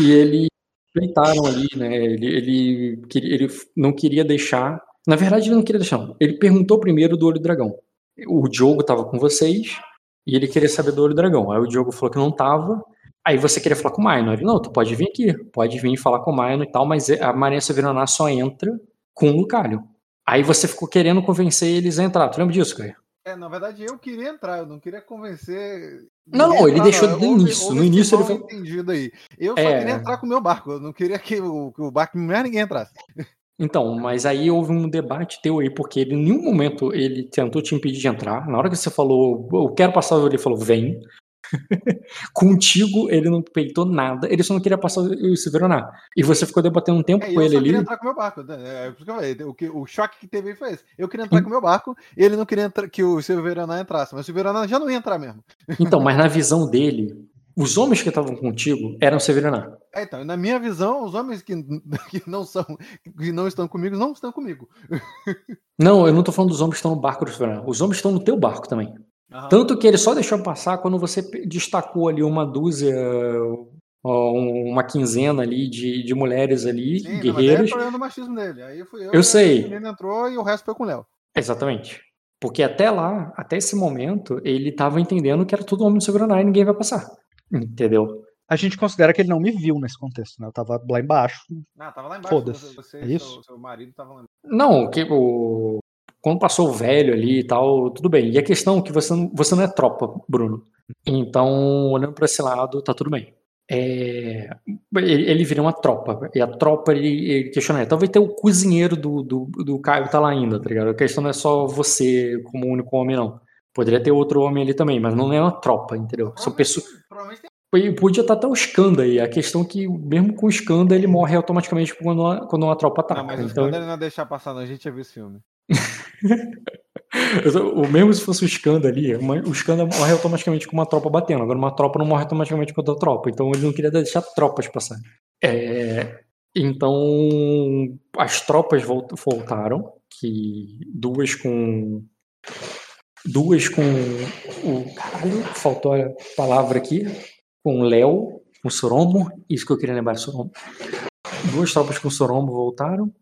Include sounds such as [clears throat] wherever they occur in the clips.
E ele ali, né? Ele, ele, ele não queria deixar. Na verdade, ele não queria deixar. Ele perguntou primeiro do olho dragão. O Diogo estava com vocês e ele queria saber do olho dragão. Aí o Diogo falou que não tava. Aí você queria falar com o Minor. Ele, não, tu pode vir aqui, pode vir falar com o Minor e tal, mas a Maria Severaná só entra com o Lucalho. Aí você ficou querendo convencer eles a entrar. Tu lembra disso, Caio? É, na verdade eu queria entrar, eu não queria convencer. Não, não, ele deixou no início. no início ele foi. entendido aí. Eu só é... queria entrar com o meu barco, eu não queria que o, que o barco mais ninguém entrasse. Então, mas aí houve um debate teu aí, porque ele, em nenhum momento ele tentou te impedir de entrar. Na hora que você falou, eu quero passar, ele falou, vem. [laughs] Contigo, ele não peitou nada, ele só não queria passar o Severonar. E você ficou debatendo um tempo é, com ele ali. Eu queria entrar com o meu barco. Né? É, o, que, o choque que teve foi esse. Eu queria entrar com o meu barco, ele não queria que o Severonar entrasse, mas o Severonar já não ia entrar mesmo. Então, mas na [laughs] visão dele, os homens que estavam contigo eram Severonar. É, então, na minha visão, os homens que, [laughs] que não são, que não estão comigo, não estão comigo. Não, eu não tô falando dos homens que estão no barco do Severonar. Os homens estão no teu barco também. Uhum. Tanto que ele só deixou passar quando você destacou ali uma dúzia, uma quinzena ali de, de mulheres ali, Sim, guerreiras. Não, mas é machismo dele. Aí fui eu, eu sei. Ele entrou e o resto foi com o Léo. Exatamente. Porque até lá, até esse momento, ele estava entendendo que era tudo homem Severonar e ninguém vai passar. Entendeu? A gente considera que ele não me viu nesse contexto, né? Eu tava lá embaixo. Ah, tava lá embaixo. Foda-se. Você, é isso? Seu, seu marido tava lá embaixo. Não, que o quando passou o velho ali e tal, tudo bem. E a questão é que você não, você não é tropa, Bruno. Então, olhando para esse lado, tá tudo bem. É, ele, ele vira uma tropa. E a tropa, ele, ele questiona, talvez ter o cozinheiro do, do, do Caio tá lá ainda, tá ligado? A questão não é só você como único homem, não. Poderia ter outro homem ali também, mas não é uma tropa, entendeu? São pessoas. Podia estar até o Skanda aí. A questão é que, mesmo com o Skanda, ele morre automaticamente quando uma, quando uma tropa ataca. Não, mas então... o Skanda ele não deixar passar, não. A gente já viu esse filme. [laughs] o mesmo se fosse o Skanda ali, o Skanda morre automaticamente com uma tropa batendo. Agora, uma tropa não morre automaticamente com outra tropa. Então, ele não queria deixar tropas passar. É, então, as tropas voltaram, que duas com. Duas com o. Caralho, faltou a palavra aqui. Com Léo, com Sorombo. Isso que eu queria lembrar, Sorombo. Duas tropas com Sorombo voltaram.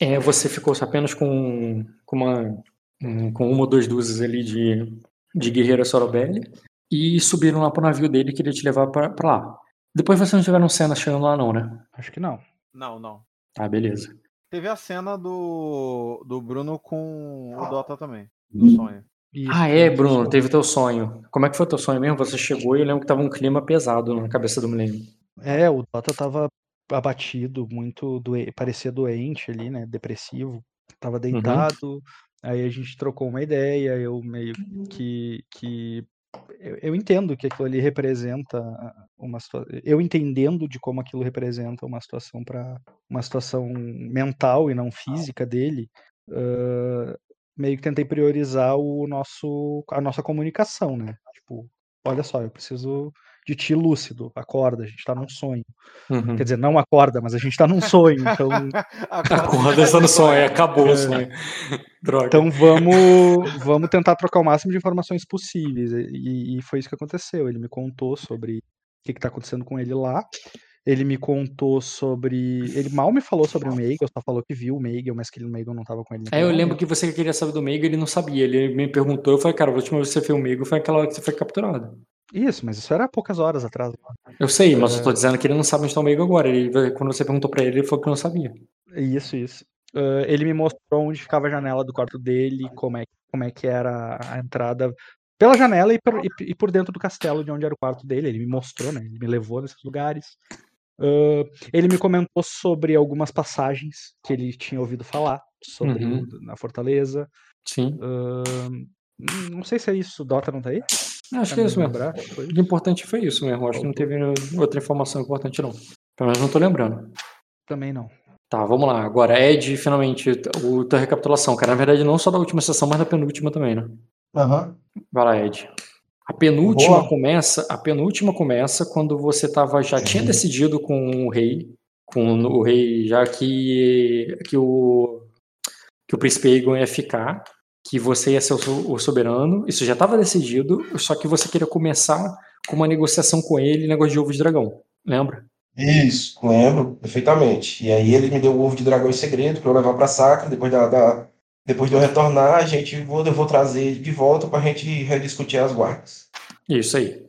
É, você ficou apenas com, com, uma, com uma ou duas dúzias ali de, de guerreira Sorobelli e subiram lá pro navio dele que ele te levar pra, pra lá. Depois vocês não tiveram cena chegando lá não, né? Acho que não. Não, não. Ah, beleza. Teve a cena do, do Bruno com o Dota também, do sonho. Isso, ah, é, Bruno, teve teu sonho. Como é que foi teu sonho mesmo? Você chegou e eu lembro que tava um clima pesado na cabeça do menino. É, o Dota tava abatido, muito doente, parecia doente ali, né? Depressivo, tava uhum. deitado. Uhum. Aí a gente trocou uma ideia, eu meio que, que eu, eu, entendo que aquilo ali representa uma situação. Eu entendendo de como aquilo representa uma situação para uma situação mental e não física dele, uh, meio que tentei priorizar o nosso a nossa comunicação, né? Tipo, olha só, eu preciso de ti lúcido, acorda, a gente tá num sonho. Uhum. Quer dizer, não acorda, mas a gente tá num sonho, então... [laughs] acorda, está no sonho, acabou é. o sonho. [laughs] Droga. Então vamos, vamos tentar trocar o máximo de informações possíveis, e, e foi isso que aconteceu, ele me contou sobre o que, que tá acontecendo com ele lá, ele me contou sobre. Ele mal me falou sobre o Meigel, só falou que viu o Meigel, mas que o Meigel não estava com ele. É, eu lembro que você queria saber do Meigel, ele não sabia. Ele me perguntou, eu falei, cara, a última vez que você viu o Meigel foi aquela hora que você foi capturado. Isso, mas isso era poucas horas atrás. Eu sei, mas é... eu tô dizendo que ele não sabe onde está o Meigel agora. Ele, quando você perguntou para ele, ele falou que não sabia. Isso, isso. Uh, ele me mostrou onde ficava a janela do quarto dele, como é, como é que era a entrada pela janela e por, e, e por dentro do castelo de onde era o quarto dele. Ele me mostrou, né? Ele me levou nesses lugares. Uh, ele me comentou sobre algumas passagens que ele tinha ouvido falar sobre uhum. na Fortaleza. Sim. Uh, não sei se é isso. Dota não tá aí? Acho que é isso mesmo. O importante foi isso mesmo. Acho que não teve outra informação importante, não. Pelo menos não tô lembrando. Também não. Tá, vamos lá. Agora, Ed, finalmente, o tua recapitulação, cara. Na verdade, não só da última sessão, mas da penúltima também, né? Aham. Uhum. Vai lá, Ed. A penúltima Boa. começa, a penúltima começa quando você tava, já tinha decidido com o rei, com o rei, já que, que o que o príncipe Aegon ia ficar, que você ia ser o soberano, isso já estava decidido, só que você queria começar com uma negociação com ele, negócio de ovo de dragão, lembra? Isso, lembro perfeitamente. E aí ele me deu o ovo de dragão em segredo para eu levar para Sacra. Depois, da, da, depois de eu retornar, a gente vou, eu vou trazer de volta para a gente rediscutir as guardas. Isso aí.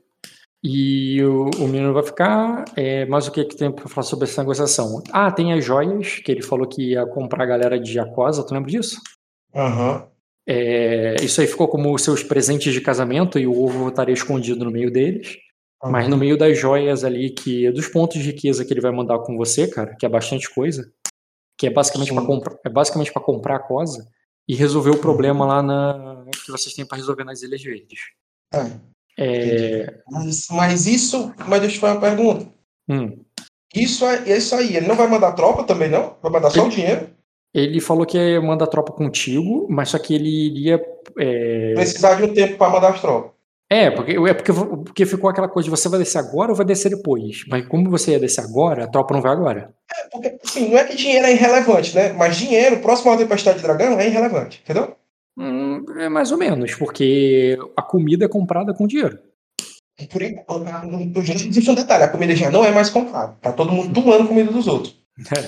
E o, o menino vai ficar. É, mas o que, que tem para falar sobre essa negociação? Ah, tem as joias, que ele falou que ia comprar a galera de Jacosa, tu lembra disso? Aham. É, isso aí ficou como os seus presentes de casamento e o ovo estaria escondido no meio deles. Mas no meio das joias ali, que dos pontos de riqueza que ele vai mandar com você, cara, que é bastante coisa, que é basicamente para comprar, é basicamente para comprar a cosa e resolver o problema lá na que vocês têm para resolver nas Ilhas Verdes. É. É, Mas, mas isso. Mas deixa eu te fazer uma pergunta. hum. Isso, é, isso aí, ele não vai mandar tropa também, não? Vai mandar só o dinheiro? Ele falou que ia mandar tropa contigo, mas só que ele iria. É, Precisar de um tempo para mandar as tropas. é, porque, é porque, porque ficou aquela coisa de você vai descer agora ou vai descer depois. Mas como você ia descer agora, a tropa não vai agora. É, porque, assim, não é que dinheiro é irrelevante, né? Mas dinheiro, próximo à tempestade de dragão, é irrelevante, entendeu? Hum, é mais ou menos, porque a comida é comprada com dinheiro. Por enquanto, existe um detalhe, a comida já não é mais comprada. Tá todo mundo tomando comida dos outros.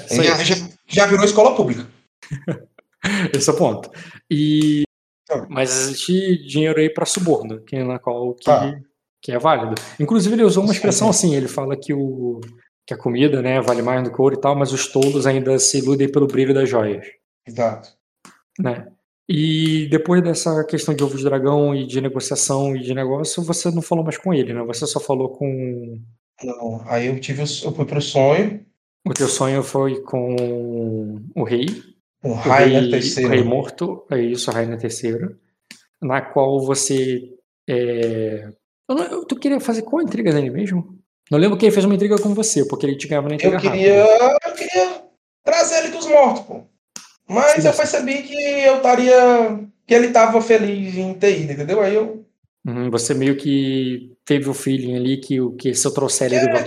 É. Já, já, já virou escola pública. [laughs] Esse é o ponto. E, Tá. mas existe dinheiro aí para suborno, que, na qual que, Tá. que é válido. Inclusive, ele usou uma expressão sim. assim: ele fala que, o, que a comida né, vale mais do que ouro e tal, mas os tolos ainda se iludem pelo brilho das joias. Exato. Né? E depois dessa questão de ovo de dragão e de negociação e de negócio, você não falou mais com ele, né? Você só falou com. Não, aí eu tive, o- eu fui pro sonho, O teu sonho foi com o rei, o Rainer o rei morto, é isso, Rainer III, na qual você. É... Eu não, tu queria fazer qual intriga dele mesmo? Não lembro que ele fez uma intriga com você, porque ele te ganhava na intriga Eu queria, eu queria trazer ele dos mortos, pô. Mas Sim, eu percebi que eu estaria. que ele tava feliz em ter ido, entendeu? Aí eu. Uhum, você meio que teve o feeling ali que, o que se eu trouxer ele, ele vai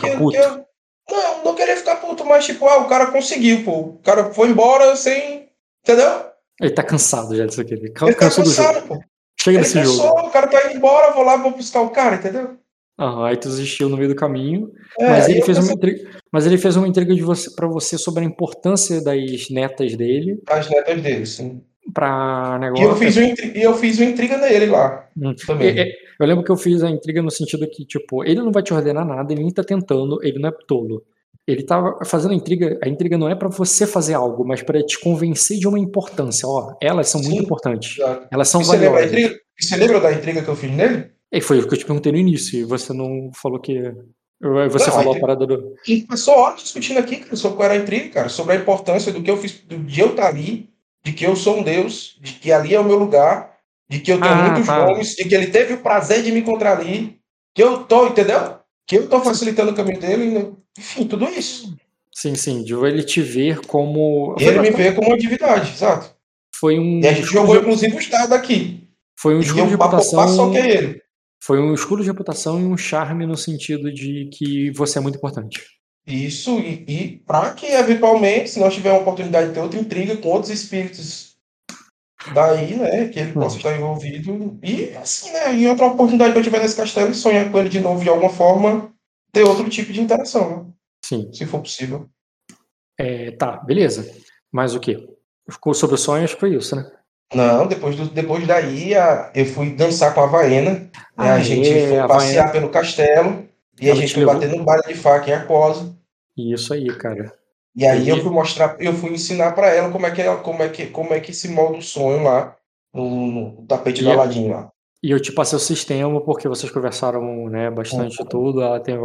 não, queria ficar puto, mas tipo, ah, o cara conseguiu, pô. O cara foi embora sem. Entendeu? Ele tá cansado já disso aqui. Ele Ele tá jogo. cansado, pô. Chega Ele jogo. cansou, o cara tá indo embora, vou lá, vou buscar o cara, entendeu? Aham, aí tu desistiu no meio do caminho. É, mas, ele fez uma intriga, mas ele fez uma intriga de você, pra você sobre a importância das netas dele As netas dele, sim. pra E negócio. eu fiz, e eu fiz uma intriga nele lá Hum. também. É, eu lembro que eu fiz a intriga no sentido que, tipo, ele não vai te ordenar nada, ele nem tá tentando, ele não é tolo. Ele tá fazendo a intriga, a intriga não é pra você fazer algo, mas pra te convencer de uma importância. Ó, elas são muito Sim. importantes. Exato. Elas são E você, lembra valiosas. intriga, e você lembra da intriga que eu fiz nele? E foi o que eu te perguntei no início, e você não falou que. Você Não, falou a a parada do. A gente passou horas discutindo aqui, cara, sobre qual era a intriga, cara, sobre a importância do que eu fiz, do- de eu estar ali, de que eu sou um deus, de que ali é o meu lugar, de que eu tenho Ah, muitos tá. nomes, de que ele teve o prazer de me encontrar ali, que eu tô, entendeu? Que eu tô facilitando o caminho dele, né? enfim, tudo isso. Sim, sim, de ele te ver como. Ele me vê como uma divindade, exato. Foi um. E a gente jogou, inclusive, o Estado aqui. Foi um E escudo de reputação. só que é ele. Foi um escudo de reputação e um charme no sentido de que você é muito importante. Isso, e, e para que, eventualmente, se nós tivermos a oportunidade de ter outra intriga com outros espíritos daí, né, que ele possa estar envolvido, e assim, né, em outra oportunidade que eu tiver nesse castelo e sonhar com ele de novo de alguma forma, ter outro tipo de interação, né, Sim. se for possível. É, tá, beleza. Mas o quê? Ficou sobre o sonho, acho que foi isso, né? Não, depois, do, depois daí a- eu fui dançar com a né, Ah, a gente é, foi a passear Havaiana. pelo castelo, e a Ela gente te foi levou? bater no baile de faca em Arcosa, Isso aí, cara. E aí eu Entendi. fui mostrar, eu fui ensinar para ela como é que ela, como é que como é que se molda o sonho lá no, no tapete E é- Aladim lá. E eu te passei o sistema porque vocês conversaram né, bastante de tudo, ela tem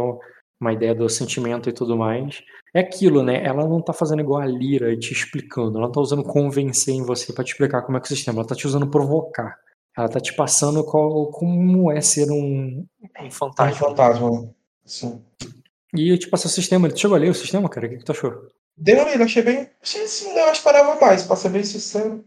uma ideia do sentimento e tudo mais. É aquilo, né? Ela não tá fazendo igual a Lira te explicando, ela não tá usando convencer em você pra te explicar como é que é o sistema, ela tá te usando provocar. Ela tá te passando qual, como é ser um, um Um fantasma. fantasma. né? Sim. E eu te passei o sistema, tu chegou a ler o sistema, cara? O que, que tu achou? Uma lida, achei bem. Achei assim, eu esperava mais, pra ser bem sincero.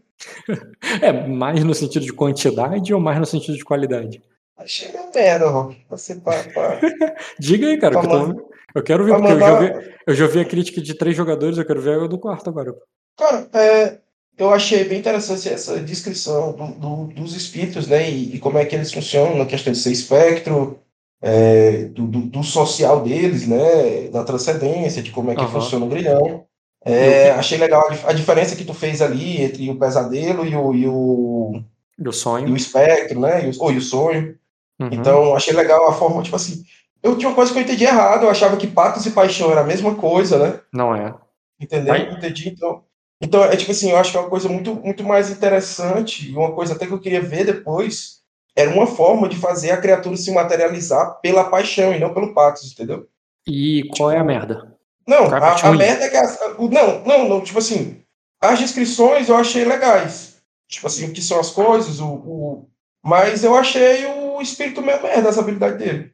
É, mais no sentido de quantidade ou mais no sentido de qualidade? Achei meio merda, Rock. Pra ser pra, [laughs] Diga aí, cara, que eu, tô- eu quero ver, pra porque eu já, mandar. vi, eu já vi a crítica de três jogadores, eu quero ver a do quarto agora. Cara, é, eu achei bem interessante essa descrição do- do- dos espíritos, né? E, e como é que eles funcionam na questão de ser espectro, é, do, do, do social deles, né? Da transcendência, de como é que Aham. funciona o grilhão. É, achei legal a, a diferença que tu fez ali entre o pesadelo e o, e o, Do e o sonho. espectro, né? E o, ou e o sonho. Uhum. Então, achei legal a forma, tipo assim. Eu tinha uma coisa que eu entendi errado, eu achava que patos e paixão era a mesma coisa, né? Não é. Entendeu? Entendi. Então, então, é tipo assim, eu acho que é uma coisa muito, muito mais interessante, e uma coisa até que eu queria ver depois, era uma forma de fazer a criatura se materializar pela paixão e não pelo patos, entendeu? E qual é a merda? Não, é a a, merda é que. as- não, não, não, tipo assim, as descrições eu achei legais. Tipo assim, o que são as coisas, o, o- mas eu achei o espírito meio merda, essa habilidade dele.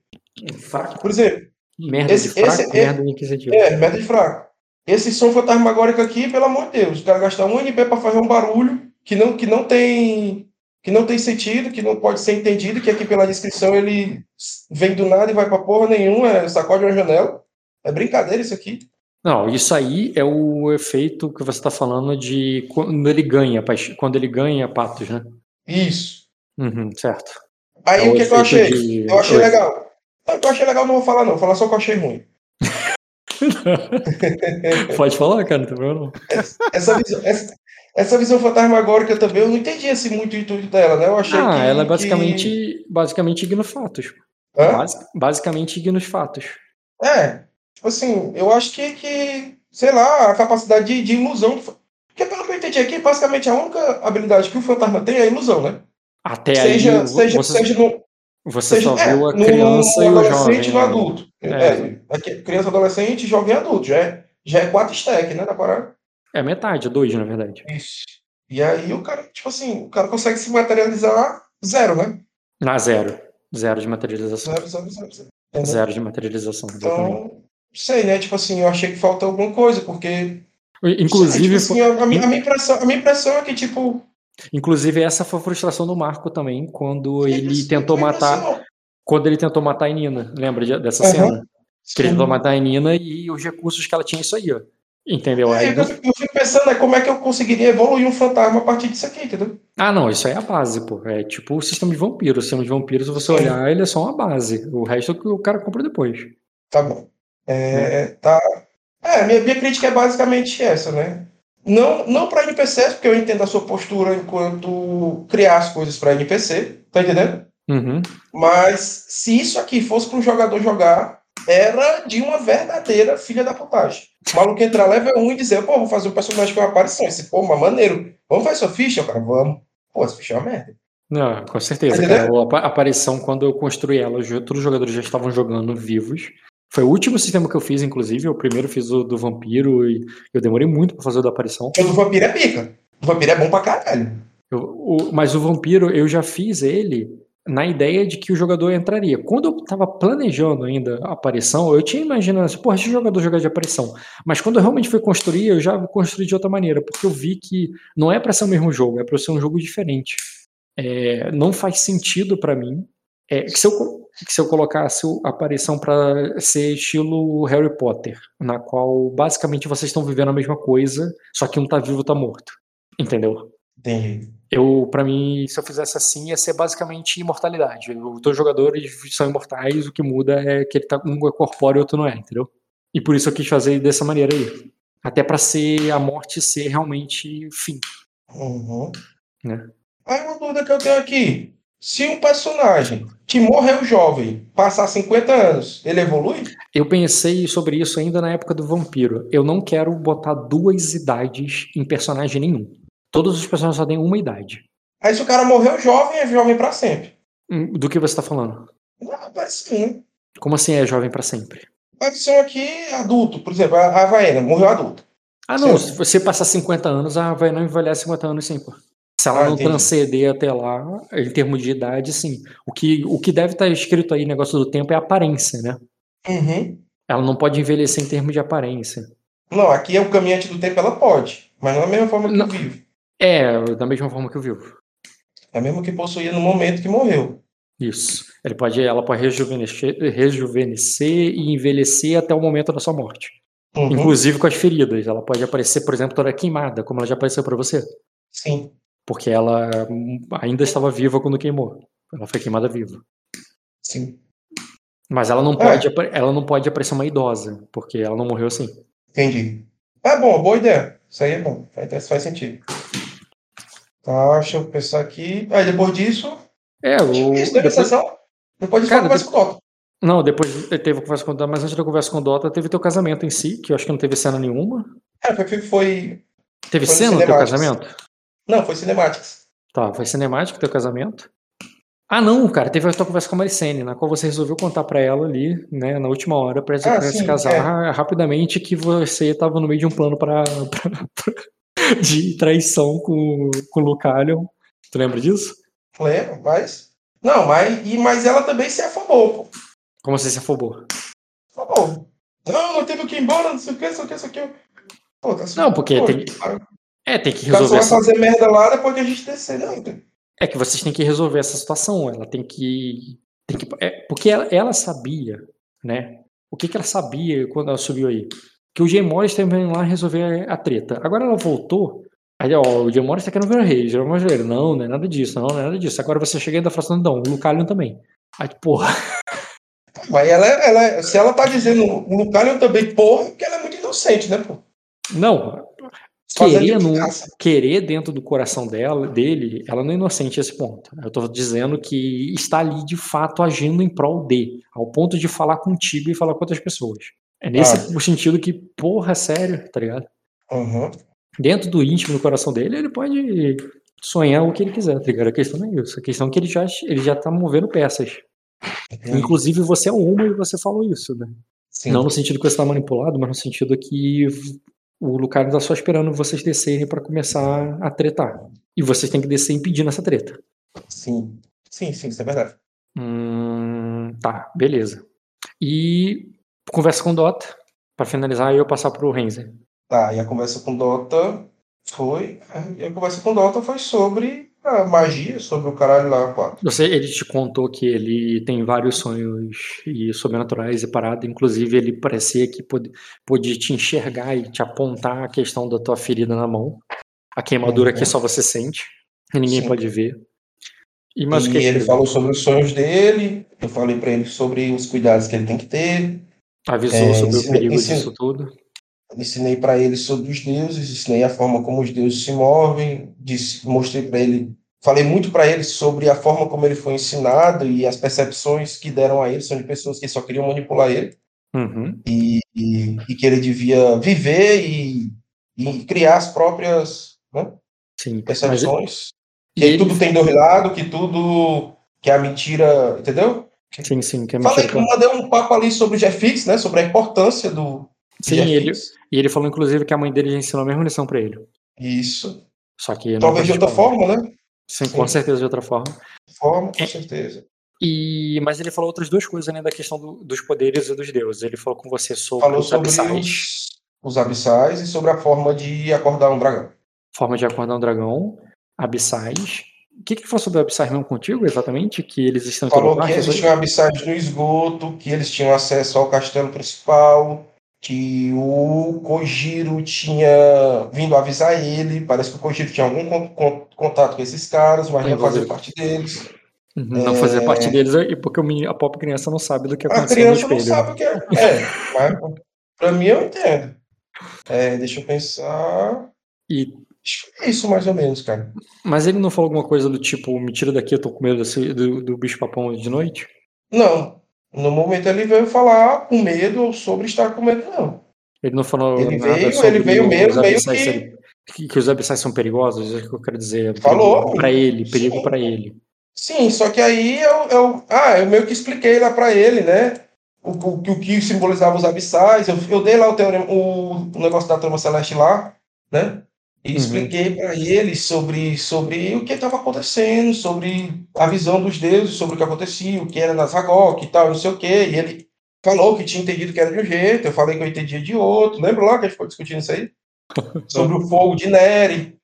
Fraco. Por exemplo, Merda Esse- de fraco, esse- merda de inquisitivo. É, merda de fraco. Esse som fantasmagórico aqui, pelo amor de Deus, o cara gastar um NP para fazer um barulho que não, que não tem que não tem sentido, que não pode ser entendido, que aqui pela descrição ele vem do nada e vai pra porra nenhuma, é, sacode uma janela. É brincadeira isso aqui. Não, isso aí é o efeito que você está falando de quando ele ganha, quando ele ganha patos, né? Isso. Uhum, certo. Aí É o que, que eu achei? de- Eu achei legal. Não, o que eu achei legal não vou falar não, vou falar só o que eu achei ruim. [laughs] Pode falar, cara, não tem problema não. Essa visão, essa, essa visão fantasmagórica também, eu não entendi assim, muito o intuito dela, né? Eu achei Ah, que... ela é que- basicamente, basicamente ignofatos. Hã? Basi- basicamente ignofatos. É, tipo assim, eu acho que, que sei lá, a capacidade de, de ilusão. Porque pelo que eu entendi aqui, basicamente a única habilidade que o fantasma tem é a ilusão, né? Até seja, aí, seja, você, seja no, você seja, só é, viu a no- criança no e o adolescente jovem. e no né? adulto. É. É, aqui, criança, adolescente, jovem e adulto. Já é, já é quatro stack, né, da parada. É metade, é dois, na verdade. Isso. E aí o cara, tipo assim, o cara consegue se materializar zero, né? Na zero. Zero de materialização. Zero, zero, zero. zero. Entendeu? Zero de materialização, exatamente. Então, sei, né? Tipo assim, eu achei que falta alguma coisa, porque. Inclusive, tipo assim, a, minha, a minha impressão, a minha impressão é que, tipo. inclusive, essa foi a frustração do Marco também, quando ele tentou matar. Quando ele tentou matar a Nina. Lembra de- dessa Aham. cena? Que ele tentou matar a Nina e os recursos que ela tinha isso aí, ó. Entendeu? É, Aí, eu, fico- eu fico pensando, é como é que eu conseguiria evoluir um fantasma a partir disso aqui, entendeu? Ah, não, isso aí é a base, pô. É tipo o sistema de vampiros. O sistema de vampiros, se você olhar, ele é só uma base. O resto é o que o cara compra depois. Tá bom. É, tá. É, minha, minha crítica é basicamente essa, né? Não, não para NPCs, porque eu entendo a sua postura enquanto criar as coisas para NPC, tá entendendo? Uhum. Mas se isso aqui fosse para um jogador jogar, era de uma verdadeira filha da putagem. O maluco entrar level 1 e dizer, pô, vou fazer um personagem com uma aparição. Esse, pô, mas maneiro. Vamos fazer sua ficha, cara? Vamos. Pô, essa ficha é uma merda. Não, com certeza, cara. A apa- aparição, quando eu construí ela, os outros os jogadores já estavam jogando vivos. Foi o último sistema que eu fiz, inclusive. Eu primeiro fiz o do vampiro e eu demorei muito pra fazer o da aparição. O vampiro é pica. O vampiro é bom pra caralho. Eu- o- mas o vampiro, eu já fiz ele na ideia de que o jogador entraria. Quando eu tava planejando ainda a aparição, eu tinha imaginado assim, porra, deixa o jogador jogar de aparição. Mas quando eu realmente fui construir, eu já construí de outra maneira, porque eu vi que não é pra ser o mesmo jogo, é pra ser um jogo diferente. É, não faz sentido pra mim. É, que, se eu, que se eu colocasse a aparição pra ser estilo Harry Potter, na qual basicamente vocês estão vivendo a mesma coisa, só que um tá vivo, tá morto. Entendeu? Entendi. Eu, para mim, se eu fizesse assim, ia ser basicamente imortalidade. Os dois jogadores são imortais, o que muda é que ele tá, um é corpóreo e outro não é, entendeu? E por isso eu quis fazer dessa maneira aí. Até pra ser a morte ser realmente fim. Uhum. Né? Aí uma dúvida que eu tenho aqui. Se um personagem que morreu jovem passar 50 anos, ele evolui? Eu pensei sobre isso ainda na época do vampiro. Eu não quero botar duas idades em personagem nenhum. Todos os personagens só têm uma idade. Aí se o cara morreu jovem, é jovem pra sempre. Hum, Do que você tá falando? Ah, parece sim? Como assim é jovem pra sempre? Pode ser um aqui adulto, por exemplo, a Havaiana morreu adulto. Ah, não. Sim. Se você passar 50 anos, a vai não envelhece 50 anos sim, pô. Se ela Ah, não entendi. transcender até lá, em termos de idade, sim. O que, o que deve estar escrito aí, negócio do tempo, é aparência, né? Uhum. Ela não pode envelhecer em termos de aparência. Não, aqui é o caminhante do tempo, ela pode, mas não é a mesma forma que Não. o vivo. É, da mesma forma que eu vivo. É a mesma que possuía no momento que morreu. Isso. Ele pode, ela pode rejuvenescer, rejuvenescer e envelhecer até o momento da sua morte. Uhum. Inclusive com as feridas. Ela pode aparecer, por exemplo, toda queimada, como ela já apareceu para você. Sim. Porque ela hum, ainda estava viva quando queimou. Ela foi queimada viva. Sim. Mas ela não É. pode, apare- ela não pode aparecer uma idosa, porque ela não morreu assim. Entendi. É bom, boa ideia. Isso aí é bom. Faz, faz sentido. Tá, deixa eu pensar aqui. Aí depois disso. É, o. Isso teve Depois, sessão. Depois disso, Cara, conversa com o Dota. não, depois teve a conversa com o Dota, mas antes da conversa com o Dota, teve teu casamento em si, que eu acho que não teve cena nenhuma. É, foi. foi... Teve Foi cena no teu Cinematics. casamento? Não, foi Cinematics. Tá, foi cinemático teu casamento. Ah, não, cara, teve a tua conversa com a Maricene, na qual você resolveu contar pra ela ali, né, na última hora, pra, Ah, pra se sim, casar rapidamente, que você tava no meio de um plano pra- [laughs] [laughs] de traição com, com o Lucalion. Tu lembra disso? Lembro, mas. Não, mas, e, mas ela também se afobou, pô. Como você se afobou? Afobou. Não, não teve que ir embora, não sei o que, não sei o que, não sei o que. Pô, tá Não, porque pô, tem- cara, É, tem que O resolver vai essa... fazer merda lá depois que a gente descer, não. tem- É que vocês têm que resolver essa situação. Ela tem que. Tem que... É, porque ela, ela sabia, né? O que, que ela sabia quando ela subiu aí? Que o Morris estava indo lá resolver a treta. Agora ela voltou. Aí, ó, o Jay Morris tá querendo ver o rei. O Morris falou, não, não é nada disso, não, não é nada disso. Agora você chega e ainda fala assim, não, o Lucalion também. Aí, porra, [laughs] Mas ela, ela, se ela tá dizendo o Lucalion também, porra, porque ela é muito inocente, né, pô? não. Querer, no, querer dentro do coração dela, dele, ela não é inocente a esse ponto. Eu tô dizendo que está ali de fato agindo em prol de, ao ponto de falar contigo e falar com outras pessoas. É nesse Ah. sentido que, porra, sério, tá ligado? Uhum. Dentro do íntimo do coração dele, ele pode sonhar o que ele quiser, tá ligado? A questão não é isso. A questão é que ele já, ele já tá movendo peças. Inclusive, você é uma e você falou isso, né? Sim. Não no sentido que você está manipulado, mas no sentido que o Lucario tá só esperando vocês descerem para começar a tretar. E vocês têm que descer impedindo essa treta. Sim. Sim, sim, isso é verdade. Hum, tá, beleza. E conversa com o Dota, para finalizar, e eu passar pro Renzer. Tá, e a conversa com Dota foi. E a conversa com Dota foi sobre a magia, sobre o caralho lá. Você, ele te contou que ele tem vários sonhos e sobrenaturais e parada. Inclusive, ele parecia que podia te enxergar e te apontar a questão da tua ferida na mão. A queimadura que Uhum. só você sente e ninguém Sim. pode ver. E, mas e que ele que- falou sobre os sonhos dele, eu falei pra ele sobre os cuidados que ele tem que ter, avisou é, sobre o ensina- perigo ensina- disso tudo. ensinei pra ele sobre os deuses, ensinei a forma como os deuses se movem, disse, mostrei pra ele, falei muito pra ele sobre a forma como ele foi ensinado e as percepções que deram a ele, são de pessoas que só queriam manipular ele. Uhum. e, e- e que ele devia viver e, e criar as próprias né, Sim. Percepções. que ele- tudo tem dois lados, que tudo. que a mentira. Entendeu? Sim, sim, que é Falei, mentira. mandei um papo ali sobre o GFX, né? Sobre a importância do. Sim, GFX. ele, e ele falou, inclusive, que a mãe dele já ensinou a mesma lição pra ele. Isso. Só que. Talvez de outra forma, né? Sim, com Sim. certeza de outra forma. Forma, com É. certeza. E, mas ele falou outras duas coisas além da questão do- dos poderes e dos deuses. Ele falou com você sobre Falou os sobre abissais, os, os abissais e sobre a forma de acordar um dragão. forma de acordar um dragão, abissais. O que, que falou sobre abissais mesmo contigo, exatamente? Que eles estão Falou que que existiam abissais no esgoto, que eles tinham acesso ao castelo principal, que o Kojiro tinha vindo avisar ele. Parece que o Kojiro tinha algum con- con- contato com esses caras, mas não fazia parte deles. Não fazer parte deles, e porque o a própria criança não sabe do que A aconteceu no criança não espelho. né? sabe o que é. É, mas pra mim eu entendo. É, deixa eu pensar. E, Acho que é isso mais ou menos, cara. mas ele não falou alguma coisa do tipo, me tira daqui, eu tô com medo desse- do, do bicho papão de noite? Não. No momento ele veio falar com medo ou sobre estar com medo, não. Ele não falou Ele nada veio- sobre ele veio mesmo, meio que- que... que os abissais são perigosos, é o que eu quero dizer. Falou. Perigo pra ele, perigo pra ele. Sim, só que aí eu, eu, ah, eu meio que expliquei lá pra ele, né? O, o, o que simbolizava os abissais. Eu, eu dei lá o, teorema, o, o negócio da trama celeste lá, né? E Uhum. expliquei pra ele sobre, sobre o que estava acontecendo, sobre a visão dos deuses, sobre o que acontecia, o que era nas Hagok e tal, não sei o quê. E ele falou que tinha entendido que era de um jeito, eu falei que eu entendia de outro. Lembra lá que a gente ficou discutindo isso aí? [laughs] Sobre o fogo de Neri.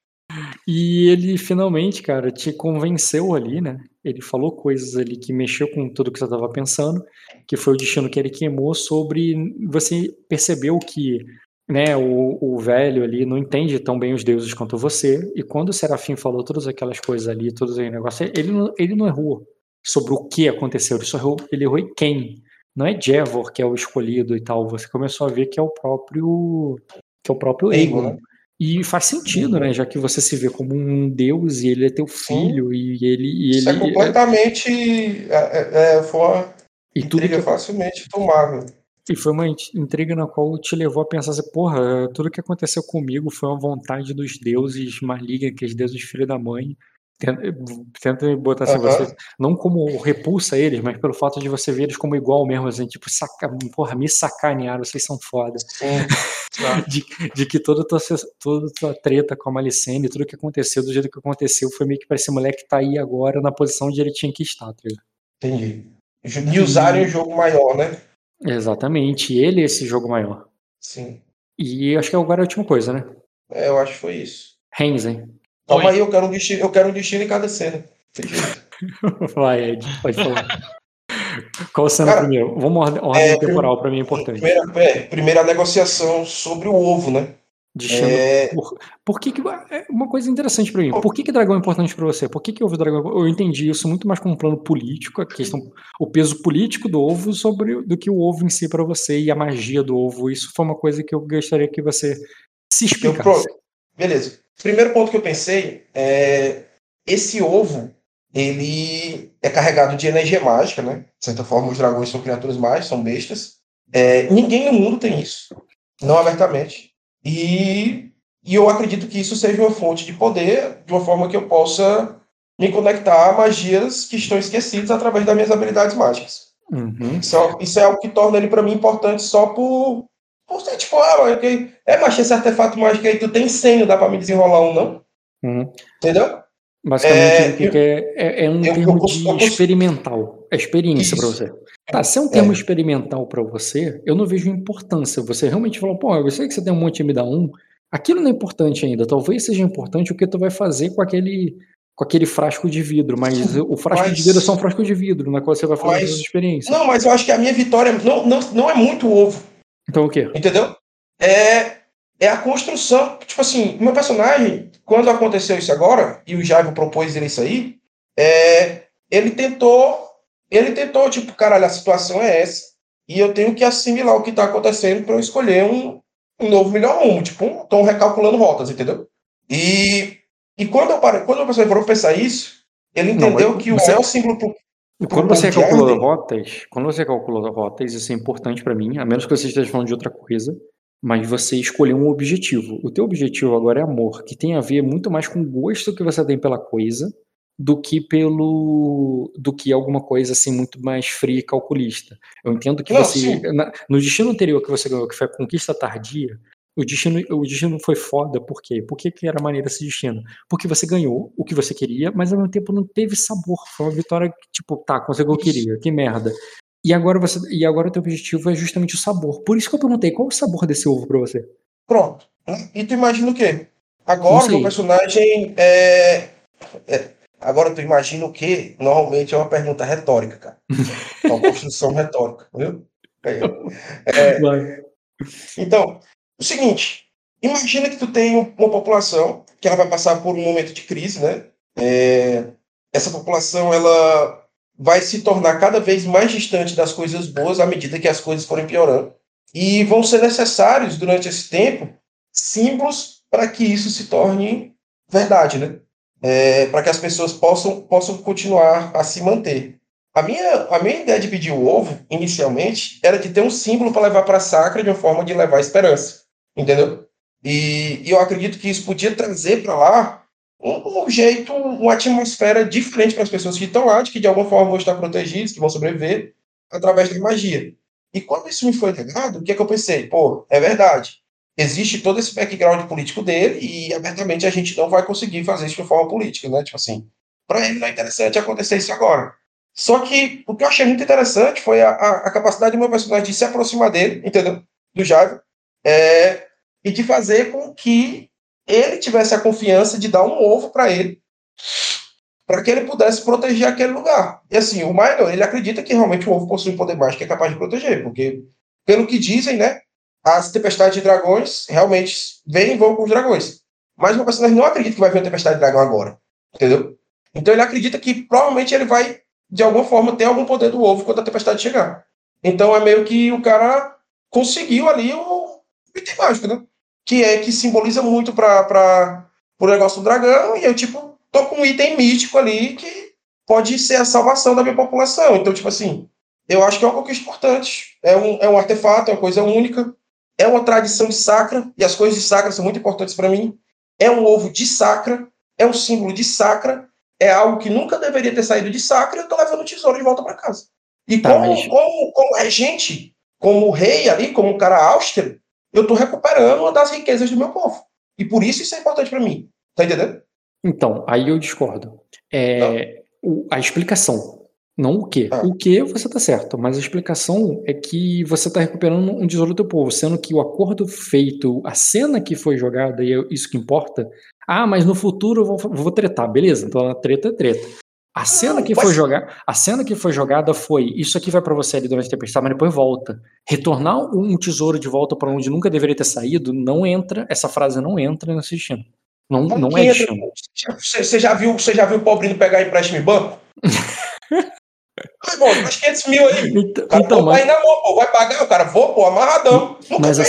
E ele finalmente, cara, te convenceu ali, né? Ele falou coisas ali que mexeu com tudo que você estava pensando, que foi o destino que ele queimou sobre você percebeu que, né, o, o velho ali não entende tão bem os deuses quanto você, e quando o Serafim falou todas aquelas coisas ali, todos aquele negócio, ele não, ele não errou sobre o que aconteceu, ele só errou, ele errou em quem não é Jevor que é o escolhido e tal, você começou a ver que é o próprio que é o próprio Aegon. Né? E faz sentido, né? Já que você se vê como um deus e ele é teu filho Sim. e ele. E ele Isso é completamente. É, é, foi uma e tudo que facilmente tomável. E foi uma intriga na qual te levou a pensar assim, porra, tudo que aconteceu comigo foi uma vontade dos deuses malignos, aqueles deuses filho da mãe. Tenta, botar assim, uhum. você, não como repulsa eles, mas pelo fato de você ver eles como igual mesmo, assim, tipo, saca, porra, me sacanearam, vocês são foda. [laughs] de, de, que toda tua, toda tua treta com a Malicene, tudo que aconteceu, do jeito que aconteceu, foi meio que pra esse moleque que tá aí agora na posição onde ele tinha que estar, tá Entendi. E usarem o jogo maior, né? Exatamente, ele é esse jogo maior. Sim. E acho que agora é a última coisa, né? É, eu acho que foi isso. Renzen. Calma aí, eu quero um destino, eu quero um destino em cada cena. [laughs] Vai, Ed, pode falar. Qual cena Cara, primeiro? Vamos ordem, ordem é, temporal, para mim é importante. Primeira, é, primeira negociação sobre o ovo, né? Destino, é... por, por que, que é uma coisa interessante para mim? Por que, que dragão é importante para você? Por que, que ovo dragão? Eu entendi isso muito mais como um plano político, a questão, o peso político do ovo sobre do que o ovo em si para você e a magia do ovo. Isso foi uma coisa que eu gostaria que você se explicasse. Eu, beleza. Primeiro ponto que eu pensei é esse ovo ele é carregado de energia mágica, né? De certa forma, os dragões são criaturas mágicas, são bestas. É, ninguém no mundo tem isso, não abertamente. E, e eu acredito que isso seja uma fonte de poder, de uma forma que eu possa me conectar a magias que estão esquecidas através das minhas habilidades mágicas. Uhum. Isso, é, isso, é, algo que torna ele para mim importante só por, por ser tipo, ah, okay, é, mas esse artefato mágico aí, tu tem senho, dá para me desenrolar um, não? Uhum. Entendeu? Basicamente, é, é, é, é um eu, termo eu, de experimental. É experiência para você. Tá, se é um termo é. experimental para você, eu não vejo importância. Você realmente falou, pô, eu sei que você tem um monte de me dar um. Aquilo não é importante ainda. Talvez seja importante o que tu vai fazer com aquele com aquele frasco de vidro, mas o frasco mas, de vidro é só um frasco de vidro, na qual você vai fazer as experiências. Não, mas eu acho que a minha vitória não, não, não é muito ovo. Então o quê? Entendeu? É, é a construção. Tipo assim, meu personagem, quando aconteceu isso agora, e o Jaivo propôs ele isso aí, é, ele tentou. Ele tentou, tipo, caralho, a situação é essa. E eu tenho que assimilar o que está acontecendo para eu escolher um, um novo melhor rumo. Tipo, estão recalculando rotas, entendeu? E, e quando eu parei, quando a pessoa parou pensar isso, ele entendeu Não, que o é o símbolo pro, quando você calcula rotas, quando você calcula rotas, isso é importante para mim, a menos que você esteja falando de outra coisa mas você escolheu um objetivo. O teu objetivo agora é amor, que tem a ver muito mais com o gosto que você tem pela coisa do que pelo do que alguma coisa assim muito mais fria e calculista. Eu entendo que Não, você na, no destino anterior que você ganhou, que foi a conquista tardia, o destino, o destino foi foda, por quê? Por que, que era maneira esse destino? Porque você ganhou o que você queria, mas ao mesmo tempo não teve sabor. Foi uma vitória que, tipo, tá, conseguiu o que eu queria, que merda. E agora você e agora o teu objetivo é justamente o sabor. Por isso que eu perguntei, qual é o sabor desse ovo para você? Pronto. E tu imagina o quê? Agora o personagem é, é, Agora tu imagina o quê? Normalmente é uma pergunta retórica, cara. É uma construção [laughs] retórica, viu? É, é, então, o seguinte, imagina que tu tem uma população que ela vai passar por um momento de crise, né? É, essa população, ela vai se tornar cada vez mais distante das coisas boas à medida que as coisas forem piorando. E vão ser necessários, durante esse tempo, símbolos para que isso se torne verdade, né? É, para que as pessoas possam, possam continuar a se manter. A minha, a minha ideia de pedir o ovo, inicialmente, era de ter um símbolo para levar para a sacra de uma forma de levar esperança. Entendeu? E, e eu acredito que isso podia trazer para lá um, um jeito, uma atmosfera diferente para as pessoas que estão lá, de que de alguma forma vão estar protegidos, que vão sobreviver através da magia. E quando isso me foi negado, o que é que eu pensei? Pô, é verdade. Existe todo esse background político dele e abertamente a gente não vai conseguir fazer isso de forma política, né? Tipo assim, para ele não é interessante acontecer isso agora. Só que o que eu achei muito interessante foi a, a, a capacidade do meu personagem de se aproximar dele, entendeu? Do Jairo, é, e de fazer com que ele tivesse a confiança de dar um ovo para ele, para que ele pudesse proteger aquele lugar. E assim, o Minor, ele acredita que realmente o ovo possui um poder mágico que é capaz de proteger, porque, pelo que dizem, né, as tempestades de dragões realmente vêm e vão com os dragões. Mas o personagem não acredita que vai vir uma tempestade de dragão agora, entendeu? Então ele acredita que provavelmente ele vai, de alguma forma, ter algum poder do ovo quando a tempestade chegar. Então é meio que o cara conseguiu ali o item mágico, né? Que é que simboliza muito para o negócio do dragão, e eu, tipo, tô com um item mítico ali que pode ser a salvação da minha população. Então, tipo assim, eu acho que é uma conquista importante. É um, é um artefato, é uma coisa única. É uma tradição de sacra, e as coisas de sacra são muito importantes para mim. É um ovo de sacra, é um símbolo de sacra, é algo que nunca deveria ter saído de sacra, e eu tô levando o tesouro de volta para casa. E tá, como, mas... como, como regente, como rei ali, como um cara austero, eu estou recuperando uma das riquezas do meu povo. E por isso isso é importante para mim. Tá entendendo? Então, aí eu discordo. É, o, a explicação, não o que. Ah. O que você tá certo, mas a explicação é que você tá recuperando um tesouro do teu povo, sendo que o acordo feito, a cena que foi jogada, e é isso que importa. Ah, mas no futuro eu vou, vou tretar, beleza? Então a treta é treta. A cena que foi jogada, a cena que foi jogada foi isso aqui vai para você ali durante a tempestade, mas depois volta. Retornar um tesouro de volta para onde nunca deveria ter saído não entra, essa frase não entra nesse destino. Não, não, não é destino. Você, já viu, você já viu o pobrinho pegar empréstimo em banco? Bom, mais 500 mil aí. Então, cara, então, pô, mas... vai na mão, pô, vai pagar, o cara, vou, pô, amarradão. Nunca mas a,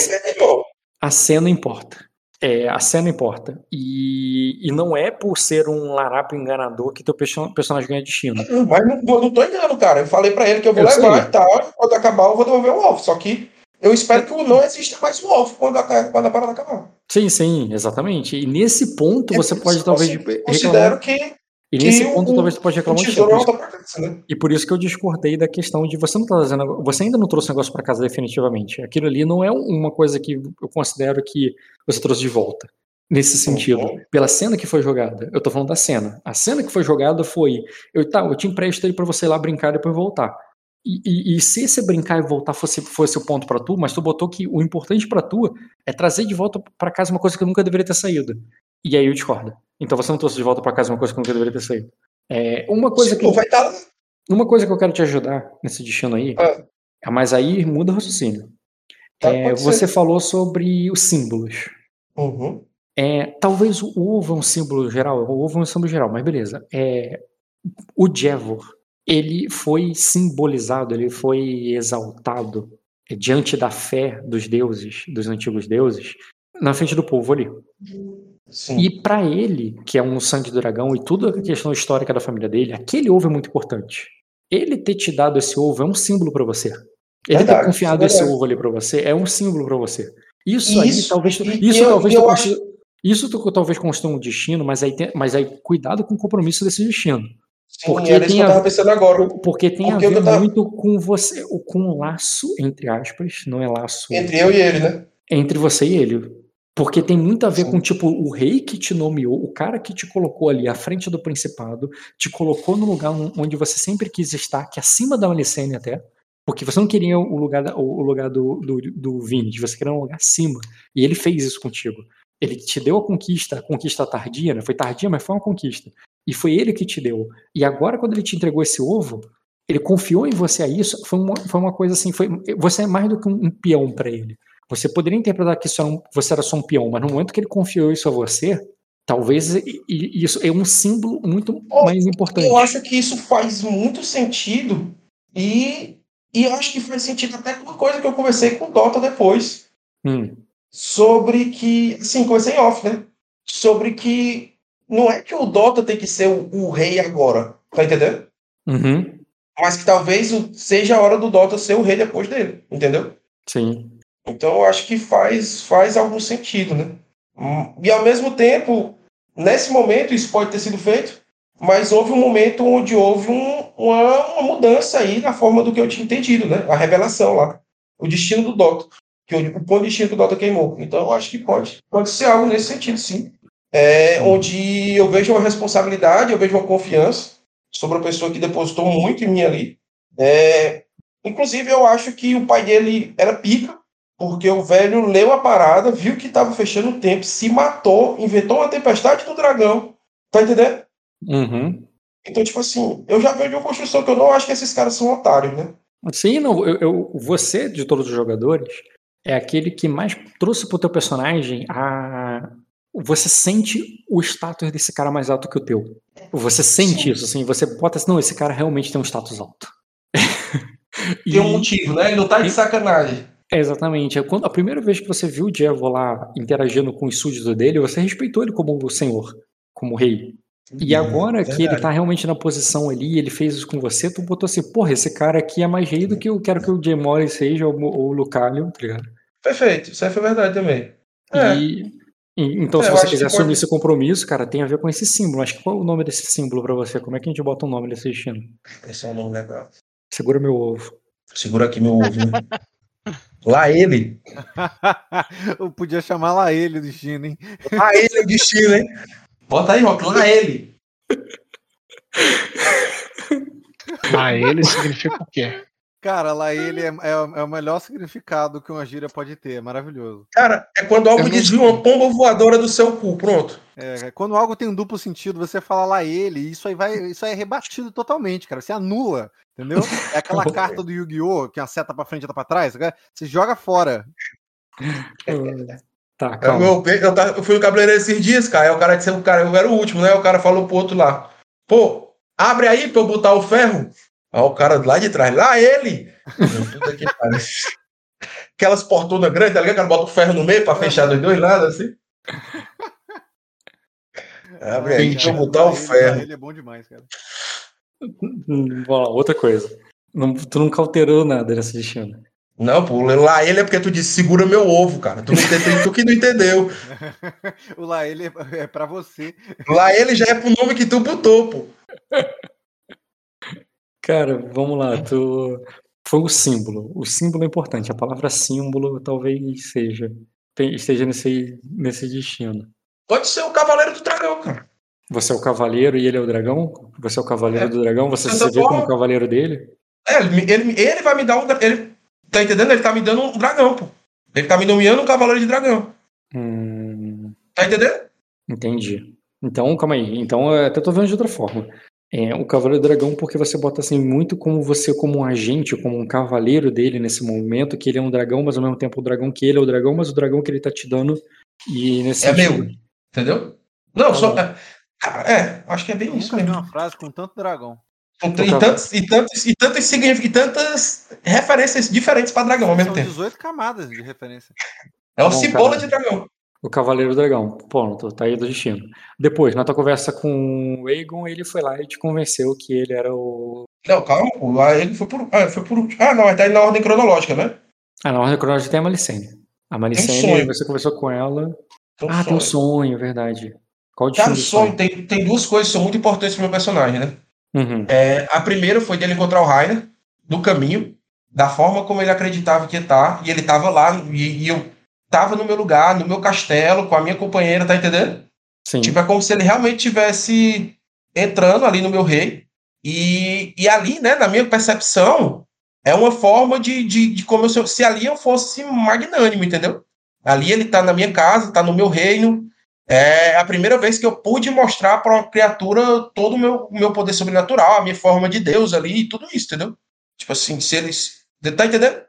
a cena importa. É, a cena importa. E, e não é por ser um larápio enganador que teu personagem ganha destino. Mas não, não tô enganando, cara. Eu falei para ele que eu vou eu levar sei. e tal. Quando acabar, eu vou devolver o alvo. Só que eu espero que não exista mais o alvo quando a, quando a parada acabar. Sim, sim, exatamente. E nesse ponto você pode talvez. Considero que e nesse ponto, o, talvez você pode reclamar muito. É né? E por isso que eu discordei da questão de você não tá trazendo. Você ainda não trouxe o negócio para casa definitivamente. Aquilo ali não é uma coisa que eu considero que você trouxe de volta. Nesse sentido, pela cena que foi jogada. Eu tô falando da cena. A cena que foi jogada foi: eu, tá, eu te empresto ele pra você ir lá brincar e depois voltar. E, e, e, se esse brincar e voltar fosse, fosse o ponto para tu, mas tu botou que o importante para tu é trazer de volta para casa uma coisa que nunca deveria ter saído. E aí eu discordo. Então você não trouxe de volta para casa uma coisa que nunca deveria ter saído. É, uma coisa Sim, que. Vai. Tá uma coisa que eu quero te ajudar nesse destino aí, ah. mas aí muda o raciocínio. Tá, é, você falou sobre os símbolos. Uhum. É, talvez o ovo é um símbolo geral, o ovo é um símbolo geral, mas beleza. É, o Jevor, ele foi simbolizado, ele foi exaltado é, diante da fé dos deuses, dos antigos deuses, na frente do povo ali. Sim. E para ele, que é um sangue do dragão e toda a questão histórica da família dele, aquele ovo é muito importante. Ele ter te dado esse ovo é um símbolo para você. Ele verdade, ter confiado esse ovo ali para você é um símbolo para você. Isso, isso, aí talvez e, isso eu, talvez eu acho... isso tu, talvez construa um destino, mas aí tem, mas aí cuidado com o compromisso desse destino. Sim, porque era isso que eu tava pensando agora. Porque tem porque a ver tava... muito com você, com um laço entre aspas, não é laço entre eu e ele, né? Entre você e ele. Porque tem muito a ver Sim. com, tipo, o rei que te nomeou, o cara que te colocou ali à frente do principado, te colocou no lugar onde você sempre quis estar, que é acima da Malicene até, porque você não queria o lugar, o lugar do, do, do Vinny, você queria um lugar acima, e ele fez isso contigo. Ele te deu a conquista, a conquista tardia, né? Foi tardia, mas foi uma conquista. E foi ele que te deu. E agora, quando ele te entregou esse ovo, ele confiou em você a isso, foi uma, foi uma coisa assim, foi, você é mais do que um, um peão para ele. Você poderia interpretar que era um, você era só um peão, mas no momento que ele confiou isso a você, talvez isso é um símbolo muito oh, mais importante. Eu acho que isso faz muito sentido e, e eu acho que faz sentido até com uma coisa que eu conversei com o Dota depois. Hum. Sobre que, assim, conversei em off, né? Sobre que não é que o Dota tem que ser o, o rei agora, tá entendendo? Uhum. Mas que talvez seja a hora do Dota ser o rei depois dele, entendeu? Sim. Então eu acho que faz, faz algum sentido, né? E ao mesmo tempo, nesse momento isso pode ter sido feito, mas houve um momento onde houve um, uma, uma, mudança aí na forma do que eu tinha entendido, né? A revelação lá, o destino do Dota, que o, o ponto de destino que o Dota queimou. Então eu acho que pode, pode ser algo nesse sentido, sim. É, onde eu vejo uma responsabilidade, eu vejo uma confiança sobre a pessoa que depositou muito em mim ali. É, inclusive, eu acho que o pai dele era pica, porque o velho leu a parada, viu que estava fechando o tempo, se matou, inventou uma tempestade do dragão. Tá entendendo? Uhum. Então, tipo assim, eu já vejo uma construção que eu não acho que esses caras são otários, né? Sim, não, eu, eu, você, de todos os jogadores, é aquele que mais trouxe pro teu personagem a. Você sente o status desse cara mais alto que o teu. Você sente Sim. isso, assim, você bota assim, não, esse cara realmente tem um status alto. [laughs] Tem um motivo, né? Ele não tá de sacanagem. É, exatamente. É quando- A primeira vez que você viu o Diego lá interagindo com os súditos dele, você respeitou ele como o senhor, como rei. E agora que ele tá realmente na posição ali, ele fez isso com você, tu botou assim, porra, esse cara aqui é mais rei do que eu quero que o Jay Morris seja, ou, ou o Lucario, tá ligado? Perfeito, isso aí foi verdade também. É. E, então, É, se você quiser que pode- assumir esse compromisso, cara, tem a ver com esse símbolo. Acho que qual é o nome desse símbolo pra você? Como é que a gente bota o nome desse destino? Esse é um nome legal. Segura meu ovo. Segura aqui meu ovo. né? [laughs] Lá ele. [laughs] Eu podia chamar lá ele, o destino, hein? Lá ele o destino, hein? Bota aí, Rock, lá ele. Lá ele significa o quê? Cara, lá ele é, é, é o melhor significado que uma gíria pode ter. É maravilhoso. Cara, é quando algo Eu não- desvia uma pomba voadora do seu cu. Pronto. É, quando algo tem um duplo sentido, você fala lá ele, isso aí vai, isso aí é rebatido totalmente, cara. Você anula, entendeu? [laughs] É aquela carta do Yu-Gi-Oh! que a seta pra frente e outra pra trás, você joga fora. Tá, É, calma. eu, tava- eu fui no cabeleireiro esses dias, cara. Aí o cara disse, o cara, eu era o último, né? O cara falou pro outro lá: Pô, abre aí pra eu botar o ferro. Aí o cara lá de trás, lá ele. Que pariu. Aquelas portonas grandes, tá ligado? O cara bota o ferro no meio pra fechar dos dois lados, assim. Abre aí, deixa eu botar o lá ferro. Ele é bom demais, cara. Lá, outra coisa. Não- tu nunca alterou nada nesse destino. Não, pô, lá ele é porque tu disse segura meu ovo, cara. Tu, não entendeu, tu que não entendeu. [laughs] o lá ele é, é pra você. Lá ele já é pro nome que tu botou, pô. Cara, vamos lá. Tu... Foi o símbolo. O símbolo é importante. A palavra símbolo talvez seja. tem- esteja nesse, nesse destino. Pode ser o Cavaleiro do Dragão, cara. Você é o cavaleiro e ele é o dragão? Você é o cavaleiro É. do dragão? Você De se vê como forma- cavaleiro dele? É, ele, ele, ele vai me dar um. Ele, tá entendendo? Ele tá me dando um dragão, pô. Ele tá me nomeando um Cavaleiro de Dragão. Hum, Tá entendendo? entendi. Então, calma aí. Então, eu até tô vendo de outra forma. É, o Cavaleiro do Dragão, porque você bota assim muito como você, como um agente, como um cavaleiro dele nesse momento, que ele é um dragão, mas ao mesmo tempo o dragão que ele é o dragão, mas o dragão que ele tá te dando. E nesse É sentido. meu. Entendeu? Não, Tá só. bom. É, é, acho que é bem Eu isso mesmo. uma frase com tanto dragão. E, tantos, e, tantos, e, tantos, signific- e tantas referências diferentes pra dragão ao mesmo São tempo. 18 camadas de referência. É o Bom, cebola cara. de dragão. O Cavaleiro do Dragão. Pronto, tá aí do destino. Depois, na tua conversa com o Aegon, ele foi lá e te convenceu que ele era o. Não, calma, pô. Lá ele foi por. Ah, foi por. Ah, não, tá aí na ordem cronológica, né? Ah, na ordem cronológica tem a Malicene. A Malicene, sonho. você conversou com ela. Então, Ah, tem um sonho. sonho, verdade. Qual o Cara, sonho tem, tem duas coisas que são muito importantes pro meu personagem, né? Uhum. É, a primeira foi dele encontrar o Rainer no caminho, da forma como ele acreditava que ia estar, e ele tava lá, e, e eu tava no meu lugar, no meu castelo, com a minha companheira, tá entendendo? Sim. Tipo, é como se ele realmente tivesse entrando ali no meu rei, e, e ali, né, na minha percepção, é uma forma de, de, de como eu, se- se ali eu fosse magnânimo, entendeu? Ali ele tá na minha casa, tá no meu reino, é a primeira vez que eu pude mostrar para uma criatura todo o meu, meu poder sobrenatural, a minha forma de Deus ali e tudo isso, entendeu? Tipo assim, se eles. Tá entendendo?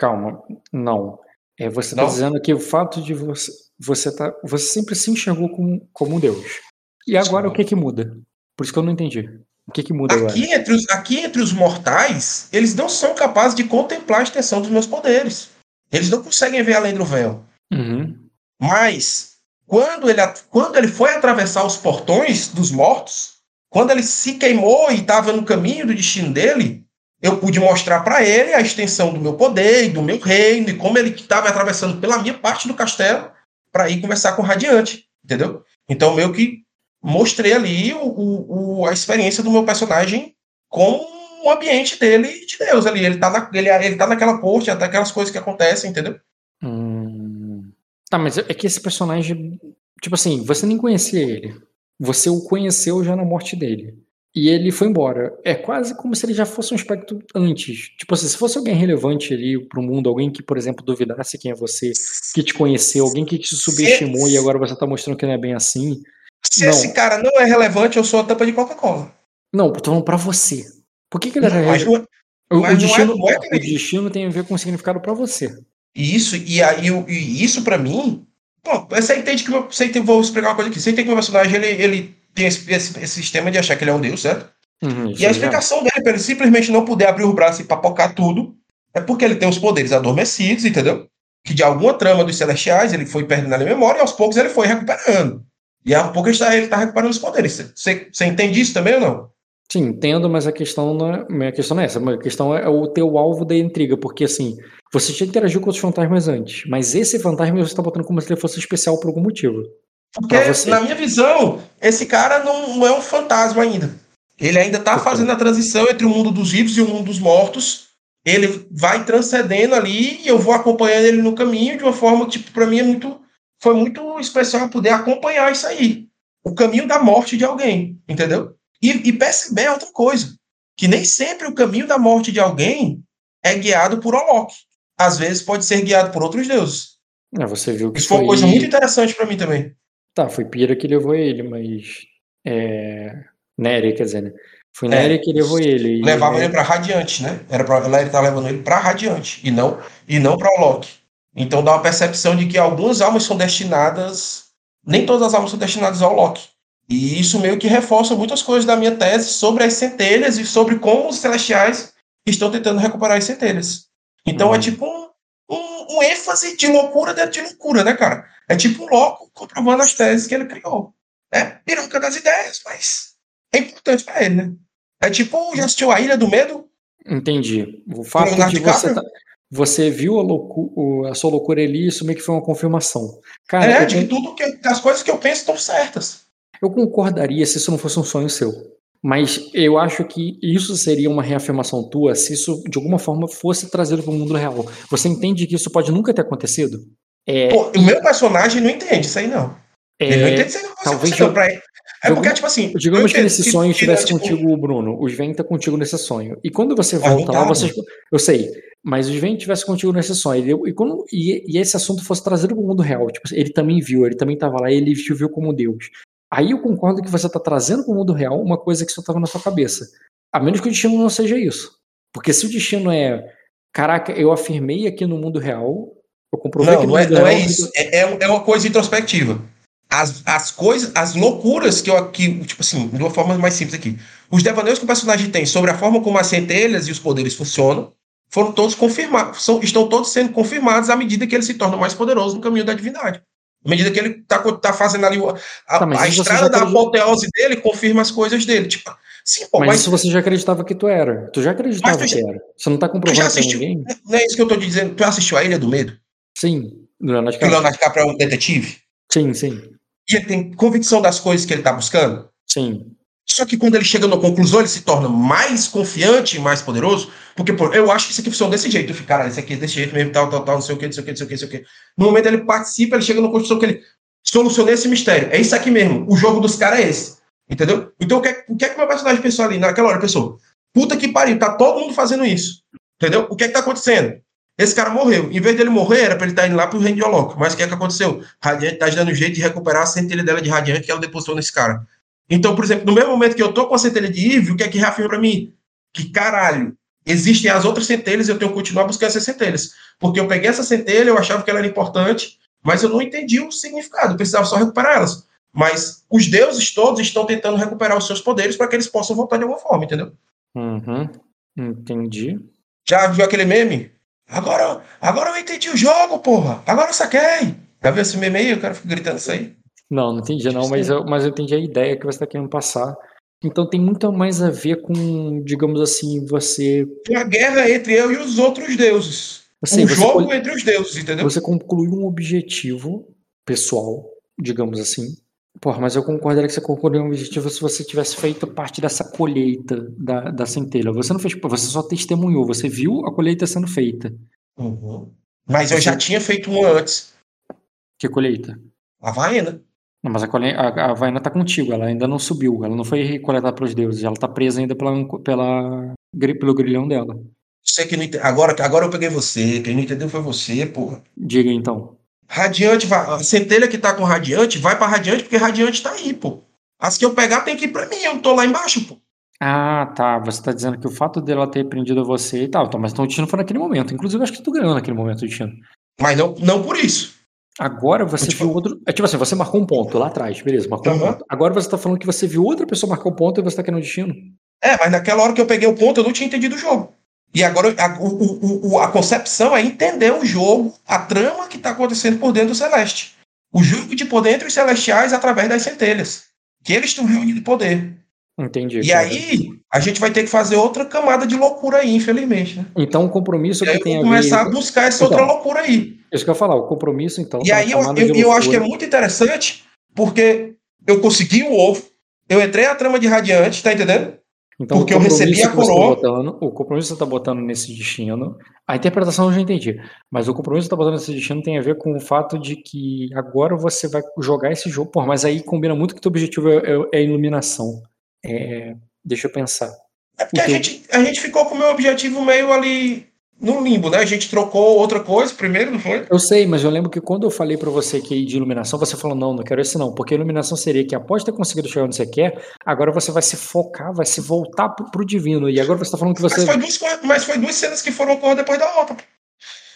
Calma, não. É, você está dizendo que o fato de você. Você, tá, você sempre se enxergou como, como um Deus. E agora Sim. o que que muda? Por isso que eu não entendi. O que que muda agora? Aqui entre, os, aqui entre os mortais, eles não são capazes de contemplar a extensão dos meus poderes. Eles não conseguem ver além do véu. Uhum. Mas, quando ele, quando ele foi atravessar os portões dos mortos, quando ele se queimou e estava no caminho do destino dele, eu pude mostrar para ele a extensão do meu poder e do meu reino e como ele estava atravessando pela minha parte do castelo para ir conversar com o Radiante, entendeu? Então, meio que mostrei ali o, o- o- a experiência do meu personagem com o ambiente dele de Deus ali. Ele tá, na, ele, ele tá naquela corte, até aquelas coisas que acontecem, entendeu? Hum. Tá, mas é que esse personagem. Tipo assim, você nem conhecia ele. Você o conheceu já na morte dele. E ele foi embora. É quase como se ele já fosse um aspecto antes. Tipo assim, se fosse alguém relevante ali pro mundo, alguém que, por exemplo, duvidasse quem é você, que te conheceu, alguém que te subestimou e agora você tá mostrando que não é bem assim. Se Não. esse cara não é relevante, eu sou a tampa de Coca-Cola. Não, tô falando pra você. Por que, que ele era Mas relevante? é- O, mas o não é- destino, não é o aquele- destino tem a ver com o significado pra você. Isso, e aí o- e isso pra mim. Bom, você entende que você entende, vou explicar uma coisa aqui. Você entende que meu personagem ele, ele tem esse, esse- esse sistema de achar que ele é um deus, certo? Uhum, E a explicação dele para ele simplesmente não poder abrir os braços e papocar tudo é porque ele tem os poderes adormecidos, entendeu? Que de alguma trama dos celestiais ele foi perdendo a memória e aos poucos ele foi recuperando. E aos poucos ele está, ele está recuperando os poderes. Você, você entende isso também ou não? Sim, entendo, mas a questão não é, a questão não é essa. A questão é o teu alvo da intriga, porque assim, você já interagiu com os fantasmas antes, mas esse fantasma você está botando como se ele fosse especial por algum motivo. Porque, na minha visão, esse cara não, não é um fantasma ainda. Ele ainda está fazendo a transição entre o mundo dos vivos e o mundo dos mortos. Ele vai transcendendo ali e eu vou acompanhando ele no caminho de uma forma que, tipo, para mim é muito. Foi muito especial poder acompanhar isso aí. O caminho da morte de alguém, entendeu? E, e perceber outra coisa: que nem sempre o caminho da morte de alguém é guiado por Olok. Às vezes pode ser guiado por outros deuses. É, você viu que Isso foi uma coisa muito interessante para mim também. Tá, foi Pira que levou ele, mas. É... Néria, quer dizer, né? Foi É, Néria que levou ele. e levava Néria- ele para Radiante, né? Era pra, ela estava levando ele para Radiante e não e não para o Loki. Então dá uma percepção de que algumas almas são destinadas, nem todas as almas são destinadas ao Loki. E isso meio que reforça muitas coisas da minha tese sobre as centelhas e sobre como os celestiais estão tentando recuperar as centelhas. Então Uhum. é tipo um, um, um ênfase de loucura dentro de loucura, né, cara? É tipo um louco comprovando as teses que ele criou. É piroca das ideias, mas é importante para ele, né? É tipo, já assistiu A Ilha do Medo? Entendi. O fato de você. Tá- Você viu a, loucu... a sua loucura ali, isso meio que foi uma confirmação. Cara, é, de que tudo que as coisas que eu penso estão certas. eu concordaria se isso não fosse um sonho seu. Mas eu acho que isso seria uma reafirmação tua se isso de alguma forma fosse trazido para o mundo real. Você entende que isso pode nunca ter acontecido? É, Pô, o meu personagem não entende isso aí, não. Ele não é, entende isso aí, não. Você- talvez eu- pra ele. É eu- porque, tipo assim. Digamos que nesse sonho ele é, estivesse tipo, contigo o Bruno, o Sven tá contigo nesse sonho. E quando você não volta lá, você. Eu sei, mas o Sven estivesse contigo nesse sonho. E, e, quando, e, e esse assunto fosse trazido pro mundo real, tipo, ele também viu, ele também tava lá, ele te viu como Deus. Aí eu concordo que você tá trazendo pro mundo real uma coisa que só tava na sua cabeça. A menos que o destino não seja isso. Porque se o destino é. Caraca, eu afirmei aqui no mundo real, eu comprovei que Não, no não é, mundo não é isso. É, é, é uma coisa introspectiva. As, as coisas, as loucuras que eu aqui, tipo assim, de uma forma mais simples aqui. Os devaneios que o personagem tem sobre a forma como as centelhas e os poderes funcionam foram todos confirmados, são, estão todos sendo confirmados à medida que ele se torna mais poderoso no caminho da divindade. À medida que ele tá, co- tá fazendo ali a, Tá, a estrada da apoteose dele confirma as coisas dele. Tipo, sim, pô, Mas, mas, isso você já acreditava que tu era. Tu já acreditava tu que já- era. Você não tá já comprovando assistiu. ninguém? Não é isso que eu tô te dizendo. Tu assistiu a Ilha do Medo? Sim. Leonardo Que o DiCaprio. Leonardo DiCaprio é um detetive? Sim, sim. E ele tem convicção das coisas que ele tá buscando? Sim. Só que quando ele chega na conclusão, ele se torna mais confiante e mais poderoso. Porque, pô, eu acho que isso aqui funciona desse jeito. Fico, cara, isso aqui é desse jeito mesmo, tal, tal, tal, não sei o que, não sei o que, não sei o que, não sei o que. No momento ele participa, ele chega na conclusão que ele solucionou esse mistério. É isso aqui mesmo. O jogo dos caras é esse. Entendeu? Então o que, é- o que é que meu personagem pensou ali naquela hora? Pensou, puta que pariu, tá todo mundo fazendo isso. Entendeu? O que é que tá acontecendo? Esse cara morreu. Em vez dele morrer, era pra ele estar indo lá pro reino de Oloco. Mas o que é que aconteceu? Radiante tá dando jeito de recuperar a centelha dela de Radiante que ela depositou nesse cara. Então, por exemplo, no mesmo momento que eu tô com a centelha de Eve, o que é que reafirma pra mim? Que caralho, existem as outras centelhas e eu tenho que continuar buscando essas centelhas. Porque eu peguei essa centelha, eu achava que ela era importante, mas eu não entendi o significado, eu precisava só recuperar elas. Mas os deuses todos estão tentando recuperar os seus poderes para que eles possam voltar de alguma forma, entendeu? Uhum. Entendi. Já viu aquele meme? Agora, agora eu entendi o jogo, porra! Agora eu saquei! Já viu esse meme aí? O cara fica gritando isso aí. Não, não entendi não, mas eu, mas eu entendi a ideia que você está querendo passar. Então tem muito mais a ver com, digamos assim, você. Uma guerra entre eu e os outros deuses. Assim, um jogo entre os deuses, entendeu? você concluiu um objetivo pessoal, digamos assim. Porra, mas eu concordaria que você concluiu um objetivo se você tivesse feito parte dessa colheita da, da centelha. Você não fez, você só testemunhou, você viu a colheita sendo feita. Uhum. Mas eu já tinha feito uma antes. Que colheita? A Vaena. Não, mas a, a, a Vaina tá contigo, ela ainda não subiu, ela não foi coletada pelos deuses, ela tá presa ainda pela, pela, pelo grilhão dela. Você que não ente- agora, agora eu peguei você. Quem não entendeu foi você, porra. Diga então. Radiante, vai, a centelha que tá com Radiante, vai pra Radiante porque Radiante tá aí, pô. As que eu pegar tem que ir pra mim, eu tô lá embaixo, pô. Ah, tá. Você tá dizendo que o fato dela ter prendido você e tal. Então, mas então o destino foi naquele momento. Inclusive, eu acho que tu ganhou naquele momento o destino. Mas não, não por isso. Agora você Tipo- viu outro. É tipo assim, você marcou um ponto lá atrás, beleza, marcou um Aham. ponto. Agora você tá falando que você viu outra pessoa marcar um ponto e você tá querendo o destino. É, mas naquela hora que eu peguei o ponto, eu não tinha entendido o jogo. E agora a, o, o, a concepção é entender o jogo, a trama que está acontecendo por dentro do Celeste. O jogo de poder entre os celestiais através das centelhas. Que eles estão reunindo poder. Entendi. E aí, a gente vai ter que fazer outra camada de loucura aí, infelizmente. Né? Então, o compromisso E que tem a começar a buscar essa Então, outra loucura aí. Isso que eu ia falar, o compromisso, então. E tá aí eu, eu, eu acho que é muito interessante, porque eu consegui o ovo, eu entrei na trama de Radiante, tá entendendo? Então, Porque o eu recebi a tá coroa. botando, o compromisso que você está botando nesse destino, a interpretação eu já entendi, mas o compromisso que você está botando nesse destino tem a ver com o fato de que agora você vai jogar esse jogo, pô, mas aí combina muito que o teu objetivo é, é- é iluminação. É, deixa eu pensar. É porque a gente, a gente ficou com o meu objetivo meio ali no limbo, né? A gente trocou outra coisa primeiro, não foi? Eu sei, mas eu lembro que quando eu falei pra você que de iluminação, você falou, não, não quero esse não, porque a iluminação seria que após ter conseguido chegar onde você quer, agora você vai se focar, vai se voltar pro, pro divino, e agora você tá falando que você... Mas, foi duas, mas foi duas cenas que foram uma depois da outra.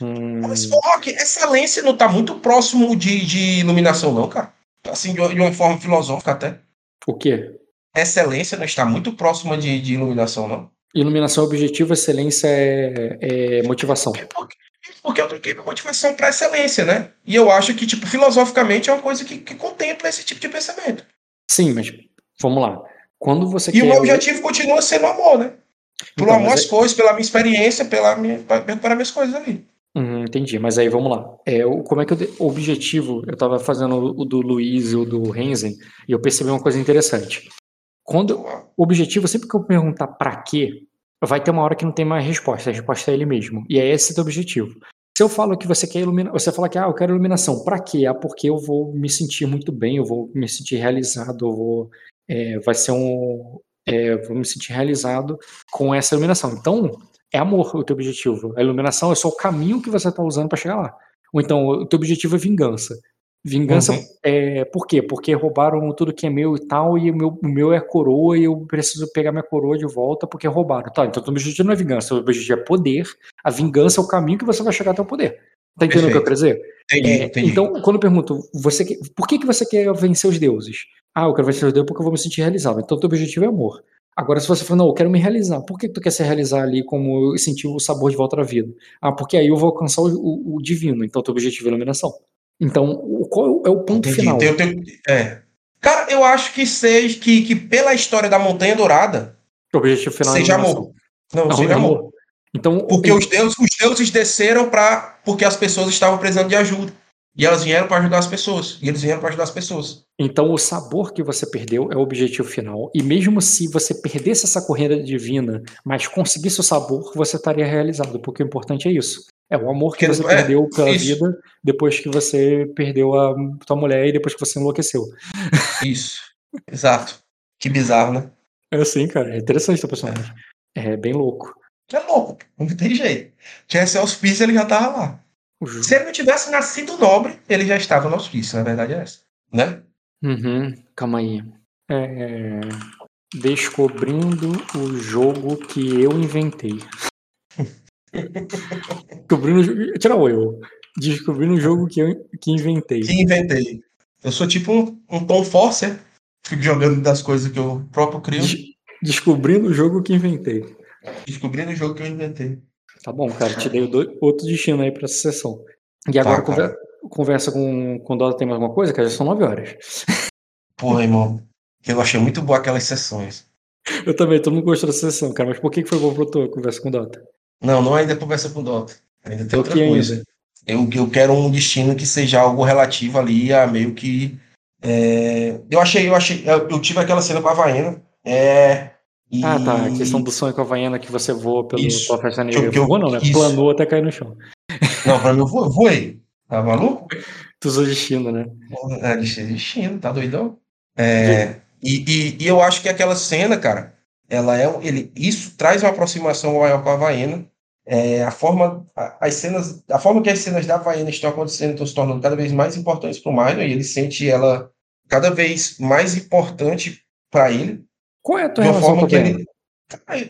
Hum, Mas, Rock, excelência não tá muito próximo de, de iluminação, não, cara. Assim, de, de uma forma filosófica até. o quê? Excelência não está muito próxima de, de iluminação, não. Iluminação, objetivo, excelência é, é motivação. Porque, porque eu troquei minha motivação para excelência, né? E eu acho que, tipo, filosoficamente é uma coisa que, que contempla esse tipo de pensamento. Sim, mas vamos lá. Quando você E o meu objetivo continua sendo amor, né? Pelo Então, amor às coisas, pela minha experiência, pela minha, para recuperar minhas coisas ali. Uhum, entendi, mas aí vamos lá. É, o- como é que eu, o objetivo, eu tava fazendo o o do Luiz e o do Renzen, e eu percebi uma coisa interessante. Quando o objetivo, sempre que eu perguntar pra quê, vai ter uma hora que não tem mais resposta, a resposta é ele mesmo. E é esse o teu objetivo. Se eu falo que você quer iluminar, você fala que ah, eu quero iluminação, pra quê? Ah, porque eu vou me sentir muito bem, eu vou me sentir realizado, eu vou é, vai ser um é, vou me sentir realizado com essa iluminação. Então, é amor o teu objetivo. A iluminação é só o caminho que você está usando para chegar lá. Ou então, o teu objetivo é vingança. Vingança Uhum. é por quê? Porque roubaram tudo que é meu e tal, e o meu, o meu é coroa, e eu preciso pegar minha coroa de volta porque roubaram. Tá, então o teu objetivo não é vingança, o teu objetivo é poder. A vingança é o caminho que você vai chegar até o poder. Tá entendendo o que eu quero dizer? Entendi, É, entendi. então, quando eu pergunto, você que- por que, que você quer vencer os deuses? Ah, eu quero vencer os deuses porque eu vou me sentir realizado. Então, teu objetivo é amor. Agora, se você fala, não, eu quero me realizar, por que que tu quer se realizar ali como eu sentir o sabor de volta da vida? Ah, porque aí eu vou alcançar o, o- o divino. Então, teu objetivo é iluminação. Então, qual é o ponto Entendi. final? Tem- tem- é. Cara, eu acho que seja que, que pela história da Montanha Dourada, O objetivo final seja é iluminação. amor. Não, Não, seja é amor. amor. Então, Porque o- os deuses, os deuses desceram para porque as pessoas estavam precisando de ajuda. E elas vieram para ajudar as pessoas. E eles vieram para ajudar as pessoas. Então, o sabor que você perdeu é o objetivo final. E mesmo se você perdesse essa corrida divina, mas conseguisse o sabor, você estaria realizado, porque o importante é isso. É o amor que Porque- você é, perdeu pela isso. vida depois que você perdeu a tua mulher e depois que você enlouqueceu. Isso. Exato. Que bizarro, né? É assim, cara. É interessante teu personagem. É bem louco. É louco. Não tem jeito. Tivesse auspício, ele já tava lá. Ju- Se ele não tivesse nascido nobre, ele já estava no auspício. Na verdade é essa. Né? Uhum, calma aí. É, Descobrindo o jogo que eu inventei. Descobrindo. Tira o eu. Descobrindo o jogo que eu que inventei. Que inventei. Eu sou tipo um, um Tom Forcer. Fico jogando das coisas que eu próprio crio. Des- Descobrindo o jogo que inventei. Descobrindo o jogo que eu inventei. Tá bom, cara, te dei outro destino aí pra essa sessão. E agora Tá, cara. conver- conversa com, com o Dota tem mais alguma coisa, cara? Já são nove horas. Pô, irmão. Eu achei muito boa aquelas sessões. Eu também, todo mundo gostou dessa sessão, cara. Mas por que, foi bom pra tu conversa com o Dota? Não, não ainda conversa com o Dota. Ainda tem outra aqui coisa. ainda. Eu, eu quero um destino que seja algo relativo ali a meio que. é, eu achei, eu achei. Eu, eu tive aquela cena com a Havaiana. É, e- Ah, tá. A questão do sonho com a Havaiana que você voa pelo, Isso. pela festa eu- negra. que eu- Voou não, né? isso. Planou até cair no chão. Não, pra mim eu vo- voei. Tá maluco? [laughs] Tu usou destino, né? É, destino, tá doidão? É, e, e, e eu acho que aquela cena, cara, ela é. Ele, isso traz uma aproximação maior com a Havaiana. É, a forma, as cenas, a forma que as cenas da Havaiana estão acontecendo estão se tornando cada vez mais importantes para o Minor e ele sente ela cada vez mais importante para ele. Qual é a tua De uma forma que ele.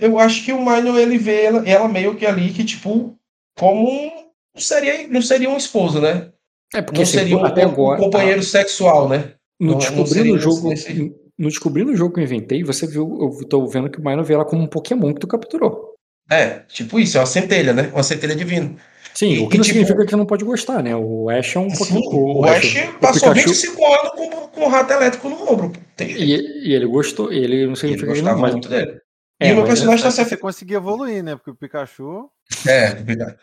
Eu acho que o Minor ele vê ela, ela meio que ali que, tipo, como um. Não seria, não seria um esposo, né? É porque Não assim, seria um, até um agora. companheiro sexual, né? No não- não descobrindo seria o jogo. nesse- no Descobrindo o Jogo que eu inventei, você viu, eu tô vendo que o Mino vê ela como um Pokémon que tu capturou. É, tipo isso, é uma centelha, né? Uma centelha divina. Sim, E- o que e, não tipo- significa que não pode gostar, né? O Ash é um Assim, Pokémon. o Ash o passou Pikachu- 25 anos com, com um rato elétrico no ombro. Tem, E, e ele gostou, ele não ele significa que gostava não, mas, muito dele. É, e o meu personagem tá Acho que se você conseguir evoluir, né? Porque o Pikachu. É, o Pikachu.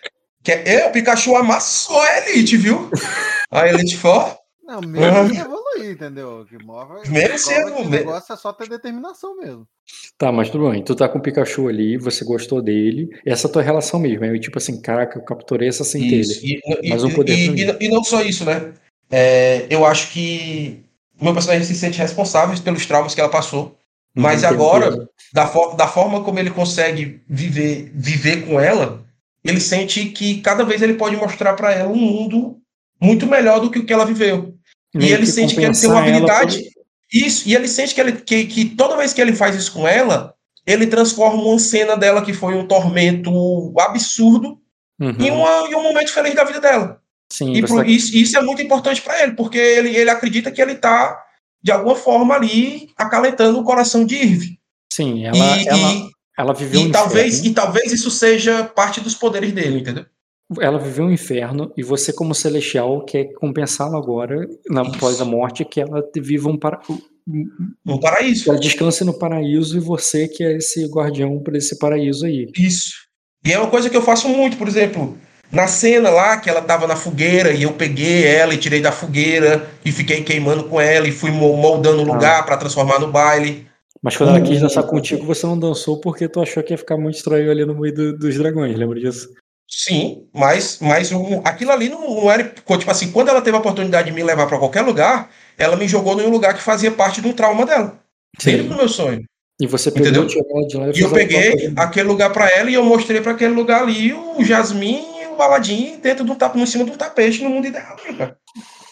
Que é, o Pikachu amassou a Elite, viu? A Elite Four. Não, mesmo [laughs] sem evoluir, entendeu? Que move. Mesmo sem prova que o negócio é só ter determinação mesmo. Tá, mas tudo bem. Tu tá com o Pikachu ali, você gostou dele. Essa é a tua relação mesmo. É tipo assim, caraca, eu capturei essa centelha. Isso. E, e, Mas um poder e- e- e não só isso, né? É, eu acho que o meu personagem se sente responsável pelos traumas que ela passou. Mas agora, da, for- da forma como ele consegue viver, viver com ela, ele sente que cada vez ele pode mostrar pra ela um mundo muito melhor do que o que ela viveu. E Meio ele sente que ele tem uma habilidade. Isso, e ele sente que, ele, que, que toda vez que ele faz isso com ela, ele transforma uma cena dela que foi um tormento absurdo Uhum, em, uma, em um momento feliz da vida dela. Sim, E pro- isso, isso é muito importante para ele, porque ele, ele acredita que ele tá, de alguma forma, ali acalentando o coração de Irv. sim, ela, E, ela, e- ela viveu e um talvez, inferno. e talvez isso seja parte dos poderes dele, entendeu? Ela viveu um inferno e você, como celestial, quer compensá-la agora, na, após a morte, que ela viva um para... Um paraíso. ela descanse no paraíso e você que é esse guardião para esse paraíso aí. Isso. E é uma coisa que eu faço muito, por exemplo, na cena lá que ela tava na fogueira e eu peguei ela e tirei da fogueira e fiquei queimando com ela e fui mo- moldando o Ah. lugar para transformar no baile. Mas quando ela quis Uhum. dançar contigo, você não dançou porque tu achou que ia ficar muito estranho ali no meio do- dos dragões, lembra disso? Sim, mas, mas um- aquilo ali não, não era. Tipo assim, quando ela teve a oportunidade de me levar para qualquer lugar, ela me jogou em um lugar que fazia parte de um trauma dela. Dentro do meu sonho. E você Entendeu? lá E eu peguei aquele lugar para ela e eu mostrei para aquele lugar ali o Jasmine e o Aladdin dentro do tapete, em cima de um tapete no mundo ideal. cara.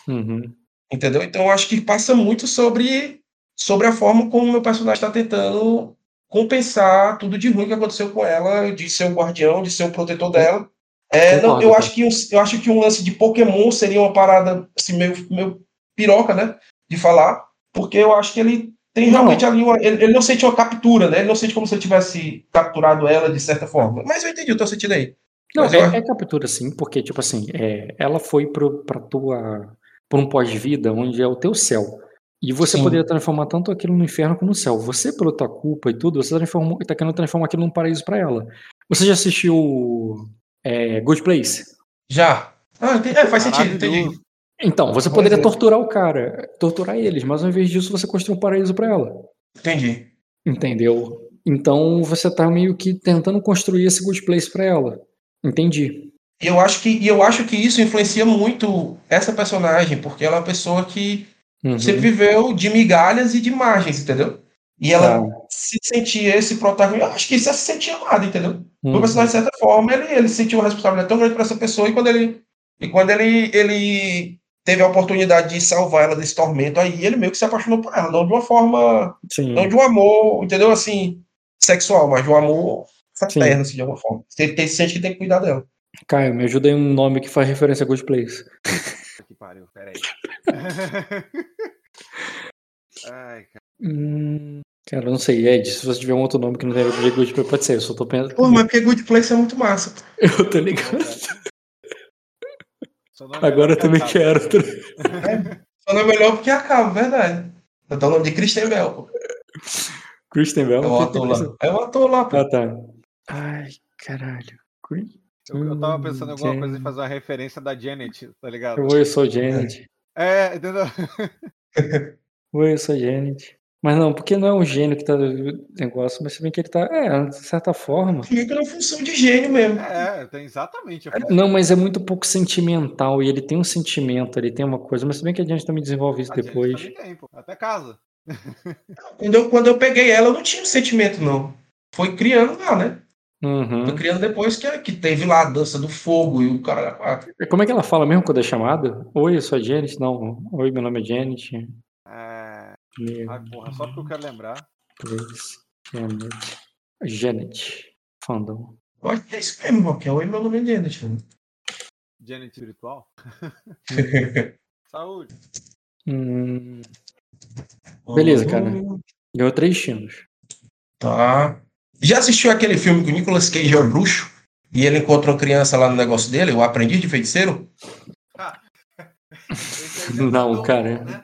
Uhum. Entendeu? Então eu acho que passa muito sobre, sobre a forma como o meu personagem está tentando compensar tudo de ruim que aconteceu com ela, de ser o guardião, de ser o protetor dela. É, não, eu, cara. acho que um, eu acho que um lance de Pokémon seria uma parada assim, meio, meio piroca, né? De falar, porque eu acho que ele tem Não. realmente ali uma. Ele, ele não sente uma captura, né? Ele não sente como se ele tivesse capturado ela de certa forma. Mas eu entendi o teu sentido aí. Não, Mas eu acho- é, é captura sim, porque, tipo assim, é, ela foi pro, pra tua. por um pós-vida onde é o teu céu. E você Sim. poderia transformar tanto aquilo no inferno como no céu. Você, pela tua culpa e tudo, você transformou, tá querendo transformar aquilo num paraíso pra ela. Você já assistiu é, Good Place? Já. Ah, entendi. É, faz sentido, entendi. Então, você poderia é. torturar o cara, torturar eles, mas ao invés disso você construiu um paraíso pra ela. Entendi. Entendeu? Então você tá meio que tentando construir esse good place pra ela. Entendi. E eu acho que, e eu acho que isso influencia muito essa personagem, porque ela é uma pessoa que Uhum. sempre viveu de migalhas e de margens, entendeu? E ela Tá. se sentia esse protagonista. Eu acho que isso é se sentir amado, entendeu? O Uhum. personagem, de certa forma, ele, ele sentiu uma responsabilidade tão grande por essa pessoa, e quando ele, e quando ele, ele teve a oportunidade de salvar ela desse tormento, aí ele meio que se apaixonou por ela, não de uma forma, Sim. não de um amor, entendeu? Assim, sexual, mas de um amor fraterno, assim, de alguma forma. Ele, ele sente que tem que cuidar dela. Caio, me ajuda aí um nome que faz referência a Good Place. [laughs] Que pariu, peraí. Ai, cara. Hum, cara, eu não sei, Ed, se você tiver um outro nome que não tem a ver Good Place, pode ser, eu só tô pensando. Pô, mas porque Good Place é muito massa. Eu tô ligado. [laughs] É Agora eu também quero. Só não é melhor porque acaba, verdade. Eu tô o nome de Christian Bell, pô. Kristen Bell. É o ator lá. É o ator lá, pô. Ah, tá. Ai, caralho. Eu, eu tava pensando em alguma Hum, coisa em fazer uma referência da Janet, tá ligado? Oi, eu sou Janet. É, entendeu? [laughs] Oi, eu sou Janet. Mas não, porque não é um gênio que tá no negócio, mas se bem que ele tá. É, de certa forma. Fica na função de gênio mesmo. É, tem exatamente a Não, mas é muito pouco sentimental e ele tem um sentimento, ele tem uma coisa, mas se bem que a gente também desenvolve isso A depois. tem, pô. Até casa. Quando eu, quando eu peguei ela, eu não tinha sentimento, não. Foi criando lá, né? Foi Uhum. criando depois que, que teve lá a dança do fogo e o cara. ah, Como é que ela fala mesmo quando é chamada? Oi, eu sou a Janet. Não, oi, meu nome é Janet. É... Meu Ai, porra, só porque eu quero lembrar. Deus, Janet. Janet. Fandom. Olha, é isso mesmo, Roque. Oi, meu nome é Janet. Janet espiritual. [laughs] Saúde. Hum, Beleza, cara. Ganhou três destinos. Tá. Já assistiu aquele filme que o Nicolas Cage é o bruxo? E ele encontra uma criança lá no negócio dele, o aprendiz de feiticeiro? [laughs] Não, cara. né?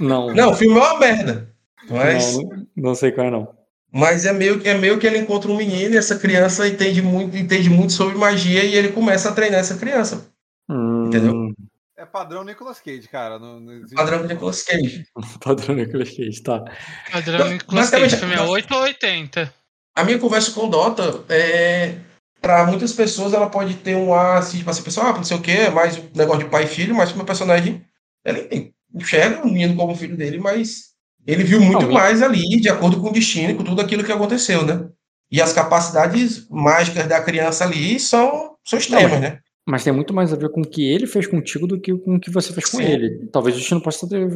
Não, Não, o filme é uma merda. Mas, não, não sei qual é, não. mas é, meio, que- é meio que ele encontra um menino e essa criança entende muito, entende muito sobre magia e ele começa a treinar essa criança. Hum, Entendeu? É padrão Nicolas Cage, cara. Não, não existe- Padrão Nicolas Cage. [laughs] Padrão Nicolas Cage, tá. Padrão Não, Nicolas Cage, filme é 8 ou 80. A minha conversa com o Dota é. Para muitas pessoas, ela pode ter um ar assim, tipo assim, pessoal, ah, não sei o que, é mais um negócio de pai e filho, mas o meu personagem, ele enxerga o menino como filho dele, mas ele viu muito Não, mais ali, de acordo com o destino e com tudo aquilo que aconteceu, né? E as capacidades mágicas da criança ali são, são extremas, né? Mas tem muito mais a ver com o que ele fez contigo do que com o que você fez com Sim. ele. Talvez o destino possa ter.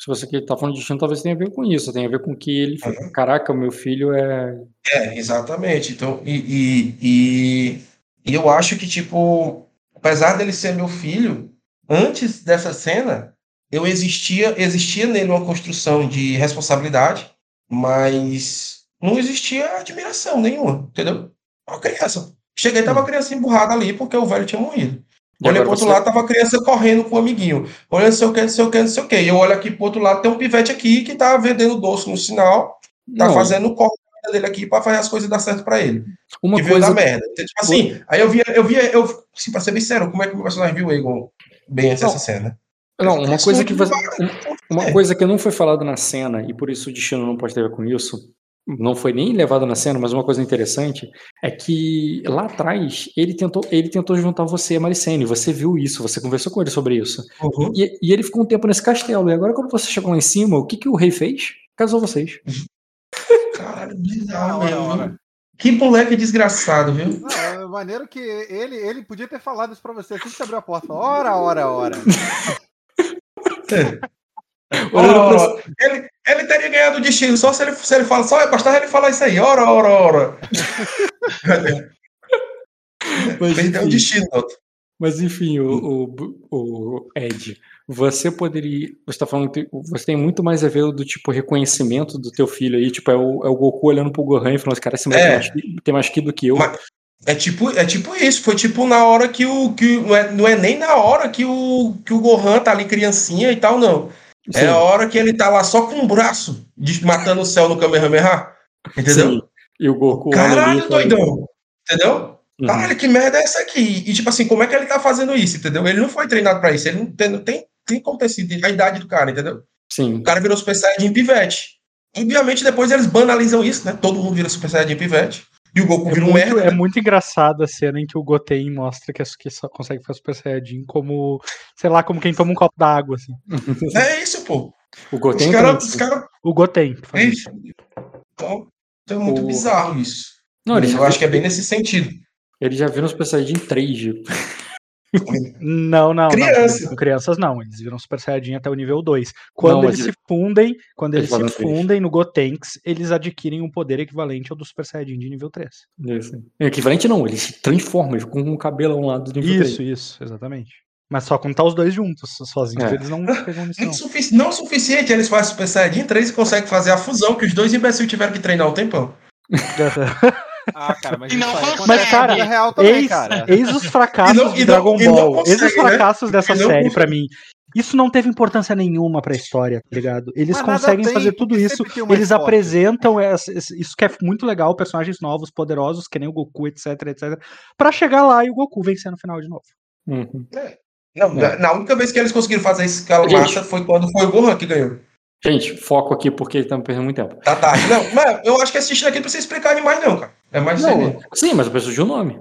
Se você que tá falando de destino, talvez tenha a ver com isso. Tem a ver com o que ele. Uhum. Caraca, meu filho é. É, exatamente. Então, e, e, e, e eu acho que, tipo, apesar dele ser meu filho, antes dessa cena, eu existia, existia nele uma construção de responsabilidade, mas não existia admiração nenhuma, entendeu? Uma criança. Cheguei, tava a criança emburrada ali porque o velho tinha morrido. E Olhei agora pro outro você- lado, tava a criança correndo com o amiguinho. Olhando não sei o que, não sei o que, não sei o que. E eu olho aqui pro outro lado, tem um pivete aqui que tá vendendo doce no sinal, tá Não, fazendo o vida dele aqui pra fazer as coisas dar certo pra ele. Uma que veio coisa. da merda. Então, tipo assim, aí eu via, eu via, eu, assim, pra ser bem sério, como é que o meu personagem viu o Egon bem antes dessa cena? Não, uma coisa que você. Uma coisa que não foi falada na cena, e por isso o destino não pode ter a ver com isso, não foi nem levado na cena, mas uma coisa interessante é que lá atrás ele tentou, ele tentou juntar você e a Maricene. Você viu isso, você conversou com ele sobre isso. Uhum. E, e ele ficou um tempo nesse castelo. E agora, quando você chegou lá em cima, o que, que o rei fez? Casou vocês. [laughs] Caralho, Da bizarro hora. Que moleque desgraçado, viu? Não, é maneiro que ele, ele podia ter falado isso pra você assim que você abriu a porta. Ora, ora, ora. [laughs] Ora, ora, ora. Ele, ele teria ganhado o destino só se ele, se ele fala, só bastava ele falar isso aí. Ora, ora, ora. [laughs] Mas, Perdeu o destino, mas enfim, o, o, o Ed, você poderia. Você tá falando que você tem muito mais a ver do tipo reconhecimento do teu filho aí. Tipo, é o, é o Goku olhando pro Gohan e falando, cara, esse moleque É. tem mais ki- tem mais ki do que eu. Mas- É tipo, é tipo isso, foi tipo na hora que o. Que, não, é, não é nem na hora que o, que o Gohan tá ali criancinha e tal, não. É Sim, a hora que ele tá lá só com um braço, matando o céu no Kamehameha. Entendeu? sim. E o Goku Caralho, doidão. Entendeu? Uhum. Caralho, que merda é essa aqui? E tipo assim, como é que ele tá fazendo isso, entendeu? Ele não foi treinado pra isso, ele não tem, não tem, tem sido a idade do cara, entendeu? Sim. O cara virou Super Saiyajin pivete. Obviamente, depois eles banalizam isso, né? Todo mundo vira Super Saiyajin pivete. E o Goku É vira um muito, é muito engraçado a cena em que o Goten mostra que, que só consegue fazer Super Saiyajin como, sei lá, como quem toma um copo d'água, assim. [laughs] É isso, pô. O Os Goten caras. também- Os cara, O Goten. é isso. Então, então é muito O- bizarro isso. Não, ele eu já, acho que é bem nesse sentido. ele já viu no Super Saiyajin 3. Não, não, Criança. não. Crianças não, eles viram Super Saiyajin até o nível 2. Quando Não, eles ele- se fundem, quando Ele eles se fundem no Gotenks, eles adquirem um poder equivalente ao do Super Saiyajin de nível 3. Isso. É equivalente não, ele se transforma, ele fica com um cabelo a um lado do nível Isso, isso, exatamente. Mas só quando tá os dois juntos, sozinhos É. eles não pegam nisso. Não, Não. sufici- não o suficiente, eles fazem Super Saiyajin 3 e conseguem fazer a fusão que os dois imbecis tiveram que treinar um tempão. [laughs] Ah, cara, mas E não consegue. cara, real também, Eis, cara. eis os fracassos não- de Dragon não Ball. eis os né? fracassos dessa série pra mim. Isso não teve importância nenhuma pra história, tá ligado? Eles Mas conseguem tem, fazer tudo isso. Eles apresentam essa- isso que é muito legal, personagens novos, poderosos, que nem o Goku, etc, etc, Pra chegar lá e o Goku vencer no final de novo. Uhum. Não, É. na, na única vez que eles conseguiram fazer esse escala Gente. massa foi quando foi o Gohan que ganhou. Gente, foco aqui porque estamos perdendo muito tempo. Tá tarde. Não, mas eu acho que assistindo aqui não precisa explicar demais, não, cara. É mais. Não, sim, mas eu preciso de um nome.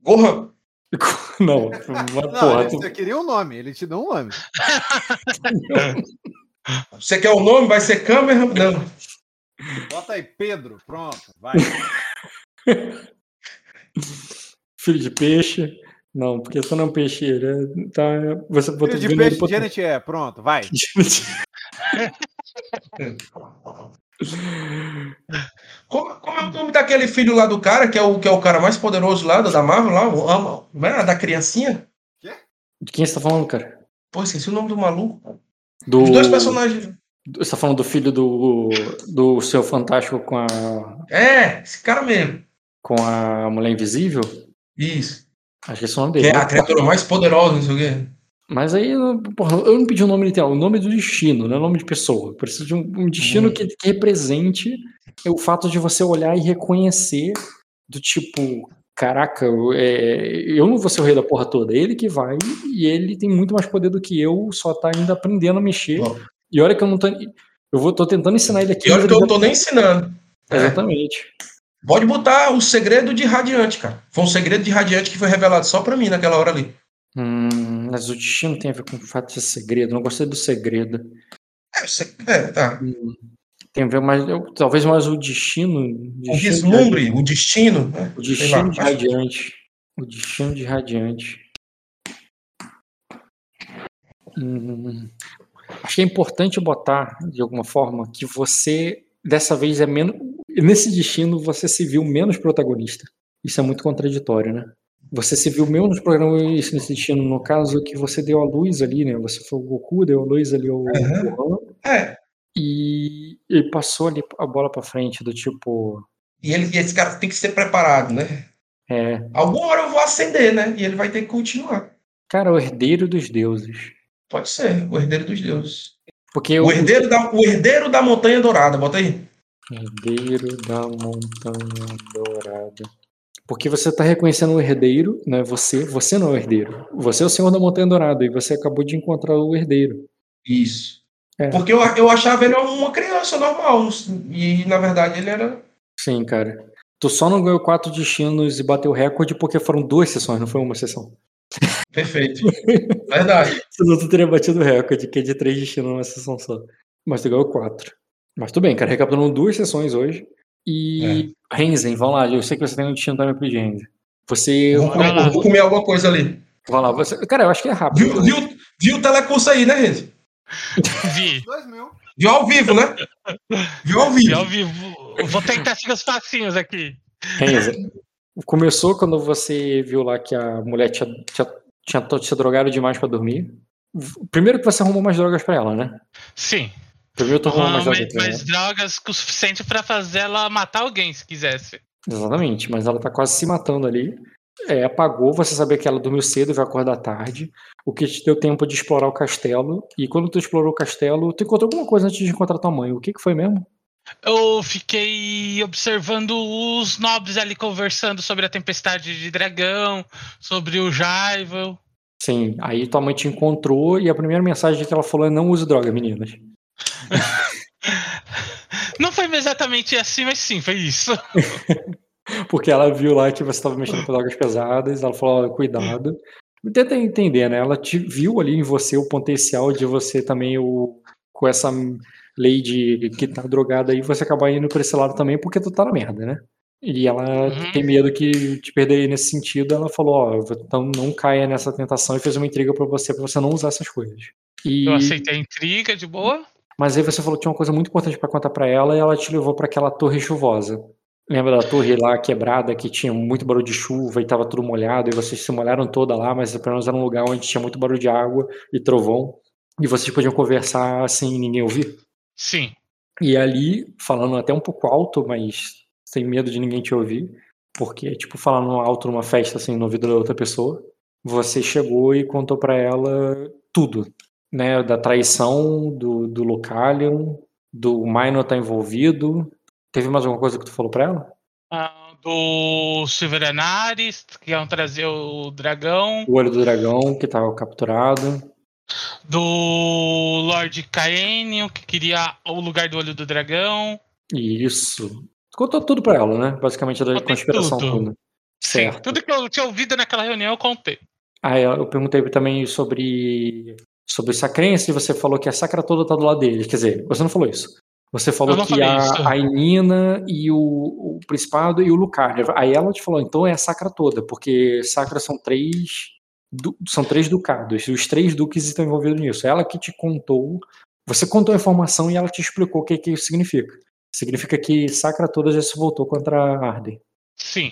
Gohan. [laughs] Não, mas, Não, porra, ele, tu- você queria um nome, ele te deu um nome. [laughs] Você quer o nome? Vai ser Kamehameha? Não. Bota aí, Pedro, pronto, vai. [laughs] filho de peixe. Não, porque você não é um peixe, ele é, tá, você botou de peixe, pro- Janet é, pronto, vai. [laughs] Como, como é o nome daquele filho lá do cara, que é o, que é o cara mais poderoso lá da Marvel, lá, o ama, não é? da criancinha? De quem você tá falando, cara? Pô, esqueci o nome do maluco. Do... Os dois personagens. Você tá falando do filho do, do Senhor Fantástico com a, É, esse cara mesmo. com a Mulher Invisível? Isso. Acho que esse é o nome Que dele. é a criatura mais poderosa, não sei o quê. Mas aí, porra, eu não pedi o nome literal, o nome do destino, não é o nome de pessoa. Eu preciso de um, um destino Hum. que, que represente o fato de você olhar e reconhecer do tipo, caraca, eu, é, eu não vou ser o rei da porra toda, é ele que vai e ele tem muito mais poder do que eu, só tá ainda aprendendo a mexer. Bom, E olha que eu não tô. Eu vou, tô tentando ensinar ele aqui. E olha que eu não tô nem ensinando. já- É. Pode botar o segredo de Radiante, cara. Foi um segredo de Radiante que foi revelado só pra mim naquela hora ali. Hum, mas o destino tem a ver com o fato de ser segredo. Não gostei do segredo. É, é, tá. Hum, Tem a ver mais. eu- talvez mais o destino. O destino de vislumbre, o destino. né? O destino lá, de radiante. O destino de radiante. Hum, acho que é importante botar, de alguma forma, que você, dessa vez, é menos. Nesse destino, você se viu menos protagonista. Isso é muito contraditório, né? Você se viu menos protagonista nesse destino, no caso, que você deu a luz ali, né? Você foi o Goku, deu a luz ali ao. Gohan, É. e ele passou ali a bola pra frente, do tipo. E, ele, e esse cara tem que ser preparado, né? É, Alguma hora eu vou acender, né? E ele vai ter que continuar. cara, o herdeiro dos deuses. Pode ser, o herdeiro dos deuses. Porque O o herdeiro da, o herdeiro da Montanha Dourada, bota aí. Herdeiro da montanha dourada. Porque você está reconhecendo o herdeiro, né? Você, você não é o herdeiro. Você é o senhor da montanha dourada e você acabou de encontrar o herdeiro. Isso. É. Porque eu, eu achava ele uma criança normal. E na verdade ele era. Sim, cara. Tu só não ganhou quatro destinos e bateu recorde porque foram duas sessões, não foi uma sessão. Perfeito. [laughs] Verdade. Senão tu teria batido o recorde, que é de três destinos numa sessão só. Mas tu ganhou quatro. Mas tudo bem, cara. Recapitulando duas sessões hoje. E. Renzen, vamos lá. Eu sei que você tem um destino também pro Renzen. Você. Vou comer, lá. vou comer alguma coisa ali. Vai lá, você. Cara, eu acho que é rápido. Viu, viu, viu o telecurso aí, né, Renzi? Vi. [laughs] Viu ao vivo, né? Viu ao Vi vivo. ao vivo. Eu Vou tentar seguir os passinhos aqui. Renzen. Começou quando você viu lá que a mulher tinha, tinha, tinha se drogado demais pra dormir. Primeiro que você arrumou mais drogas pra ela, né? Sim. Primeiro tu arrumou mais drogas Mas, pra ela. mas drogas o suficiente pra fazer ela matar alguém se quisesse. Exatamente, mas ela tá quase se matando ali. É, apagou, você sabia que ela dormiu cedo e vai acordar tarde, o que te deu tempo de explorar o castelo. E quando tu explorou o castelo, tu encontrou alguma coisa antes de encontrar tua mãe. O que, que foi mesmo? Eu fiquei observando os nobres ali conversando sobre a tempestade de dragão, sobre o Jaivel. Sim, aí tua mãe te encontrou e a primeira mensagem que ela falou é não use droga, meninas. Não foi exatamente assim, mas sim, foi isso. [laughs] Porque ela viu lá que você estava mexendo com drogas pesadas, ela falou, "Ó, cuidado. Tenta entender, né? Ela te viu ali em você o potencial de você também, o, com essa lei de que tá drogada aí, você acabar indo por esse lado também, porque tu tá na merda, né? E ela Uhum. tem medo que te perder nesse sentido, ela falou, ó, então não caia nessa tentação e fez uma intriga pra você, pra você não usar essas coisas. E... Eu aceitei a intriga de boa. Mas aí você falou que tinha uma coisa muito importante pra contar pra ela e ela te levou pra aquela torre chuvosa. Lembra da torre lá quebrada que tinha muito barulho de chuva e tava tudo molhado e vocês se molharam toda lá, mas pelo menos era um lugar onde tinha muito barulho de água e trovão e vocês podiam conversar sem ninguém ouvir. Sim. E ali, falando até um pouco alto, mas sem medo de ninguém te ouvir, porque tipo falando alto numa festa assim no ouvido da outra pessoa, você chegou e contou pra ela tudo, né, da traição do, do Lucalion, do Minor tá envolvido. Teve mais alguma coisa que tu falou pra ela? Ah, do Silveranares, que iam trazer o dragão. O olho do dragão que tava capturado. Do Lord Caenion, que queria o lugar do olho do dragão. Isso. Contou tudo pra ela, né? Basicamente da conspiração tudo. toda. Sim, Certo. tudo que eu tinha ouvido naquela reunião eu contei. Aí eu perguntei também sobre sobre essa crença e você falou que a sacra toda tá do lado deles. Quer dizer, você não falou isso. Você falou que a, isso. a Inina e o, o Principado e o Lucario. Aí ela te falou, então é a sacra toda, porque sacra são três du- são três ducados. Os três duques estão envolvidos nisso. Ela que te contou. Você contou a informação e ela te explicou o que, que isso significa. Significa que sacra toda já se voltou contra a Arden. Sim.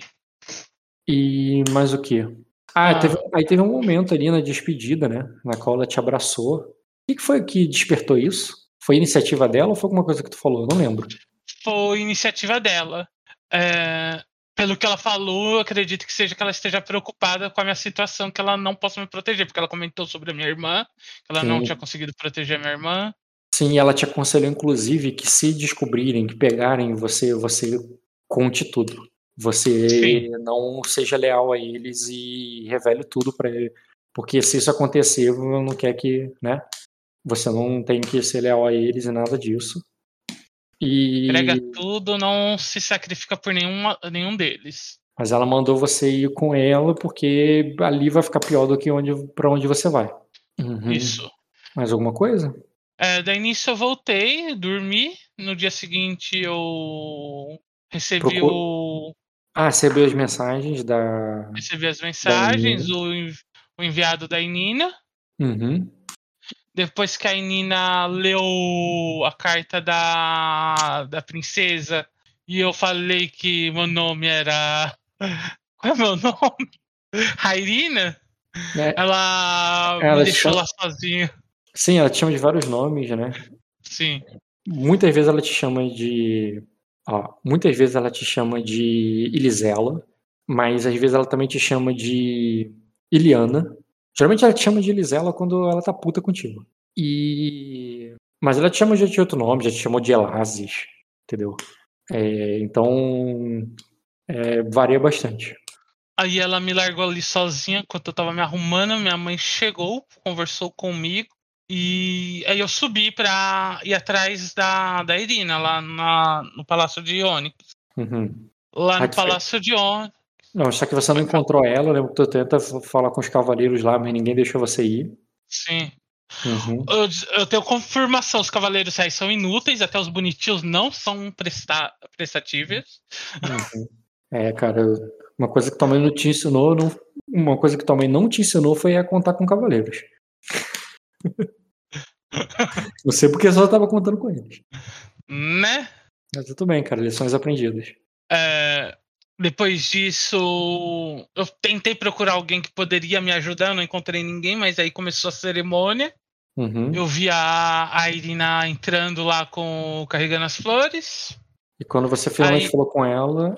E mais o quê? Ah, Ah. teve- aí teve um momento ali na despedida, né? Na qual ela te abraçou. O que que foi que despertou isso? Foi iniciativa dela ou foi alguma coisa que tu falou? Eu não lembro. Foi iniciativa dela. É, pelo que ela falou, eu acredito que seja que ela esteja preocupada com a minha situação, que ela não possa me proteger, porque ela comentou sobre a minha irmã, que ela não Sim. tinha conseguido proteger a minha irmã. Sim, ela te aconselhou, inclusive, que se descobrirem, que pegarem você, você conte tudo. Você Sim. não seja leal a eles e revele tudo pra ele. Porque se isso acontecer, não quer que, né? Você não tem que ser leal a eles e nada disso. E... Entrega tudo, não se sacrifica por nenhuma, nenhum deles. Mas ela mandou você ir com ela porque ali vai ficar pior do que onde, pra onde você vai. Uhum. Isso. Mais alguma coisa? É, daí nisso eu voltei, dormi. No dia seguinte eu recebi Procura- o. Ah, recebeu as mensagens da. Recebi as mensagens, o, envi- o enviado da Inina. Uhum. Depois que a Inina leu a carta da, da princesa e eu falei que meu nome era. [laughs] Qual é meu nome? Rairina? É, Ela, Ela me deixou chama- lá sozinha. sim, ela te chama de vários nomes, né? Sim. Muitas vezes ela te chama de. Ó, muitas vezes ela te chama de Elisela, mas às vezes ela também te chama de Iliana. Geralmente ela te chama de Elisela quando ela tá puta contigo. E. Mas ela te chama de outro nome, já te chamou de Elazes, entendeu? É, então. é, varia bastante. Aí ela me largou ali sozinha enquanto eu tava me arrumando. Minha mãe chegou, conversou comigo. E aí eu subi pra ir atrás da, da Irina, lá na, no Palácio de Onyx. Uhum. Lá no foi- Palácio de Onyx. Não, só que você não encontrou ela, eu lembro que tu tenta falar com os cavaleiros lá, mas ninguém deixou você ir. Sim. Uhum. Eu, eu tenho confirmação, os cavaleiros aí são inúteis, até os bonitinhos não são presta, prestatíveis. Uhum. É, cara, uma coisa que mãe não te ensinou, não, uma coisa que mãe não te ensinou foi a contar com cavaleiros. [laughs] [laughs] Não sei porque só tava contando com eles. Né? Mas tudo bem, cara, lições aprendidas. É, depois disso, eu tentei procurar alguém que poderia me ajudar, eu não encontrei ninguém, mas aí começou a cerimônia. Uhum. Eu vi a, a Irina entrando lá com carregando as flores. E quando você finalmente Aí- falou com ela,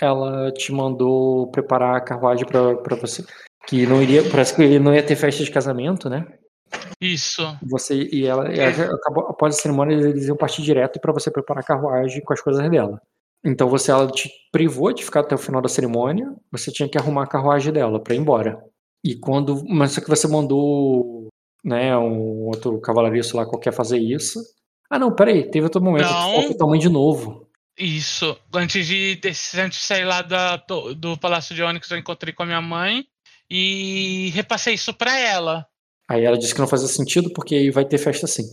ela te mandou preparar a carruagem pra você. Que não iria. Parece que ele não ia ter festa de casamento, né? Isso. Você e ela, ela acabou, após a cerimônia, eles iam partir direto para você preparar a carruagem com as coisas dela. Então você ela te privou de ficar até o final da cerimônia, você tinha que arrumar a carruagem dela para ir embora. E quando, mas só que você mandou, né, um outro cavalariço lá qualquer fazer isso. Ah, não, peraí, teve outro momento Não. tua mãe de novo. Isso. Antes de, antes de sair lá da- do, Palácio de Onyx, eu encontrei com a minha mãe e repassei isso pra ela. Aí ela disse que não fazia sentido porque aí vai ter festa sim.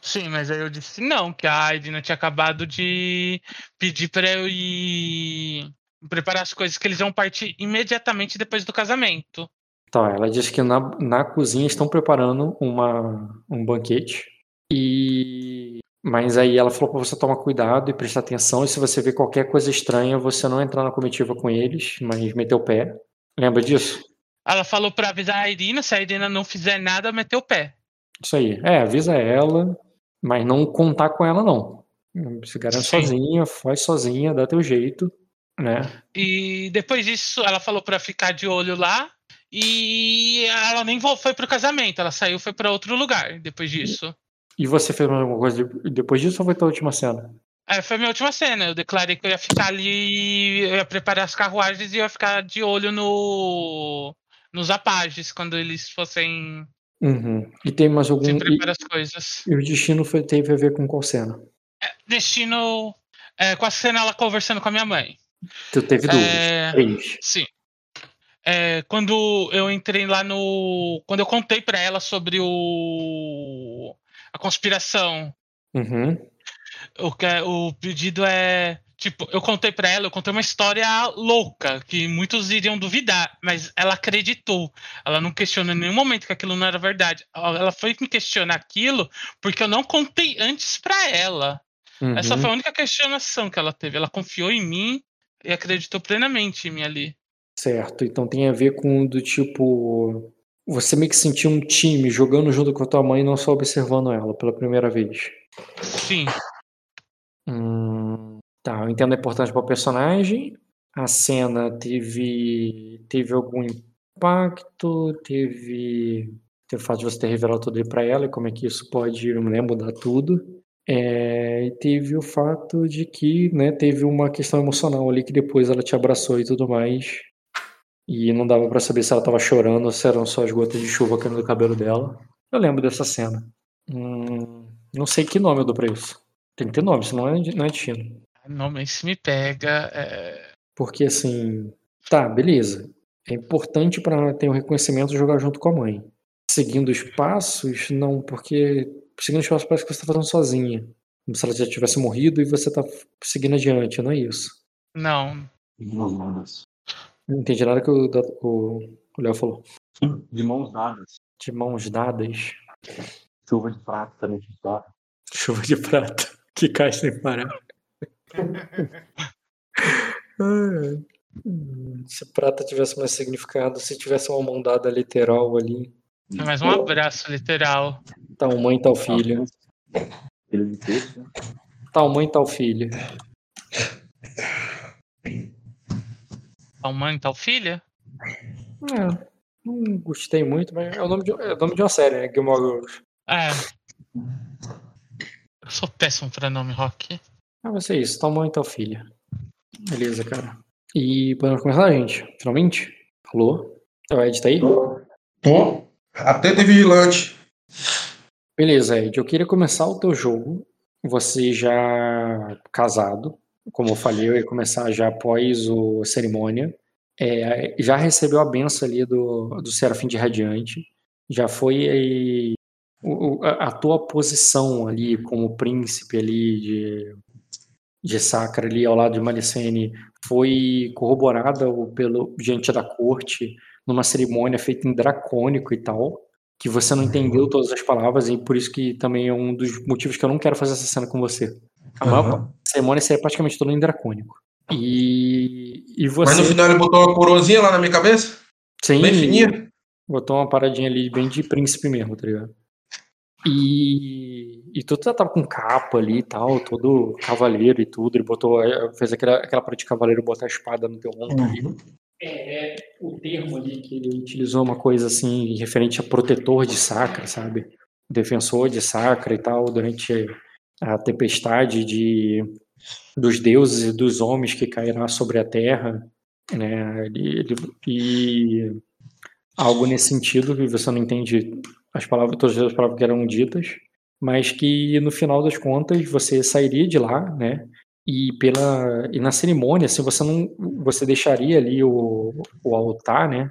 Sim, mas aí eu disse não, que a Aidina tinha acabado de pedir pra eu ir preparar as coisas que eles iam partir imediatamente depois do casamento. Tá, ela disse que na, na cozinha estão preparando uma, um banquete. E mas aí ela falou pra você tomar cuidado e prestar atenção. E se você ver qualquer coisa estranha, você não entrar na comitiva com eles, mas meter o pé. Lembra disso? Ela falou pra avisar a Irina, se a Irina não fizer nada, meter o pé. Isso aí. É, avisa ela, mas não contar com ela, não. Se garante Sim. sozinha, faz sozinha, dá teu jeito, né? E depois disso, ela falou pra ficar de olho lá. E ela nem foi pro casamento, ela saiu foi pra outro lugar depois disso. E você fez alguma coisa de- depois disso ou foi tua última cena? É, foi a minha última cena. Eu declarei que eu ia ficar ali, eu ia preparar as carruagens e eu ia ficar de olho no nos apages quando eles fossem Uhum. E tem mais algum. as coisas. e o destino foi, teve a ver com qual cena? Destino é, com a cena ela conversando com a minha mãe. Tu teve dúvidas? É. Sim. É, quando eu entrei lá no. Quando eu contei pra ela sobre o. a conspiração, Uhum. o, que é- o pedido é. Tipo, eu contei pra ela, eu contei uma história louca, que muitos iriam duvidar, mas ela acreditou. Ela não questionou em nenhum momento que aquilo não era verdade. Ela foi me questionar aquilo porque eu não contei antes pra ela. Uhum. Essa foi a única questionação que ela teve. Ela confiou em mim e acreditou plenamente em mim ali. Certo. Então tem a ver com do tipo. você meio que sentiu um time jogando junto com a tua mãe e não só observando ela pela primeira vez. Sim. Tá, eu entendo a importância para o personagem. A cena teve teve algum impacto, teve, teve o fato de você ter revelado tudo pra ela e como é que isso pode né, mudar tudo. É, teve o fato de que né, teve uma questão emocional ali que depois ela te abraçou e tudo mais. E não dava pra saber se ela tava chorando ou se eram só as gotas de chuva caindo do cabelo dela. Eu lembro dessa cena. Hum, não sei que nome eu dou pra isso. Tem que ter nome, senão não é, é destino. Nome se me pega. É... Porque assim, tá, beleza. É importante para ter o um reconhecimento jogar junto com a mãe. Seguindo os passos, não, porque seguindo os passos parece que você está fazendo sozinha. Como se ela já tivesse morrido e você está seguindo adiante, não é isso? Não. Não entendi nada que o Léo falou. De mãos dadas. De mãos dadas. Chuva de prata também de prata. Chuva de prata. [laughs] Que cai sem parar. Se prata tivesse mais significado, se tivesse uma mão dada literal ali. É mais um abraço literal. Tal mãe, tal filho. Filho de? Tal mãe, tal filho. Tal mãe, tal filha? É, não gostei muito, mas é o nome de, é o nome de uma série, né? Gilmore Girls. É. Eu sou péssimo pra nome, Rock. Ah, vai ser isso. Tal mãe, tal filha. Beleza, cara. E podemos começar, gente? Finalmente? Alô? O Ed tá aí? Tô. Atento e vigilante. Beleza, Ed. Eu queria começar o teu jogo. Você já casado. Como eu falei, eu ia começar já após o- cerimônia. É, já recebeu a benção ali do, do Serafim de Radiante. Já foi aí, o- o- a, a tua posição ali como príncipe ali de, de Sacra ali ao lado de Malicene foi corroborada pelo gente da corte numa cerimônia feita em dracônico e tal, que você não entendeu todas as palavras e por isso que também é um dos motivos que eu não quero fazer essa cena com você. A Aham. cerimônia seria praticamente toda em dracônico. E, e você. Mas no final ele botou uma coroazinha lá na minha cabeça? Sim, Bem fininha? botou uma paradinha ali bem de príncipe mesmo, tá ligado? E, e tu já tava com capa ali e tal, todo cavaleiro e tudo. Ele botou, eh, fez aquela, aquela parte de cavaleiro botar a espada no teu ombro ali. É, é, o termo ali que ele utilizou uma coisa assim, referente a protetor de sacra, sabe? Defensor de sacra e tal, durante a tempestade de, dos deuses e dos homens que cairá sobre a terra, né? Ele, ele- e algo nesse sentido, que você não entende as palavras, todas as palavras que eram ditas, mas que no final das contas você sairia de lá, né? E pela e na cerimônia, se você não você deixaria ali o, o altar, né?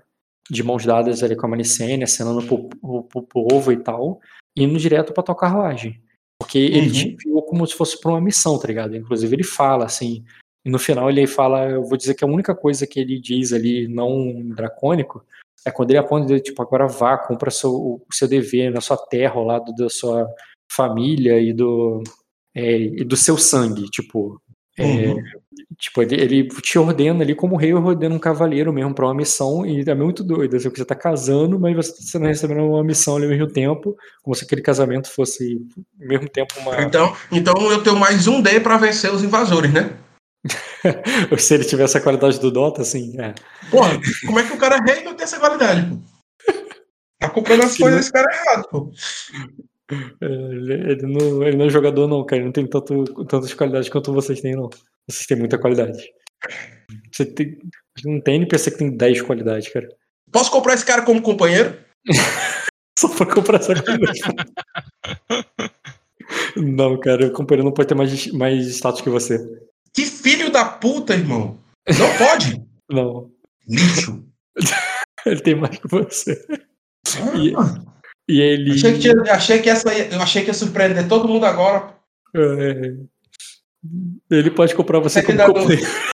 De mãos dadas ali com a Manicene, acenando pro, pro, pro povo e tal, indo direto pra tua carruagem. Porque ele Uhum. te enviou como se fosse pra uma missão, tá ligado? Inclusive ele fala assim, e no final ele fala, eu vou dizer que a única coisa que ele diz ali, não dracônico, é quando ele aponta, tipo, agora vá, cumpra seu, o seu dever na sua terra, ao lado da sua família e do, é, e do seu sangue, tipo. é, Uhum. Tipo, ele, ele te ordena ali como rei ordena um cavaleiro mesmo pra uma missão, e é muito doido, assim, você tá casando, mas você, não recebendo uma missão ali ao mesmo tempo, como se aquele casamento fosse ao mesmo tempo uma. Então, então eu tenho mais um D pra vencer os invasores, né? Se ele tivesse a qualidade do Dota, assim, é. Porra, como é que o cara é rei não tem essa qualidade, pô? Tá comprando as coisas desse cara errado, pô. É, Ele, ele não, ele não é jogador, não, cara. Ele não tem tanto, tantas qualidades quanto vocês têm, não. Vocês têm muita qualidade. Você tem, não tem NPC que tem 10 qualidades, cara. Posso comprar esse cara como companheiro? [laughs] Só pra comprar essa qualidade. [laughs] não, cara, o companheiro não pode ter mais, mais status que você. Que filho da puta, irmão. Não pode. [laughs] Não. Lixo. [laughs] Ele tem mais que você. E, e ele. Achei que, achei que essa ia- eu achei que ia surpreender todo mundo agora. é, ele pode comprar você como companheiro. [laughs]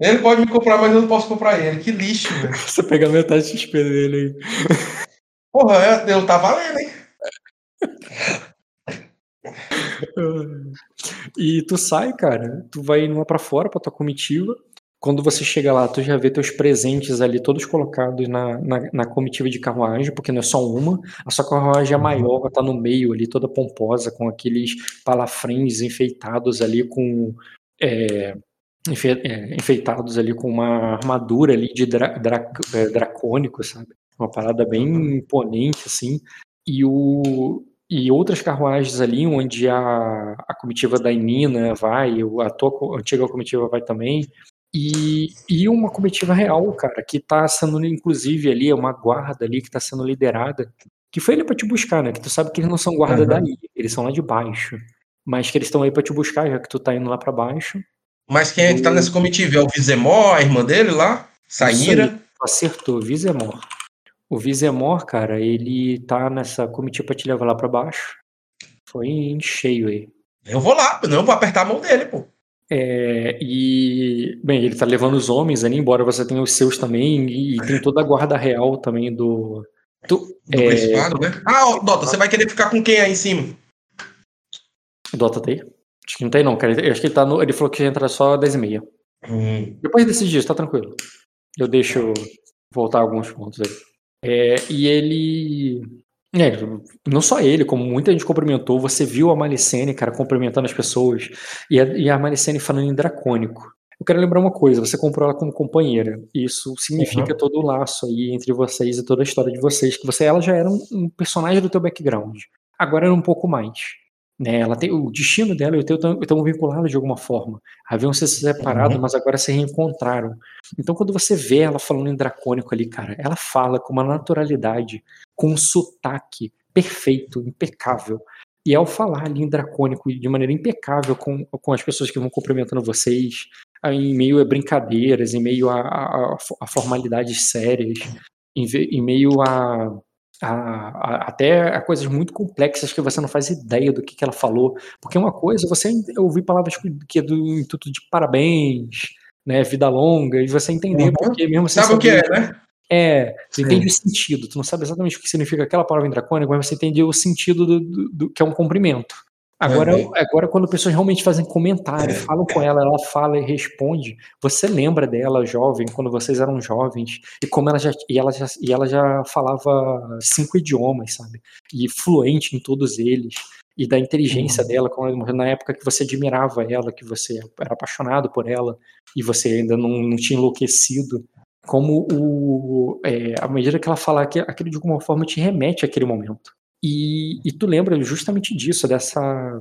Ele pode me comprar, mas eu não posso comprar ele. Que lixo, velho. Você pega metade de XP dele aí. Porra, eu, eu tá valendo, hein? E tu sai, cara, tu vai lá pra fora pra tua comitiva. quando você chega lá, tu já vê teus presentes ali todos colocados na, na, na comitiva de carruagem, porque não é só uma, a sua carruagem é maior, tá no meio ali, toda pomposa, com aqueles palafrens enfeitados ali com. é, enfe- é, enfeitados ali com uma armadura ali de dra, dra- é, dracônico, sabe? Uma parada bem imponente, assim. E, o, e outras carruagens ali, onde a, a comitiva da Inina vai, a tua antiga comitiva vai também. E, e uma comitiva real, cara, que tá sendo, inclusive, ali, é uma guarda ali que tá sendo liderada, que foi ali pra te buscar, né? Que tu sabe que eles não são guarda Aham. daí, eles são lá de baixo. Mas que eles estão aí pra te buscar, já que tu tá indo lá pra baixo. Mas quem é que tá nessa comitiva? É o Vizemó, a irmã dele lá? Saíra? Acertou, Vizemor. O Vizemor, cara, ele tá nessa comitiva pra te levar lá pra baixo. Foi em cheio aí. Eu vou lá, não, vou apertar a mão dele, pô. É, e, bem, ele tá levando os homens ali, embora você tenha os seus também, e, tem toda a guarda real também do. Tu, Do É. principado, né? Ah, ó, Dota, você vai querer ficar com quem aí em cima? Dota tá aí? Acho que não tem, não, cara. Eu Acho que ele tá no. Ele falou que entra só 10 e meia. Hum, Depois desses dias, tá tranquilo. Eu deixo voltar alguns pontos aí. É, e ele. É, não só ele, como muita gente cumprimentou, você viu a Malicene, cara, cumprimentando as pessoas, e a, e a Malicene falando em dracônico. Eu quero lembrar uma coisa, você comprou ela como companheira. Isso significa todo o laço aí entre vocês e toda a história de vocês, que você ela já era um, um personagem do teu background. Agora era um pouco mais. Né? Ela tem, o destino dela e o teu estão vinculados de alguma forma. Haviam se separado, Uhum. mas agora se reencontraram. Então, quando você vê ela falando em dracônico ali, cara, ela fala com uma naturalidade, com um sotaque perfeito, impecável. E ao falar ali em dracônico de maneira impecável com, com as pessoas que vão cumprimentando vocês, aí em meio a brincadeiras, em meio a, a, a formalidades sérias, em, em meio a, a- a- até a coisas muito complexas que você não faz ideia do que, que ela falou. Porque uma coisa, você ouvir palavras que é do intuito de parabéns, né, vida longa, e você entender Uhum. porque mesmo sem Sabe o que é, né? é, você entende o sentido. Tu não sabe exatamente o que significa aquela palavra em dracônico, mas você entende o sentido do, do- do- que é um cumprimento. Agora, Uhum. agora, quando pessoas realmente fazem comentário, falam com ela, ela fala e responde, você lembra dela jovem, quando vocês eram jovens, e como ela já, e ela já, e ela já falava cinco idiomas, sabe? E fluente em todos eles, e da inteligência dela, como ela- na época que você admirava ela, que você era apaixonado por ela, e você ainda não, não tinha enlouquecido como o, é, à medida que ela fala que aquilo de alguma forma te remete àquele momento. E, e tu lembra justamente disso, dessa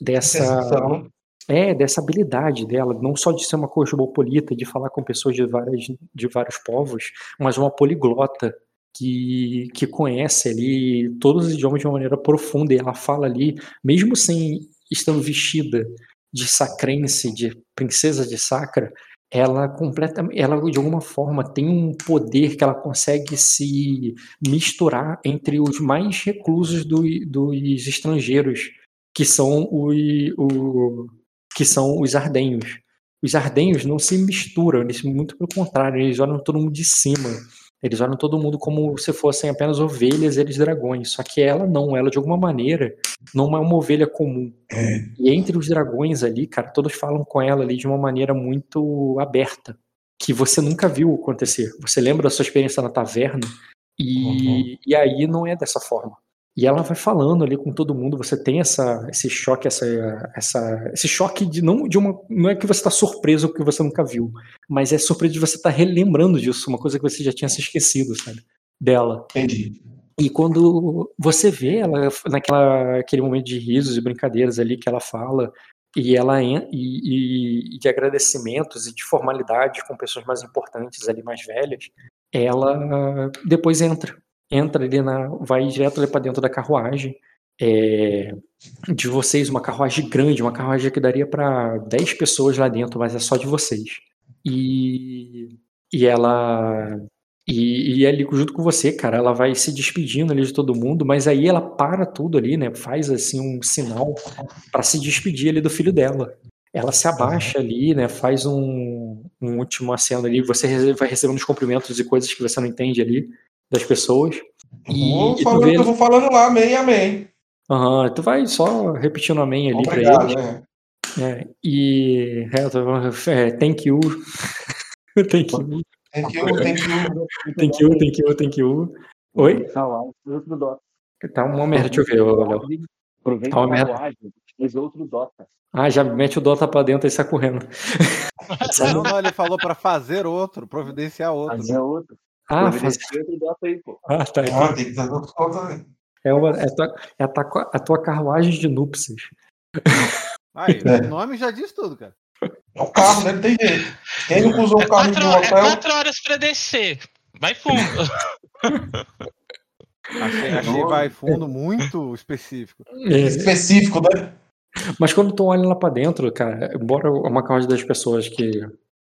dessa é dessa habilidade dela, não só de ser uma cosmopolita, de falar com pessoas de várias de vários povos, mas uma poliglota que, que conhece ali todos os idiomas de uma maneira profunda e ela fala ali, mesmo sem estando vestida de sacrense, de princesa de Sacra, ela completa, ela de alguma forma tem um poder que ela consegue se misturar entre os mais reclusos do, dos estrangeiros, que são os, o, que são os ardenhos. Os ardenhos não se misturam, eles muito pelo contrário, eles olham todo mundo de cima. Eles olham todo mundo como se fossem apenas ovelhas, eles dragões. Só que ela não, ela de alguma maneira não é uma ovelha comum. E entre os dragões ali, cara, todos falam com ela ali de uma maneira muito aberta, que você nunca viu acontecer. Você lembra da sua experiência na taverna? E, e aí não é dessa forma. E ela vai falando ali com todo mundo, você tem essa, esse choque, essa, essa, esse choque de não de uma. Não é que você está surpreso porque você nunca viu, mas é surpresa de você estar relembrando disso, uma coisa que você já tinha se esquecido, sabe? Dela. Entendi. E quando você vê ela naquela aquele momento de risos e brincadeiras ali que ela fala, e ela e, e- e de agradecimentos e de formalidade com pessoas mais importantes ali, mais velhas, ela depois entra. Entra ali na. vai direto ali para dentro da carruagem. é, de vocês, uma carruagem grande, uma carruagem que daria para 10 pessoas lá dentro, mas é só de vocês. E, e ela e, e ali junto com você, cara, ela vai se despedindo ali de todo mundo, mas aí ela para tudo ali, né? Faz assim um sinal para se despedir ali do filho dela. Ela se abaixa ali, né? Faz um, um último aceno ali. Você vai recebendo os cumprimentos e coisas que você não entende ali das pessoas. E, Vou e tu falando, vê, eu vou falando lá, amém, amém. Aham, tu vai só repetindo amém ali pra Obrigado, eles. né? É, e é, tô- é, [laughs] thank you. thank you. Tem que eu, tem que eu. Thank you, thank you, thank you. Oi? Salário, outro Dota. Tá uma merda, deixa eu ver, Léo. Aproveita Tá uma merda. fez outro Dota. Ah, já mete o Dota pra dentro e sai correndo. Não, não, ele falou pra fazer outro, providenciar outro. Fazer outro. Ah, faz... Aí, pô. ah tá. Ah, tem que dar ali. é, uma, é, a tua, é a, tua, a tua carruagem de núpcias. Aí, [laughs] É. o nome já diz tudo, cara. É o carro, né? Não tem jeito. Quem nunca usou um carro de Quatro, um é hotel? quatro horas pra descer. Vai fundo. [laughs] Achei, achei vai fundo muito específico. É, Específico, né? Mas quando tu olha lá pra dentro, cara, embora uma causa das pessoas que,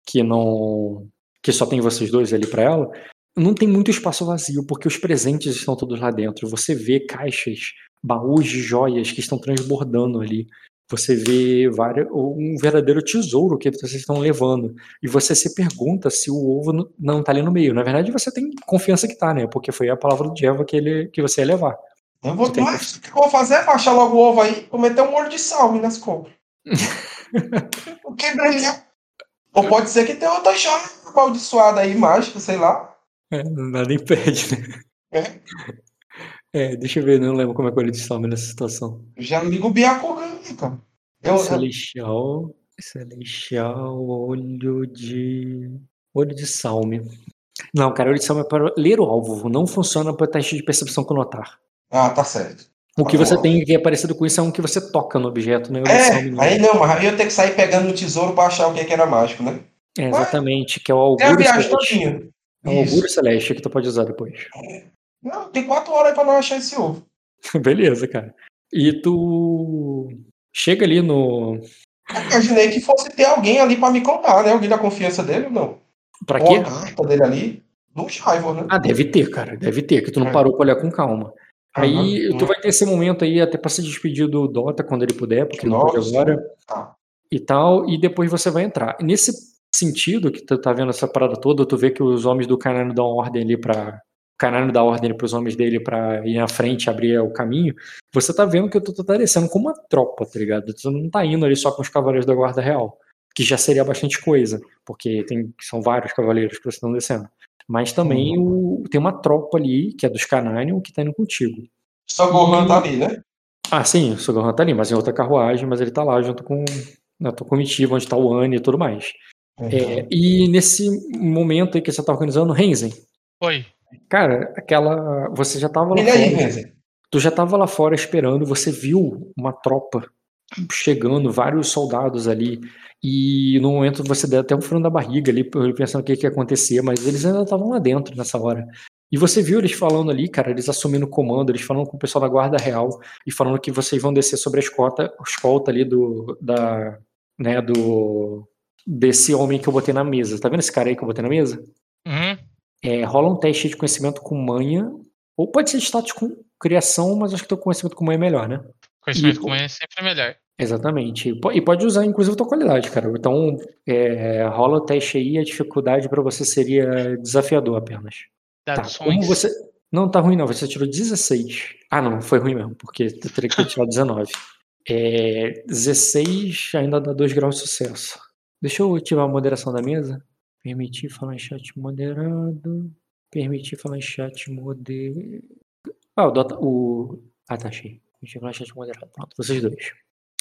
que não. que só tem vocês dois ali pra ela, não tem muito espaço vazio, porque os presentes estão todos lá dentro. Você vê caixas, baús de joias que estão transbordando ali. Você vê um verdadeiro tesouro que vocês estão levando. E você se pergunta se o ovo não- não tá ali no meio. Na verdade, você tem confiança que tá, né? Porque foi a palavra do Jeva que, ele, que você ia levar. Eu vou, tem mas o que eu vou fazer é baixar logo o ovo aí, vou meter um molho de salme nas compras. [laughs] o que brilha? Ou pode ser que tenha outra chave amaldiçoada aí, mágica, sei lá. É, nada impede, né? É. É, deixa eu ver, não lembro como é que ele salme nessa situação. Já ligo o Byakugan aí, cara. Eu, Celestial, Celestial, olho de. Olho de salme. Não, cara, olho de salme é para ler o alvo, não funciona para teste de percepção com notar. ah, tá certo. O que você tem que é parecido com isso é um que você toca no objeto, né? Olho de É, salme não. aí não, mas aí eu tenho que sair pegando no tesouro pra achar o que, que era mágico, né? É, exatamente, que é o É a viagem todinha. É Isso. augúrio celeste que tu pode usar depois. Não, tem quatro horas pra não achar esse ovo. [laughs] Beleza, cara. E tu chega ali no. Eu imaginei que fosse ter alguém ali pra me contar, né? Alguém da confiança dele ou não? Pra quê? a carta dele ali. Do Shivor, né? Ah, deve ter, cara, deve ter, que tu não É. parou pra olhar com calma. Aí Aham. tu vai ter esse momento aí até pra se despedir do Dota quando ele puder, porque não pode Nossa. agora. Tá. E tal, e depois você vai entrar. Nesse sentido que tu tá vendo essa parada toda, tu vê que os homens do Canano dão ordem ali pra. O Canano dá ordem pros homens dele pra ir na frente, abrir o caminho. Você tá vendo que tu tá descendo com uma tropa, tá ligado? Tu não tá indo ali só com os cavaleiros da Guarda Real, que já seria bastante coisa, porque tem, são vários cavaleiros que vocês estão descendo. Mas também o- tem uma tropa ali, que é dos Cananion, que tá indo contigo. Só Gohan tá ali, né? Ah, sim, o Sogohan tá ali, mas em outra carruagem, mas ele tá lá junto com na tua comitiva, onde tá o Anne e tudo mais. É, e nesse momento aí que você tá organizando, Renzen, Oi. cara, aquela. Você já tava lá aí, fora. Renzi. Tu já tava lá fora esperando, você viu uma tropa chegando, vários soldados ali. E no momento você deu até um frio na barriga ali, pensando o que, que ia acontecer, mas eles ainda estavam lá dentro nessa hora. E você viu eles falando ali, cara, eles assumindo o comando, eles falando com o pessoal da Guarda Real e falando que vocês vão descer sobre a escolta, a escolta ali do. da. né, do. Desse homem que eu botei na mesa. Tá vendo esse cara aí que eu botei na mesa? Uhum. É, rola um teste de conhecimento com manha, ou pode ser status com criação, mas acho que teu conhecimento com manha é melhor, né? Conhecimento E- com ele é sempre melhor. Exatamente. E po- pode usar, inclusive, a tua qualidade, cara. Então, é, rola o teste aí, a dificuldade pra você seria desafiador apenas. Tá, Dados como ruins. você. Não tá ruim, não. Você tirou 16. Ah, não, foi ruim mesmo, porque teria que ter tirado 19. É, 16 ainda dá 2 graus de sucesso. Deixa eu ativar a moderação da mesa. Permitir falar em chat moderado. Permitir falar em chat moderado. Ah, o, Dota, o. Ah, tá, achei. Permitir falar em chat moderado. Pronto, vocês dois.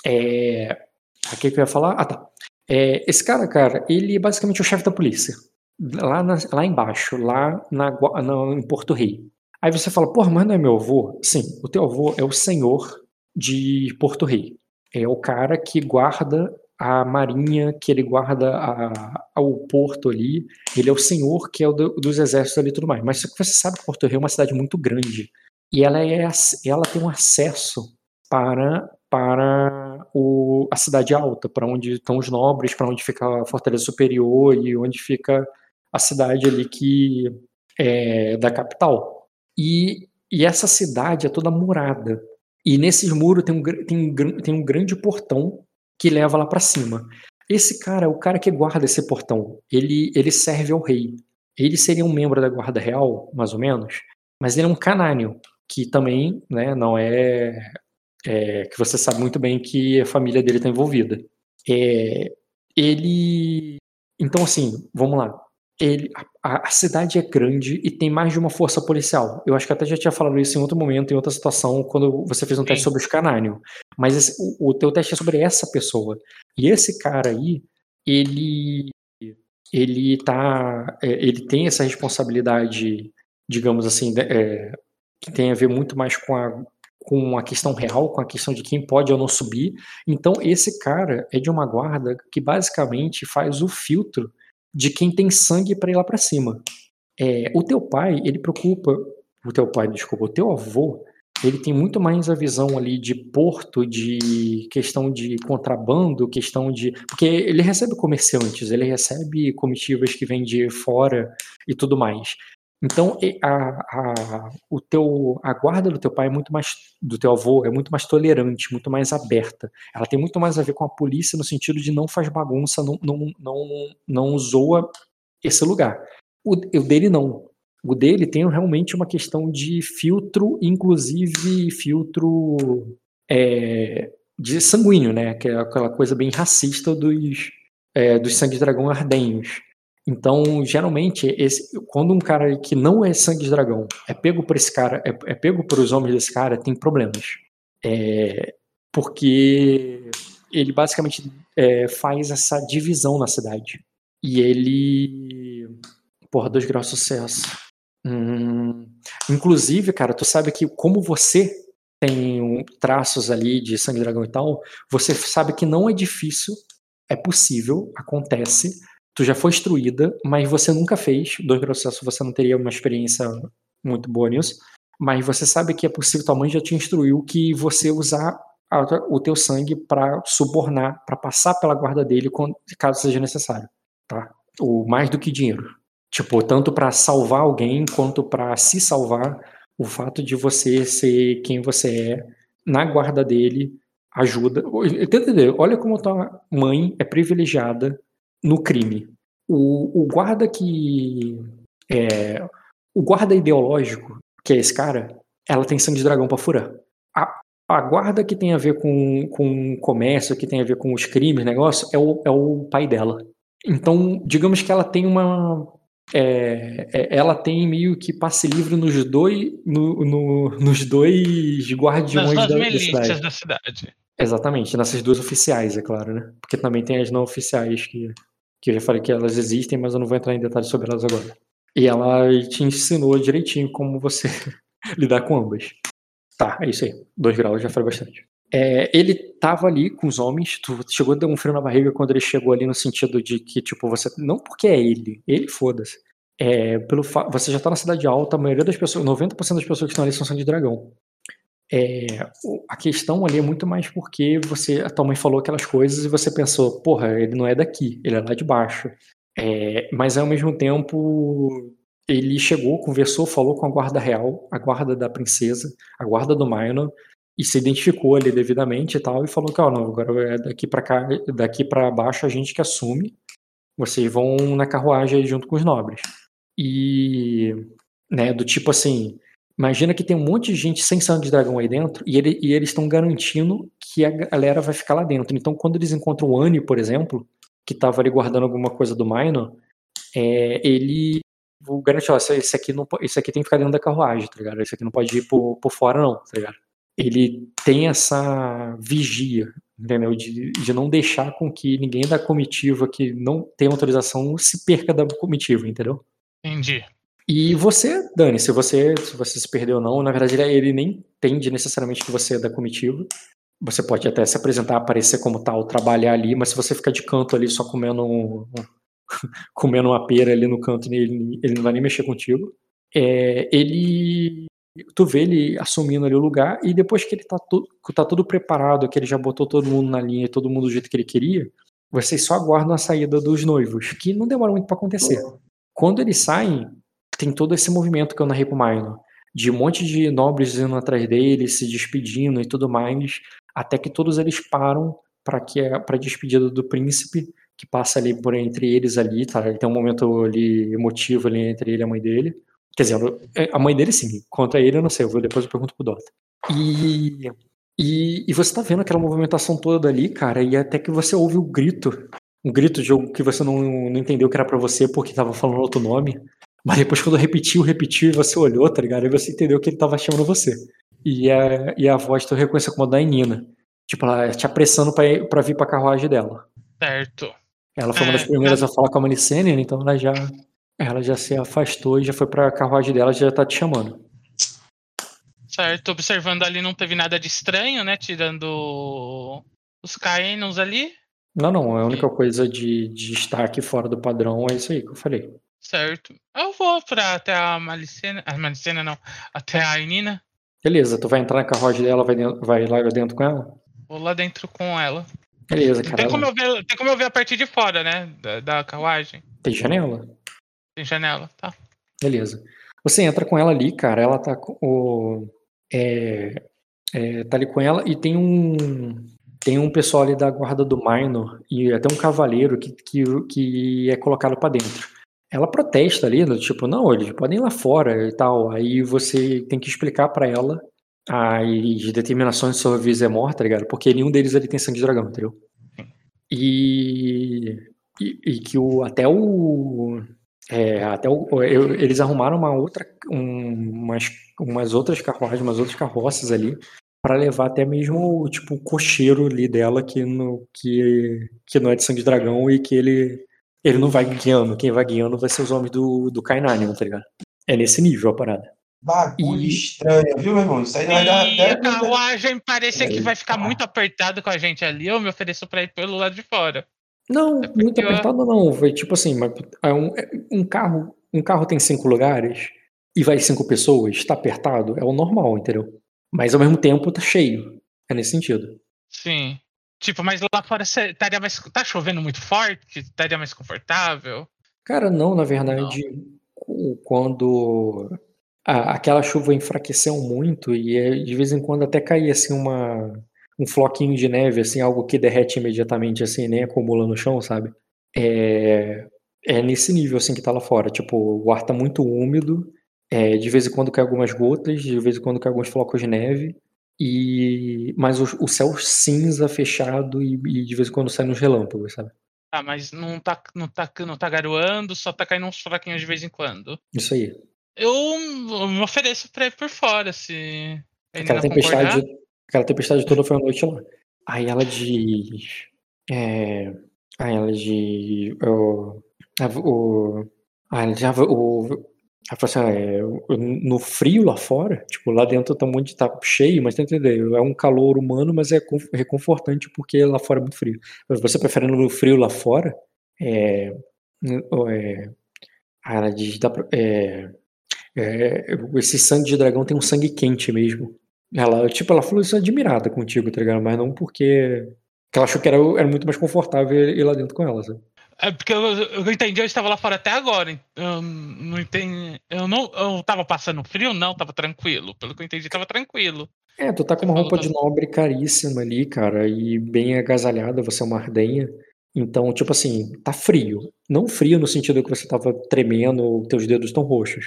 É. Aqui que eu ia falar? Ah, tá. É, esse cara, cara, ele é basicamente o chefe da polícia. Lá, na- lá embaixo, lá na, na- em Porto Rei. Aí você fala, porra, mas não é meu avô? Sim, o teu avô é o senhor de Porto Rei. É o cara que guarda a marinha, que ele guarda a- a- o porto ali. Ele é o senhor que é o do- dos exércitos ali e tudo mais. Mas você sabe que Porto Rei é uma cidade muito grande. E ela, é, ela tem um acesso para, para o, a cidade alta, para onde estão os nobres, para onde fica a Fortaleza Superior e onde fica a cidade ali que é da capital. E, e essa cidade é toda murada. E nesses muros tem um, tem tem um grande portão que leva lá para cima. Esse cara é o cara que guarda esse portão. Ele, ele serve ao rei. Ele seria um membro da guarda real, mais ou menos, mas ele é um canâneo, que também né, não é, é, que você sabe muito bem que a família dele está envolvida. É, ele. Então, assim, vamos lá. Ele, a, cidade é grande e tem mais de uma força policial. Eu acho que até já tinha falado isso em outro momento, em outra situação, quando você fez um teste Sim. sobre os canânio. Mas esse- o, o teu teste é sobre essa pessoa. E esse cara aí, ele ele tá é, ele tem essa responsabilidade digamos assim é, que tem a ver muito mais com a com a questão real com a questão de quem pode ou não subir então esse cara é de uma guarda que basicamente faz o filtro de quem tem sangue para ir lá para cima É, o teu pai ele preocupa o teu pai desculpa o teu avô ele tem muito mais a visão ali de porto, de questão de contrabando, questão de. Porque ele recebe comerciantes, ele recebe comitivas que vêm de fora e tudo mais. Então, a, a, o teu, a guarda do teu pai é muito mais. do teu avô é muito mais tolerante, muito mais aberta. Ela tem muito mais a ver com a polícia no sentido de não faz bagunça, não, não, não, não zoa esse lugar. O, o dele não. O dele tem realmente uma questão de filtro, inclusive filtro é, de sanguíneo, né? Que é aquela coisa bem racista dos, é, dos sangue dragão ardenhos. Então, geralmente, esse, quando um cara que não é sangue de dragão é pego por esse cara, é, é pego por os homens desse cara, tem problemas. É, porque ele basicamente é, faz essa divisão na cidade. E ele. Porra, dois graus de sucesso. Hum, inclusive, cara, tu sabe que como você tem traços ali de sangue dragão e tal, você sabe que não é difícil, é possível, acontece. Tu já foi instruída, mas você nunca fez. Dois sucesso, você não teria uma experiência muito boa nisso. Mas você sabe que é possível, tua mãe já te instruiu que você usar a- o teu sangue para subornar, para passar pela guarda dele quando, caso seja necessário, tá? O mais do que dinheiro. Tipo, tanto para salvar alguém quanto para se salvar, o fato de você ser quem você é na guarda dele ajuda. Tenta entender, olha como tua mãe é privilegiada no crime. O, o guarda que é o guarda ideológico, que é esse cara, ela tem sangue de dragão pra furar. A, a guarda que tem a ver com, com comércio, que tem a ver com os crimes, negócio, é o, é o pai dela. Então, digamos que ela tem uma. é, é, ela tem meio que passe livre nos dois, no, no- nos dois Nas guardiões duas da, cidade. da cidade. Exatamente, nessas duas oficiais, é claro, né? Porque também tem as não oficiais que, que eu já falei que elas existem, mas eu não vou entrar em detalhes sobre elas agora. E ela te ensinou direitinho como você [laughs] lidar com ambas. Tá, é isso aí. Dois graus já foi bastante. É, ele tava ali com os homens, tu chegou a dar um frio na barriga quando ele chegou ali no sentido de que, tipo, você. Não porque é ele, ele foda-se. É, pelo fa- você já tá na cidade alta, a maioria das pessoas, 90% das pessoas que estão ali são sangue de dragão. É, a questão ali é muito mais porque você, a tua mãe falou aquelas coisas e você pensou, porra, ele não é daqui, ele é lá de baixo. É, mas ao mesmo tempo, ele chegou, conversou, falou com a guarda real, a guarda da princesa, a guarda do Minor, e se identificou ali devidamente e tal, e falou que, ó, não, agora é daqui pra cá, daqui para baixo a gente que assume, vocês vão na carruagem junto com os nobres. E, né, do tipo assim, imagina que tem um monte de gente sem sangue de dragão aí dentro, e, ele- e eles estão garantindo que a galera vai ficar lá dentro. Então, quando eles encontram o Annie, por exemplo, que tava ali guardando alguma coisa do Minor, é, ele vou garantir, ó, esse, aqui não, esse aqui tem que ficar dentro da carruagem, tá ligado? Esse aqui não pode ir por, por fora, não, tá ligado? Ele tem essa vigia, entendeu? De, de não deixar com que ninguém da comitiva que não tem autorização se perca da comitiva, entendeu? Entendi. E você, Dani, se você, se você se perdeu ou não, na verdade ele, ele nem entende necessariamente que você é da comitiva. Você pode até se apresentar, aparecer como tal, trabalhar ali, mas se você ficar de canto ali só comendo um, um- [laughs] comendo uma pera ali no canto, ele, ele não vai nem mexer contigo. É, ele. Tu vê ele assumindo ali o lugar, e depois que ele tá, tu, que tá tudo preparado, que ele já botou todo mundo na linha, todo mundo do jeito que ele queria, vocês só aguardam a saída dos noivos, que não demora muito pra acontecer. Quando eles saem, tem todo esse movimento que eu narrei pro Minor, de um monte de nobres indo atrás dele, se despedindo e tudo mais, até que todos eles param para que para despedida do príncipe, que passa ali por entre eles ali, tá? Ele tem um momento ali emotivo ali entre ele e a mãe dele. Quer dizer, a mãe dele sim, quanto a ele eu não sei, eu vou depois eu pergunto pro Dota. E E, e você tá vendo aquela movimentação toda dali, cara, e até que você ouve o grito. Um grito de algo que você não, não entendeu que era pra você porque tava falando outro nome. Mas depois quando repetiu, repetiu e você olhou, tá ligado? Aí você entendeu que ele tava chamando você. E a, e a voz tu reconheceu como a da Nina. Tipo, ela te apressando pra, ir- pra vir pra carruagem dela. Certo. Ela foi uma das É, primeiras a falar com a Malicene, então ela já, ela já se afastou e já foi pra carruagem dela, já tá te chamando. Certo. Observando ali, não teve nada de estranho, né? Tirando os Caenos ali. Não, não, a única coisa de, de estar aqui fora do padrão é isso aí que eu falei. Certo. Eu vou pra até a Malicena. A Malicena não. Até a Nina. Beleza, tu vai entrar na carruagem dela, vai, dentro- vai lá dentro com ela? Vou lá dentro com ela. Beleza, cara. Tem como, eu ver, tem como eu ver a partir de fora, né? Da, da carruagem. Tem janela? Tem janela, tá? Beleza. Você entra com ela ali, cara, ela tá com o. É, é, tá ali com ela e tem um. Tem um pessoal ali da guarda do Minor e até um cavaleiro que, que, que é colocado pra dentro. Ela protesta ali, do tipo, não, eles podem ir lá fora e tal. Aí você tem que explicar pra ela as determinações de sua Vizemor, tá ligado? Porque nenhum deles ali tem sangue de dragão, entendeu? E, e, e que o, até o. É, até o, eu- eles arrumaram uma outra, um- umas, umas outras carruagens, umas outras carroças ali, para levar até mesmo tipo, o cocheiro ali dela, que, no, que, que não é de sangue de dragão e que ele, ele não vai guiando. Quem vai guiando vai ser os homens do, do Kainanium, tá ligado? É nesse nível a parada. Bagulho E- estranho, viu, meu irmão? Isso aí vai dar E a até. carruagem parece que vai ficar Eita. muito apertado com a gente ali. Eu me ofereço pra ir pelo lado de fora. Não, É muito eu- apertado não. Foi tipo assim, mas é um, é um carro, um carro tem cinco lugares e vai cinco pessoas, tá apertado, é o normal, entendeu? Mas ao mesmo tempo tá cheio. É nesse sentido. Sim. Tipo, mas lá fora cê estaria mais. Tá chovendo muito forte? Estaria mais confortável? Cara, não, na verdade, cu- quando a- aquela chuva enfraqueceu muito e é, de vez em quando até caía assim uma um floquinho de neve, assim, algo que derrete imediatamente assim, nem acumula no chão, sabe? É, é nesse nível assim que tá lá fora, tipo, o ar tá muito úmido, é, de vez em quando cai algumas gotas, de vez em quando cai alguns flocos de neve. E mas o, o céu cinza fechado e, e de vez em quando sai uns relâmpagos, sabe? Ah, mas não tá, não, tá, não tá garoando, só tá caindo uns fraquinhos de vez em quando. Isso aí. Eu, eu me ofereço pra ir por fora, se. Aquela tempestade, aquela tempestade toda foi a noite lá. Aí ela diz. É, aí ela diz. O, o, aí ela diz, ah, o, ela fala assim, ah, é, no frio lá fora, tipo, lá dentro tá muito tá cheio, mas tem que entender, é um calor humano, mas é conf- reconfortante porque lá fora é muito frio. Mas você preferindo no frio lá fora, é, é, ela diz, dá pra- é, é, esse sangue de dragão tem um sangue quente mesmo. Ela, tipo, ela falou isso admirada contigo, tá ligado? Mas não porque. porque ela achou que era, era muito mais confortável ir lá dentro com ela, sabe? É porque eu, eu entendi, eu estava lá fora até agora. Eu não entendi. Eu não. Eu tava passando frio, não, tava tranquilo. Pelo que eu entendi, tava tranquilo. É, tu tá com uma roupa de nobre caríssima ali, cara, e bem agasalhada, você é uma ardenha. Então, tipo assim, tá frio. Não frio no sentido que você tava tremendo, teus dedos estão roxos.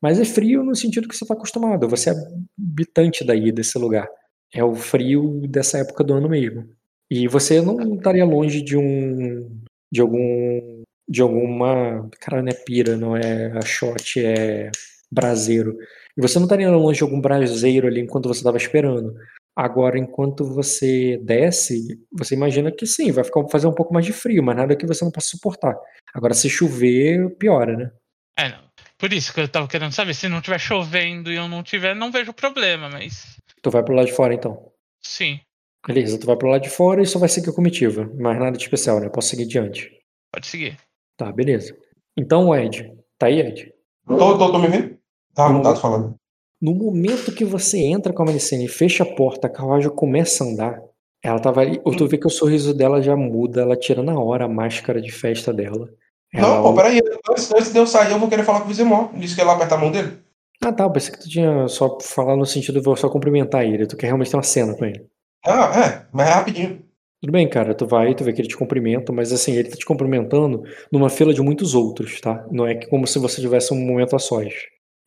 Mas é frio no sentido que você tá acostumado. Você é habitante daí, desse lugar. É o frio dessa época do ano mesmo. E você não estaria longe de um. De algum. de alguma. Cara, não é pira, não é a shot, é braseiro. E você não estaria longe de algum braseiro ali enquanto você estava esperando. Agora, enquanto você desce, você imagina que sim, vai ficar, fazer um pouco mais de frio, mas nada que você não possa suportar. Agora, se chover, piora, né? É, não. Por isso que eu tava querendo saber. Se não tiver chovendo e eu não tiver, não vejo problema, mas. Tu vai pro lado de fora, então. Sim, Beleza, tu vai pro lado de fora e só vai seguir a comitiva. Mais nada de especial, né? Posso seguir adiante. pode seguir. Tá, beleza. Então, Ed. Tá aí, Ed? Tô, tô, tô me vendo? Tá, não tá falando. No momento que você entra com a Malicene e fecha a porta, a carruagem começa a andar. Ela tava ali. Tu vê que o sorriso dela já muda, ela tira na hora a máscara de festa dela. Ela Não, pô, peraí. Antes, antes de eu sair, eu vou querer falar com o Vizemor. Disse que ia lá apertar a mão dele. Ah, tá. eu Pensei que tu tinha só falar no sentido de eu só cumprimentar ele. Tu quer realmente ter uma cena com ele. Ah, é, mas é rapidinho. Tudo bem, cara. Tu vai, tu vê que ele te cumprimenta, mas assim, ele tá te cumprimentando numa fila de muitos outros, tá? Não é que como se você tivesse um momento a sós.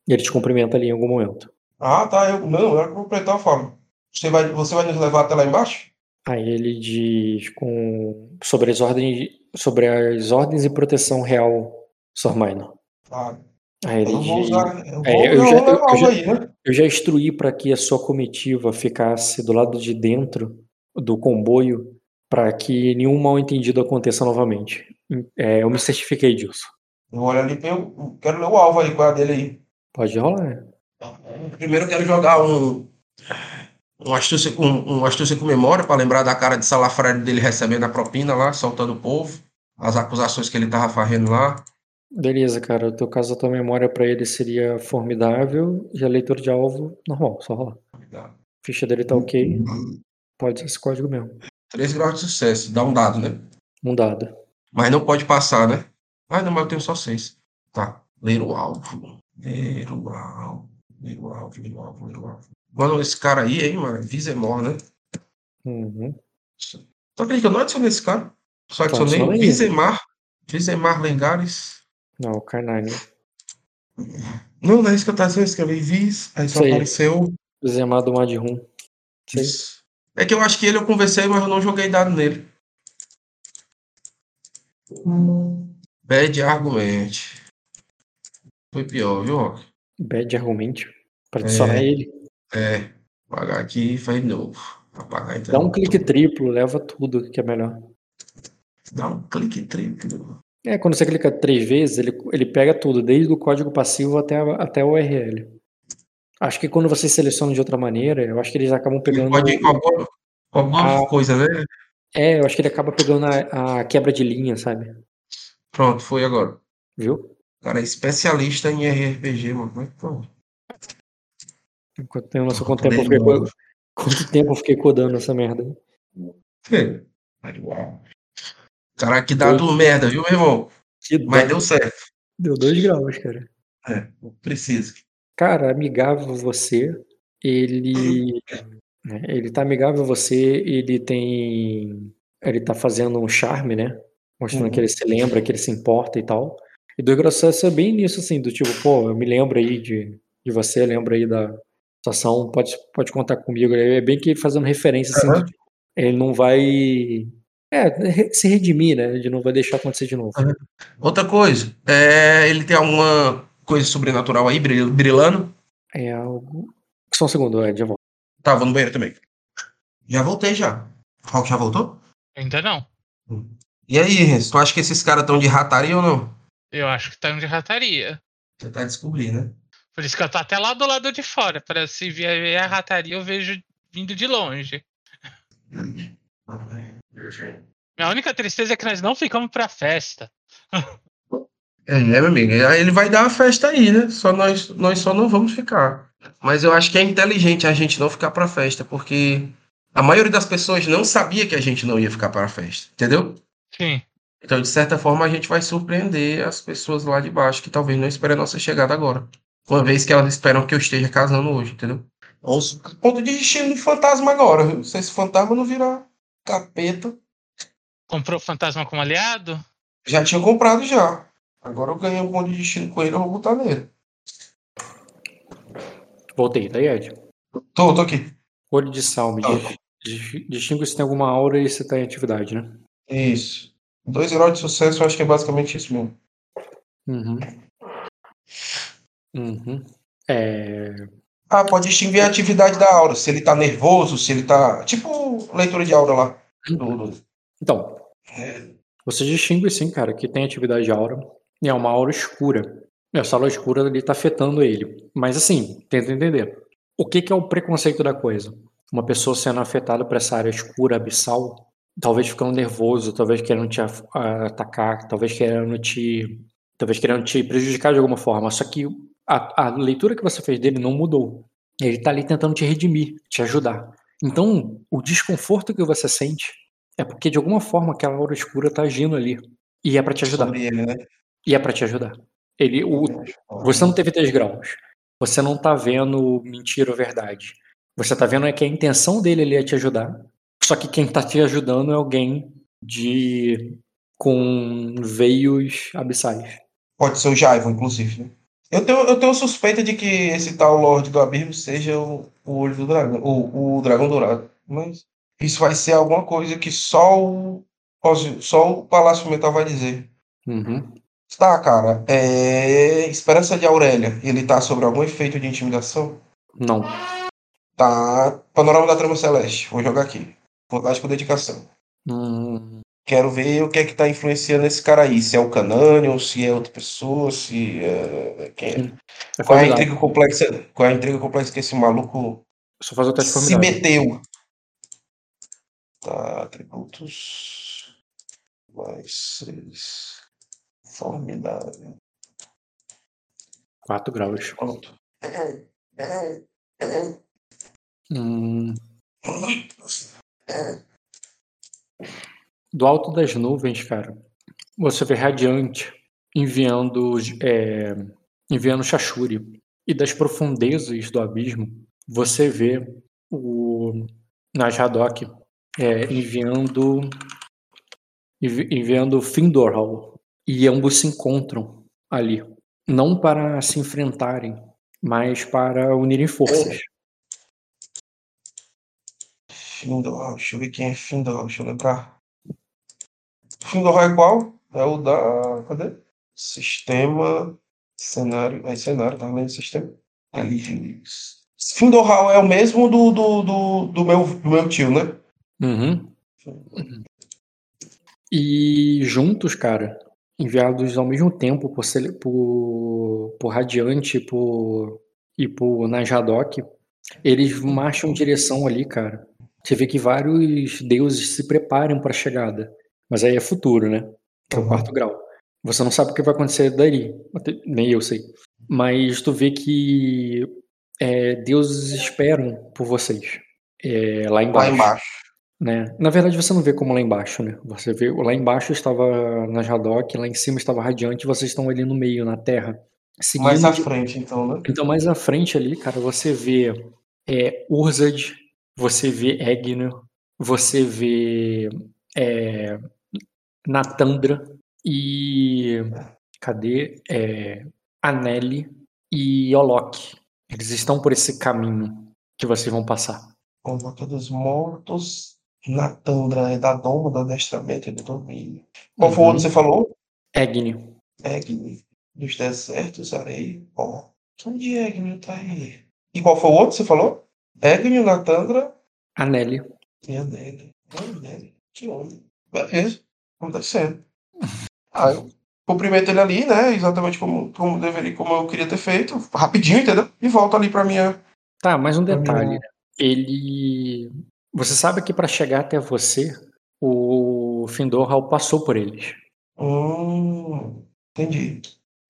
Ele te cumprimenta ali em algum momento. Ah, tá. Eu, não, eu era completar a fala. Você vai, você vai nos levar até lá embaixo? Aí ele diz com sobre as ordens sobre as ordens e proteção real, Sr. Minor. Claro. Eu usar. Eu vou, É, eu já- eu- já- aí, né? eu já instruí para que a sua comitiva ficasse do lado de dentro do comboio para que nenhum mal entendido aconteça novamente. É, eu me certifiquei disso. Eu olho ali, eu quero ler o alvo aí, qual é a dele aí. Pode rolar. Primeiro eu quero jogar um. Um astúcia, um, um astúcia com memória para lembrar da cara de salafrário dele recebendo a propina lá, soltando o povo, as acusações que ele tava fazendo lá. Beleza, cara. O teu caso, a tua memória para ele seria formidável e a leitura de alvo normal, só rolar. A ficha dele tá ok. Pode ser esse código mesmo. Três graus de sucesso, dá um dado, né? Um dado. Mas não pode passar, né? Ah, não, mas eu tenho só seis. Tá. Ler o alvo. Ler o alvo. Ler o alvo, ler o alvo, ler o alvo. Mano, esse cara aí, hein, mano? Vizemor, né? Uhum. Acredita que eu não adicionei esse cara? Só Então, adicionei. Vizemar. Vizemar Lengares. Não, o Carnine. Não, não é isso que eu tava dizendo. Eu escrevi Viz. Aí só Sei. apareceu. Zemado. Sei. Isso. É que eu acho que ele eu conversei, mas eu não joguei dado nele. Bad Argument. Foi pior, viu? Bad Argument. Pra adicionar É. ele. É. Apagar aqui e faz de novo. Apagar então. Dá um clique triplo, leva tudo que é melhor. Dá um clique triplo. É, quando você clica três vezes, ele, ele pega tudo, desde o código passivo até, a- até o URL. Acho que quando você seleciona de outra maneira, eu acho que eles acabam Ele pegando. pode ir com alguma, coisa, né? É, eu acho que ele acaba pegando a, a quebra de linha, sabe? Pronto, foi agora. Viu? Cara é especialista em RPG, mano. Como é que foi? Quanto tempo, nossa, quanto tempo eu fiquei, quanto tempo eu fiquei codando essa merda? Uau. Cara, que dado merda, viu, meu irmão? Que Mas deu certo. Deu dois graus, cara. É, precisa. Cara, amigável você, ele. [clears throat] né, Ele tá amigável você, ele tem. Ele tá fazendo um charme, né? Mostrando Uhum. que ele se lembra, que ele se importa e tal. E do processo é bem nisso, assim, do tipo, pô, eu me lembro aí de, de você, lembro aí da situação, pode, pode contar comigo. É bem que fazendo referência, assim, Aham. do tipo, ele não vai. É, se redimir, né? Ele não vai deixar acontecer de novo. Outra coisa, é, ele tem alguma coisa sobrenatural aí, bril- brilhando? É algo. Só um segundo, Ed, já volto. Tá, vou no banheiro também. Já voltei já. Rock já voltou? Ainda não. E aí, Renzo, tu acha que esses caras estão de rataria ou não? Eu acho que tá de rataria. Você tá descobrindo, né? Por isso que eu tô até lá do lado de fora. Para se vier a rataria, eu vejo vindo de longe. Minha única tristeza é que nós não ficamos pra festa. [laughs] É, meu amigo. Aí ele vai dar a festa aí, né? Só nós, nós só não vamos ficar. Mas eu acho que é inteligente a gente não ficar pra festa, porque a maioria das pessoas não sabia que a gente não ia ficar pra festa, entendeu? Sim. Então, de certa forma, a gente vai surpreender as pessoas lá de baixo que talvez não esperem a nossa chegada agora. Uma vez que elas esperam que eu esteja casando hoje, entendeu? Os ponto de destino de fantasma agora, viu? Se esse fantasma não virar capeta. Comprou o fantasma como aliado? Já tinha comprado já. Agora eu ganhei um ponto de destino com ele, eu vou botar nele. Voltei, tá aí, Ed? Tô, tô aqui. Olho de salme. Tá. Dis- Distingue se tem alguma aura e se tá em atividade, né? Isso. Dois graus de sucesso, eu acho que é basicamente isso mesmo. Uhum. Uhum. É. Ah, pode distinguir a atividade da aura. Se ele tá nervoso, se ele tá. Tipo leitura de aura lá. Então, você distingue sim, cara, que tem atividade de aura e é uma aura escura. Essa aura escura ali tá afetando ele. Mas assim, tenta entender. O que, que é o preconceito da coisa? Uma pessoa sendo afetada por essa área escura, abissal, talvez ficando nervoso, talvez querendo te atacar, talvez querendo te. Talvez querendo te prejudicar de alguma forma. Só que a, a leitura que você fez dele não mudou. Ele tá ali tentando te redimir, te ajudar. Então, o desconforto que você sente é porque de alguma forma aquela aura escura tá agindo ali. E é pra te ajudar. Ele, né? E é pra te ajudar. Ele, o, você não teve três graus. Você não tá vendo mentira ou verdade. Você tá vendo é que a intenção dele ali é te ajudar. Só que quem tá te ajudando é alguém de com veios abissais. Pode ser o Jaivo, inclusive. Né? Eu, tenho, eu tenho suspeita de que esse tal Lorde do Abismo seja o, o olho do dragão, o, o dragão dourado. Mas isso vai ser alguma coisa que só o, só o Palácio Metal vai dizer. Uhum. Tá, cara. É... Esperança de Aurélia. Ele tá sobre algum efeito de intimidação? Não. Tá. Panorama da Trama Celeste. Vou jogar aqui. Com dedicação. Hum, Quero ver o que é que tá influenciando esse cara aí. Se é o Cananion, se é outra pessoa, se é. Quem é? é Qual é a intriga complexa? Qual é a intriga complexa que esse maluco Só fazer o teste se meteu? Tá, atributos. Mais seis. Formidável. 4 graus. Pronto. Hum, do alto das nuvens, cara, você vê Radiante enviando, é, enviando Shashuri. E das profundezas do abismo, você vê o Najhadok é, enviando envi- enviando Findorhal. E ambos se encontram ali. Não para se enfrentarem, mas para unirem forças. Findor, deixa eu ver quem é Findor, deixa eu lembrar. Findor é qual? É o da. Cadê? Sistema. Cenário. É cenário, tá vendo? Sistema. Ali. Findor é o mesmo do, do, do, do meu, do meu tio, né? Uhum. E juntos, cara, enviados ao mesmo tempo por, por, por Radiante por, e por Najadok, eles marcham em direção ali, cara. Você vê que vários deuses se preparam para a chegada. Mas aí é futuro, né? É o Uhum. quarto grau. Você não sabe o que vai acontecer dali. Nem eu sei. Mas tu vê que é, deuses esperam por vocês. É, lá embaixo Lá embaixo. né? Na verdade, você não vê como lá embaixo, né? Você vê lá embaixo estava na Jadok, lá em cima estava Radiante, e vocês estão ali no meio, na Terra. Mais Seguindo à de- frente, então, né? Então, mais à frente ali, cara, você vê é, Urzad, você vê Egnor, você vê é, Natandra e. Cadê? É, Aneli e Olok. Eles estão por esse caminho que vocês vão passar. Convoca dos mortos. Natandra é da doma do adestramento e do domínio. Qual foi o Uhum. outro que você falou? Egni. Egni. Dos desertos, areia. Ó. Onde Egni tá aí? E qual foi o outro que você falou? Egni, Natandra Aneli. e a Nelly. A Nelly. Que homem. Beleza. Acontecendo. Ah, eu cumprimento ele ali, né? Exatamente como, como deveria, como eu queria ter feito. Rapidinho, entendeu? E volto ali pra minha. Tá, mais um detalhe. minha-? Ele. Você sabe que para chegar até você, o Findorhal passou por eles. Hum, entendi.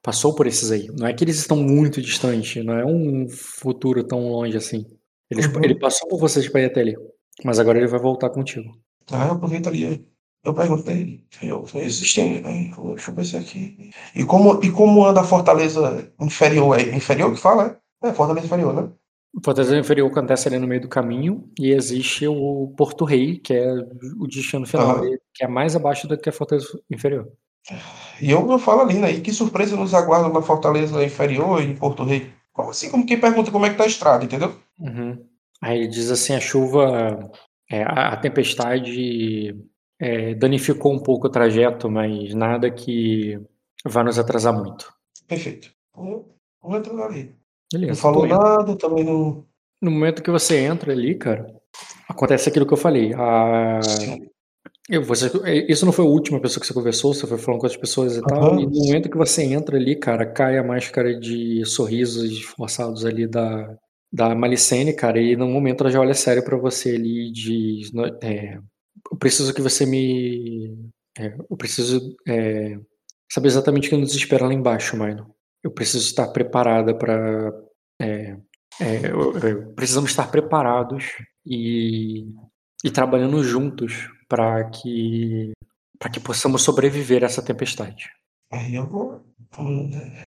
Passou por esses aí. Não é que eles estão muito distantes, não é um futuro tão longe assim. Eles- Uhum. Ele passou por vocês para ir até ali. Mas agora ele vai voltar contigo. Ah, eu aproveito ali. Eu perguntei, eu existem, né? Deixa eu ver se aqui. E como, e como anda a fortaleza inferior? É inferior que fala? É, é fortaleza inferior, né? Fortaleza Inferior acontece ali no meio do caminho e existe o Porto Rei, que é o destino final dele, que é mais abaixo do que a Fortaleza Inferior. E eu, eu falo ali, né? E que surpresa nos aguarda na fortaleza inferior e em Porto Rei? Como assim? Como quem pergunta como é que tá a estrada, entendeu? Uhum. Aí ele diz assim, a chuva, é, a, a tempestade é, danificou um pouco o trajeto, mas nada que vá nos atrasar muito. Perfeito. Vou, vou entrar ali. Beleza. Não falou nada, também não. No momento que você entra ali, cara, acontece aquilo que eu falei. A, Sim. eu, você, isso não foi a última pessoa que você conversou, você foi falando com as pessoas e tal. Aham. E no momento que você entra ali, cara, cai a máscara de sorrisos forçados ali da, da Malicene, cara, e no momento ela já olha sério pra você ali e diz: "No- é, Eu preciso que você me. é, eu preciso é, saber exatamente o que nos espera lá embaixo, Mino. Eu preciso estar preparada pra. é, é, precisamos estar preparados e, e trabalhando juntos para que para que possamos sobreviver a essa tempestade. Aí eu vou. hum,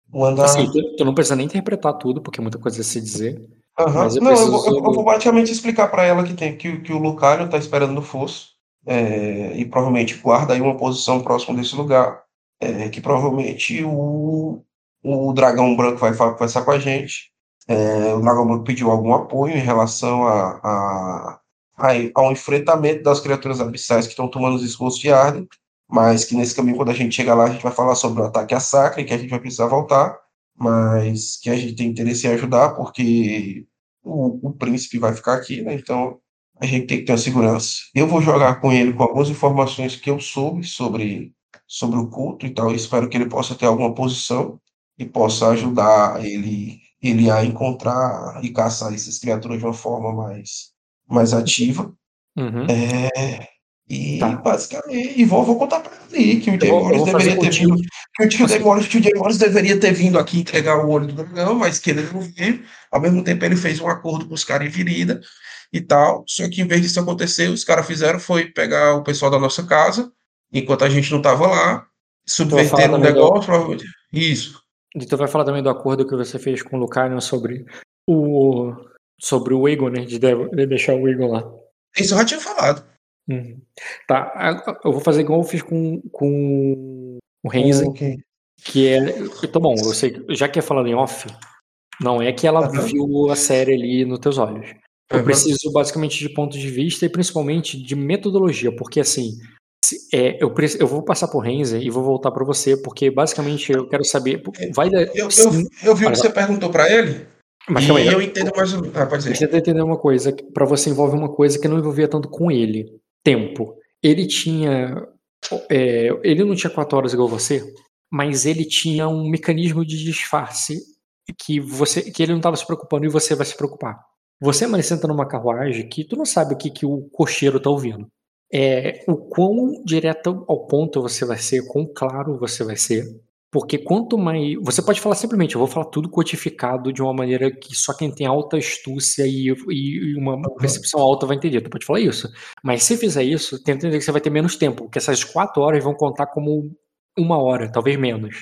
Vou andar. Assim, tu, tu não precisa nem interpretar tudo, porque é muita coisa a se dizer. Mas eu Não, eu vou, eu- vou praticamente explicar para ela que, tem, que, que o Lucario tá esperando no fosso é, e provavelmente guarda aí uma posição próximo desse lugar. é, que provavelmente o, o dragão branco vai conversar com a gente É, o Dragon Ball pediu algum apoio em relação a, a, a, ao enfrentamento das criaturas abissais que estão tomando os esforços de Arden, mas que nesse caminho, quando a gente chegar lá, a gente vai falar sobre o ataque a Sacra, que a gente vai precisar voltar, mas que a gente tem interesse em ajudar, porque o, o príncipe vai ficar aqui, né? Então a gente tem que ter a segurança. Eu vou jogar com ele com algumas informações que eu soube sobre, sobre o culto e tal. Eu espero que ele possa ter alguma posição e possa ajudar ele, ele a encontrar e caçar essas criaturas de uma forma mais, mais ativa. Uhum. É, e Tá. basicamente, e vou, vou contar para ele que o fazer deveria ter vindo, que o tio que o Morris deveria ter vindo aqui entregar o olho do dragão, mas que ele não veio. Ao mesmo tempo, ele fez um acordo com os caras em Virida e tal. Só que em vez disso acontecer, os caras fizeram foi pegar o pessoal da nossa casa, enquanto a gente não tava lá, falar subverteram o do- negócio. provavelmente. Isso. E tu vai falar também do acordo que você fez com o Lucario sobre o sobre o Egon, né? De de- de deixar o Egon lá. Isso eu já tinha falado. Uhum. Tá, eu vou fazer igual eu fiz com, com o Renzen, Ok. que é. Então, bom, eu sei, já que é falando em off, não é que ela Aham. viu a série ali nos teus olhos. Eu preciso basicamente de pontos de vista e principalmente de metodologia, porque assim, é, eu, eu vou passar por Renzen e vou voltar pra você, porque basicamente eu quero saber. Vai dar. Eu, eu, eu vi o que você perguntou para ele, mas e calma aí, eu entendo mais. Ah, pode Você dizer. tenta entender uma coisa, pra você envolve uma coisa que não envolvia tanto com ele. Tempo. Ele tinha. é, ele não tinha quatro horas igual você, mas ele tinha um mecanismo de disfarce que você que ele não estava se preocupando e você vai se preocupar. Você, mas senta numa carruagem que tu não sabe o que, que o cocheiro tá ouvindo. É, o quão direto ao ponto você vai ser, quão claro você vai ser. Porque quanto mais. Você pode falar simplesmente, eu vou falar tudo codificado de uma maneira que só quem tem alta astúcia e, e- e uma percepção alta vai entender. Tu pode falar isso. Mas se fizer isso, tenta entender que você vai ter menos tempo, porque essas quatro horas vão contar como uma hora, talvez menos.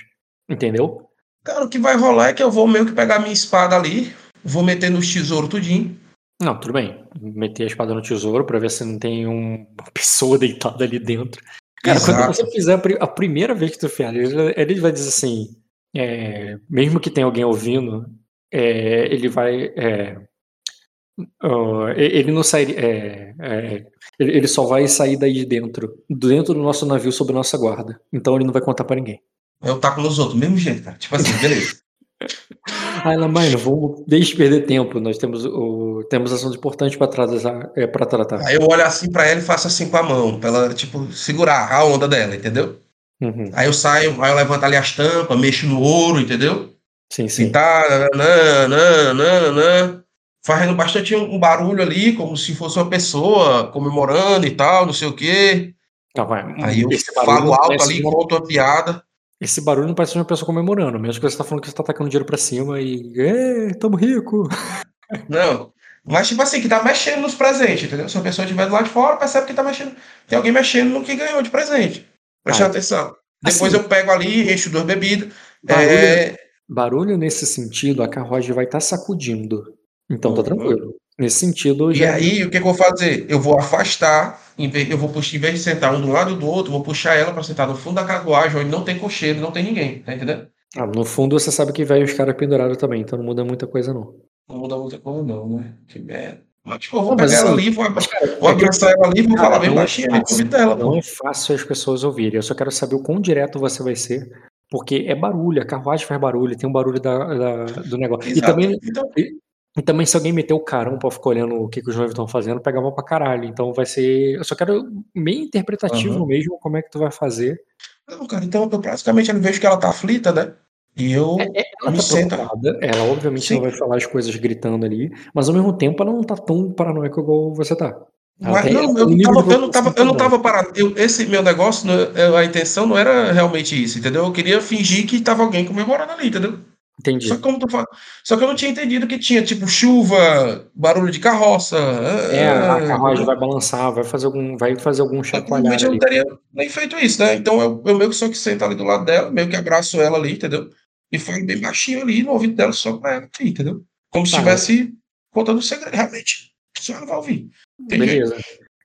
Entendeu? Cara, o que vai rolar é que eu vou meio que pegar minha espada ali, vou meter nos tesouros tudinho. Não, tudo bem. Meter a espada no tesouro pra ver se não tem um- uma pessoa [laughs] deitada ali dentro. Cara, quando Exato. você fizer a, a primeira vez que tu fizer, ele, ele vai dizer assim: é, mesmo que tenha alguém ouvindo, é, ele vai. é, e- ele não sairia. é, é, ele, ele só vai sair daí de dentro, dentro do nosso navio sob nossa guarda. Então ele não vai contar pra ninguém. Eu taco nos outros, mesmo jeito, cara. Tipo assim, beleza. [laughs] Ah, ela, mãe, não vamos deixe perder tempo. Nós temos, o, temos assuntos importantes pra tratar. É, tratar. Aí eu olho assim pra ela e faço assim com a mão, pra ela, tipo, segurar a onda dela, entendeu? Uhum. Aí eu saio, aí eu levanto ali as tampas, mexo no ouro, entendeu? Sim, sim. E tá, nanã, fazendo bastante um barulho ali, como se fosse uma pessoa comemorando e tal, não sei o quê. Não, vai, Aí eu falo alto parece ali, conto uma piada. Esse barulho não parece uma pessoa comemorando, mesmo que você tá falando que você tá tacando dinheiro pra cima e. É, tamo rico. [laughs] Não. Mas, tipo assim, que tá mexendo nos presentes, entendeu? Se a pessoa estiver do lado de fora, percebe que tá mexendo. Tem alguém mexendo no que ganhou de presente. Preste Ah, atenção. Depois assim- eu pego ali, encho duas bebidas. Barulho, É, barulho nesse sentido, a carruagem vai estar sacudindo. Então tá Uhum. tranquilo. Nesse sentido, E já. aí, o que, que eu vou fazer? Eu vou afastar, em vez, eu vou puxar, em vez de sentar um do lado do outro, vou puxar ela para sentar no fundo da carruagem, onde não tem cocheiro, não tem ninguém, tá entendendo? Ah, no fundo, você sabe que vai os caras pendurados também, então não muda muita coisa, não. Não muda muita coisa, não, né? Que merda. Mas, tipo, eu vou Não, pegar ela assim, ali, vou, Cara, vou é abraçar ela ali, vou Cara, falar bem é baixinho no fácil. dela, Não é fácil as pessoas ouvirem. Eu só quero saber o quão direto você vai ser. Porque é barulho, a carruagem faz barulho, tem um barulho da, da- do negócio. E Exato. também, Então, e também, se alguém meter o carão pra ficar olhando o que, que os noivos estão fazendo, pega mal pra caralho. Então vai ser. Eu só quero meio interpretativo Aham. mesmo como é que tu vai fazer. não, cara, então eu praticamente eu vejo que ela tá aflita, né? E eu Ela me tá senta. preocupada, ela obviamente Sim. não vai falar as coisas gritando ali, mas ao mesmo tempo ela não tá tão paranoica igual você tá. Mas, tem- não, eu, tava, eu, não tava, eu não tava parado. Eu- esse meu negócio, não- eu- a intenção não era realmente isso, entendeu? Eu queria fingir que tava alguém comemorando ali, entendeu? Entendi. Só que, como tu fala, só que eu não tinha entendido que tinha, tipo, chuva, barulho de carroça. É, a ah, carruagem vai balançar, vai fazer algum, vai fazer algum provavelmente eu não teria nem feito isso, né? Então eu, eu meio que só que sento ali do lado dela, meio que abraço ela ali, entendeu? E falo bem baixinho ali no ouvido dela, só pra ela aqui, entendeu? Como se Tá. estivesse contando um segredo, realmente. Só ela vai ouvir. Jeito. Beleza.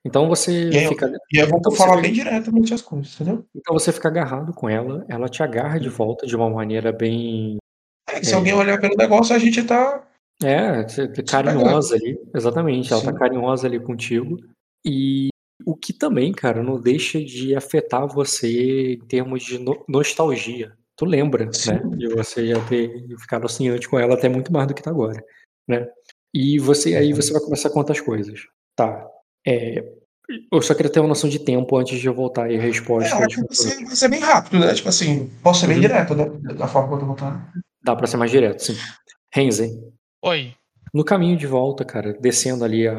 Então você E fica, E eu vou Então falar bem diretamente as coisas, entendeu? então você fica agarrado com ela, ela te agarra de volta de uma maneira bem É se É. alguém olhar pelo negócio, a gente tá É, você- carinhosa ali, exatamente. Ela tá Sim. carinhosa ali contigo. E o que também, cara, não deixa de afetar você em termos de no- nostalgia. Tu lembra, Sim. né? De você já ter ficado assim antes com ela até muito mais do que tá agora, né? E você aí você vai começar a contar as coisas. Tá. É, eu só queria ter uma noção de tempo antes de eu voltar aí a É, resposta. que vai ser, vai ser bem rápido, né? Tipo assim, posso ser bem Uhum. direto, né? Da forma que eu tô contando. Dá pra ser mais direto, sim. Renzen, Oi. No caminho de volta, cara, descendo ali a...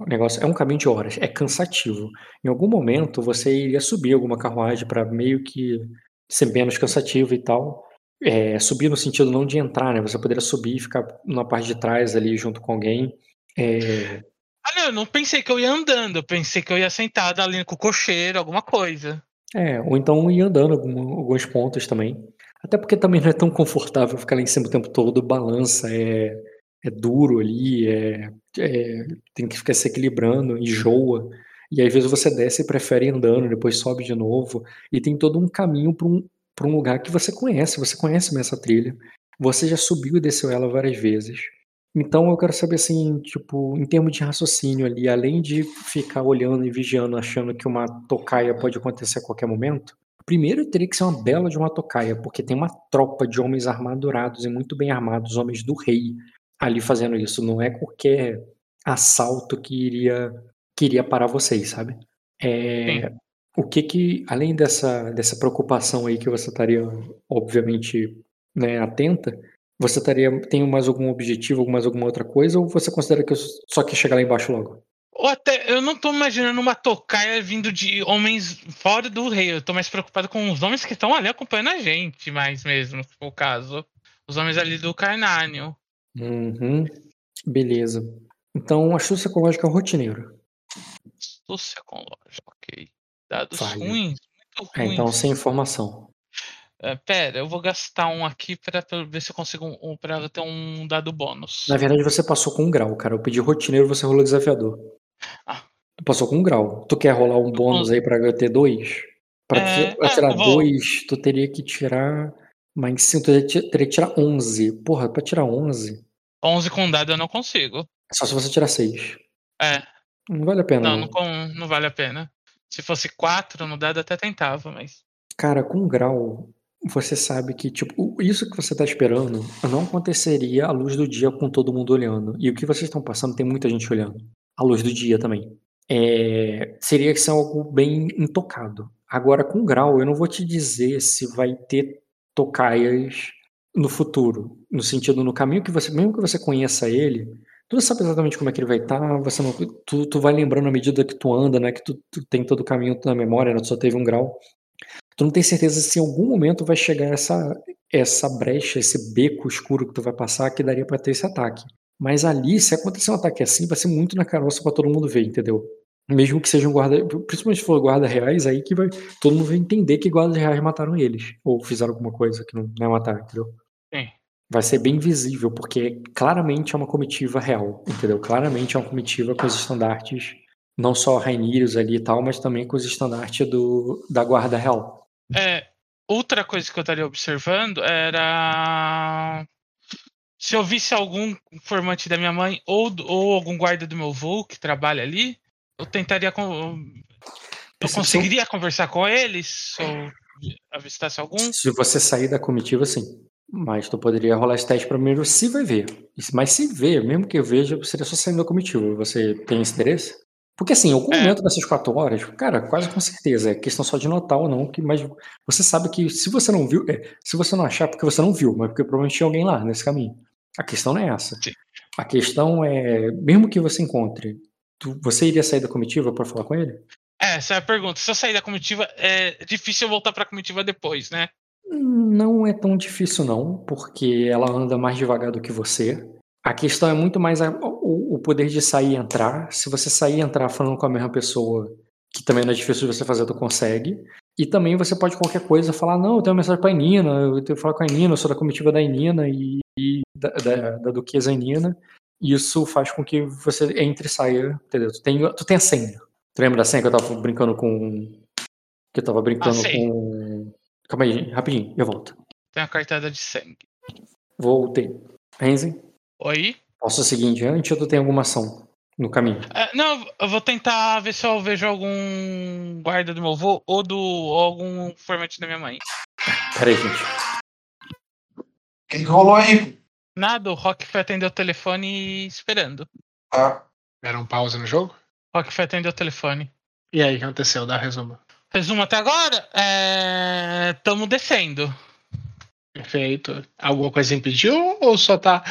o negócio, é um caminho de horas, é cansativo. Em algum momento você iria subir alguma carruagem para meio que ser menos cansativo e tal. É, subir no sentido não de entrar, né? Você poderia subir e ficar na parte de trás ali junto com alguém. É, Olha, eu não pensei que eu ia andando, eu pensei que eu ia sentado ali com o cocheiro, alguma coisa. é, ou então ir andando algum- alguns pontos também. Até porque também não é tão confortável ficar lá em cima o tempo todo, balança, é, é duro ali, é, é- tem que ficar se equilibrando, enjoa. E às vezes você desce e prefere ir andando, depois sobe de novo. E tem todo um caminho para um, um lugar que você conhece, você conhece essa trilha. Você já subiu e desceu ela várias vezes. Então eu quero saber assim, tipo, em termos de raciocínio ali, além de ficar olhando e vigiando, achando que uma tocaia pode acontecer a qualquer momento, primeiro teria que ser uma bela de uma tocaia, porque tem uma tropa de homens armadurados e muito bem armados, homens do rei, ali fazendo isso. Não é qualquer assalto que iria, que iria parar vocês, sabe? É, o que que, além dessa, dessa preocupação aí que você estaria, obviamente, né, atenta, você estaria, tem mais algum objetivo, mais alguma outra coisa, ou você considera que eu só quer chegar lá embaixo logo? Ou até, eu não tô imaginando uma tocaia vindo de homens fora do rei. Eu tô mais preocupado com os homens que estão ali acompanhando a gente, mais mesmo, se for o caso. Os homens ali do Carnânio. Uhum. Beleza. Então, astúcia ecológica rotineiro. Astúcia com loja, ok. Dados Falha. ruins, muito É, ruins. então, sem informação. É, pera, eu vou gastar um aqui pra, pra ver se eu consigo um, um, pra ter um dado bônus. Na verdade, você passou com um grau, cara. Eu pedi rotineiro, você rolou desafiador. Ah. Passou com um grau. Tu quer rolar um bônus aí pra ter dois? Pra, É, pra é, tirar dois, tu teria que tirar mais cinco, tu teria que- tirar 11. Porra, pra tirar 11, 11 com dado eu não consigo. é só se você tirar 6. É, Não vale a pena, não, não. não, com- não vale a pena. Se fosse 4 no dado, até tentava, mas. Cara, com um grau, você sabe que, tipo, isso que você tá esperando não aconteceria à luz do dia com todo mundo olhando. E o que vocês estão passando tem muita gente olhando. À luz do dia também. É, seria que ser algo bem intocado. Agora, com grau, eu não vou te dizer se vai ter tocaias no futuro. No sentido, no caminho que você, mesmo que você conheça ele, tu não sabe exatamente como é que ele vai estar, você não, tu, tu vai lembrando à medida que tu anda, né? Que tu, tu tem todo o caminho na memória, né? Tu só teve um grau. Tu não tem certeza se em algum momento vai chegar essa, essa brecha, esse beco escuro que tu vai passar que daria pra ter esse ataque. Mas ali, se acontecer um ataque assim, vai ser muito na caroça pra todo mundo ver, entendeu? Mesmo que sejam guarda, principalmente se for guarda reais, aí que vai, todo mundo vai entender que guardas reais mataram eles. Ou fizeram alguma coisa que não, não é matar, entendeu? Sim. Vai ser bem visível, porque claramente é uma comitiva real, entendeu? Claramente é uma comitiva com os estandartes, não só Rainírios ali e tal, mas também com os estandartes do, da guarda real. É, outra coisa que eu estaria observando era se eu visse algum informante da minha mãe ou, ou algum guarda do meu voo que trabalha ali, eu tentaria. Eu conseguiria conversar com eles eu avistasse algum? Se você sair da comitiva, sim. Mas tu poderia rolar esse teste primeiro se vai ver. Mas se ver, mesmo que eu veja, seria só saindo da comitiva. Você tem esse interesse? Porque assim, algum É. momento dessas quatro horas, cara, quase com certeza, é questão só de notar ou não, que, mas você sabe que se você não viu, é, se você não achar, porque você não viu, mas porque provavelmente tinha alguém lá nesse caminho. A questão não é essa. Sim. A questão é, mesmo que você encontre, tu- você iria sair da comitiva para falar com ele? É, essa é a pergunta. Se eu sair da comitiva, é difícil eu voltar pra comitiva depois, né? Não é tão difícil não, porque ela anda mais devagar do que você. A questão é muito mais a- o, o poder de sair e entrar. Se você sair e entrar falando com a mesma pessoa, que também não é difícil de você fazer, tu consegue. E também você pode qualquer coisa falar, não, eu tenho uma mensagem pra Inina, eu tenho que falar com a Inina, eu sou da comitiva da Inina e, e da, da, da duquesa Inina. Isso faz com que você entre e saia, entendeu? Tu tem, tu tem a senha. Tu lembra da senha que eu tava brincando com... Que eu tava brincando Ah, com... Calma aí, rapidinho, eu volto. Tem a cartada de sangue. Voltei. Renzen? Oi? Posso seguir em diante ou tu tem alguma ação no caminho? É, não, eu vou tentar ver se eu vejo algum guarda do meu avô ou do ou algum formante da minha mãe. Peraí, gente. O que, que rolou aí? Nada, o Rock foi atender o telefone esperando. Ah, Era um pause no jogo? Rock foi atender o telefone. E aí, o que aconteceu? Dá resumo. Resumo até agora, é... tamo descendo. Perfeito. Alguma coisa impediu ou só tá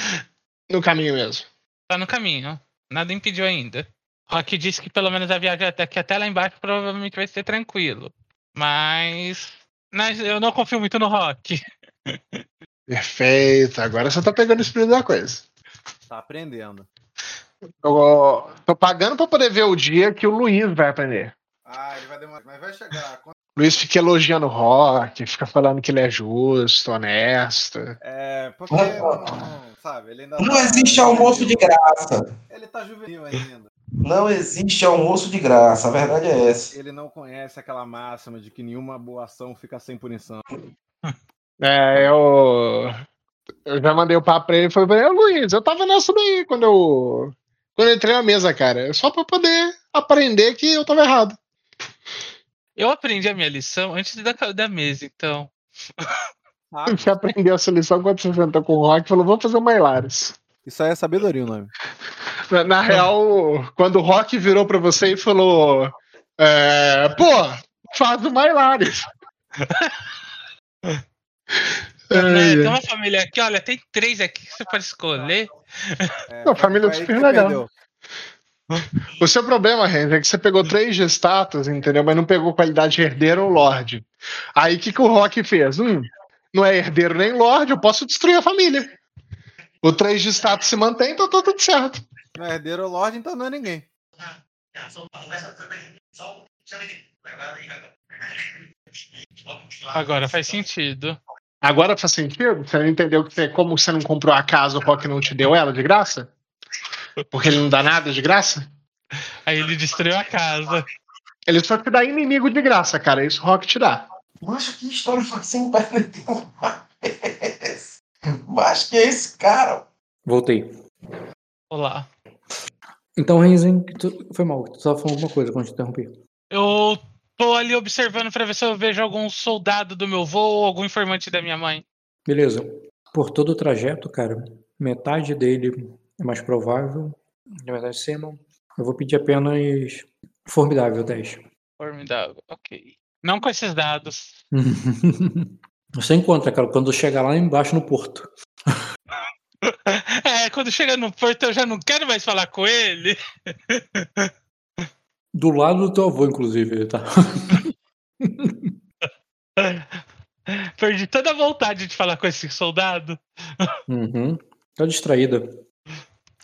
no caminho mesmo? Tá no caminho. Nada impediu ainda. Rock disse que pelo menos a viagem até aqui até lá embaixo provavelmente vai ser tranquilo. Mas. Mas eu não confio muito no Rock. [laughs] Perfeito. Agora você tá pegando o espírito da coisa. Tá aprendendo. Eu tô pagando pra poder ver o dia que o Luiz vai aprender. Ah, ele vai demorar, mas vai chegar. Luiz fica elogiando o Rock, fica falando que ele é justo, honesto. É, porque não, sabe, ele ainda não tá- existe almoço de graça. Ele tá juvenil ainda. Não existe almoço de graça. A verdade é essa. Ele não conhece aquela máxima de que nenhuma boa ação fica sem punição. É, eu. Eu já mandei o papo pra ele e falei pra ele, "Ô, Luiz, eu tava nessa daí quando eu. Quando eu entrei na mesa, cara. Só pra poder aprender que eu tava errado. Eu aprendi a minha lição antes da, da mesa, então. Ah, [laughs] Você aprendeu essa lição quando você sentou com o Rock e falou, vamos fazer o Mailares. isso aí é sabedoria o nome. Na, na real, quando o Rock virou pra você e falou: é, Pô, faz o Mailares. [laughs] Né, Tem uma família aqui, olha, tem três aqui que você pode escolher. É, Não, família aí super legal. [laughs] O seu problema, Renzo, é que você pegou três de status, entendeu? Mas não pegou qualidade herdeiro ou lorde. Aí o que, que o Rock fez? Hum, não é herdeiro nem lorde, eu posso destruir a família. O 3 de status se mantém, então tá tudo certo. Não é herdeiro ou lorde, então não é ninguém. Agora faz sentido. Agora faz sentido? Você não entendeu que você, como você não comprou a casa, o Rock não te deu ela de graça? Porque ele não dá nada de graça? Aí ele destruiu a casa. Ele só te dá inimigo de graça, cara. Isso o Rock te dá. Macho, que história foi sem Macho, que é esse cara? Voltei. Olá. Então, Renzen, tu... foi mal. Tu tava falando alguma coisa quando eu te interrompi. Eu tô ali observando pra ver se eu vejo algum soldado do meu avô ou algum informante da minha mãe. Beleza. Por todo o trajeto, cara, metade dele é mais provável. Na verdade, Simon. Eu vou pedir apenas formidável 10. Formidável. Ok. Não com esses dados. [laughs] Você encontra, cara, quando chegar lá embaixo no porto. [laughs] É, quando chega no porto eu já não quero mais falar com ele. [laughs] Do lado do teu avô, inclusive, tá? Perdi toda a vontade de falar com esse soldado. Uhum. Tá distraída.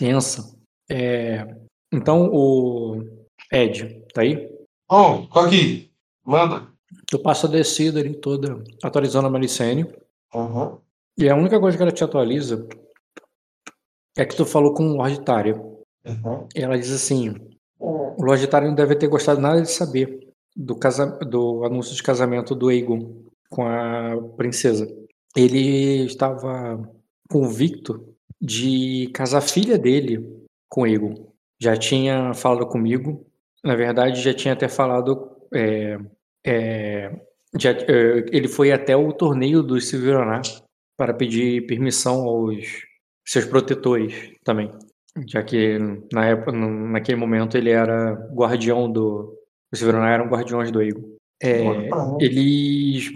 Tensa. É... Então, o Ed, tá aí? Oh, tô aqui. Manda. Tu passa a descida ali toda, atualizando a Malicene. Uhum. E a única coisa que ela te atualiza é que tu falou com o Lord Tária. Uhum. E ela diz assim: o Lord Tária não deve ter gostado nada de saber do, casa... do anúncio de casamento do Aegon com a princesa. Ele estava convicto de casar a filha dele com Aegon. Já tinha falado comigo, na verdade, já tinha até falado. é, é, já, é, ele foi até o torneio do Silveronar para pedir permissão aos seus protetores também, já que na época, naquele momento ele era guardião do os Silveronar eram guardiões do Aegon. É, eles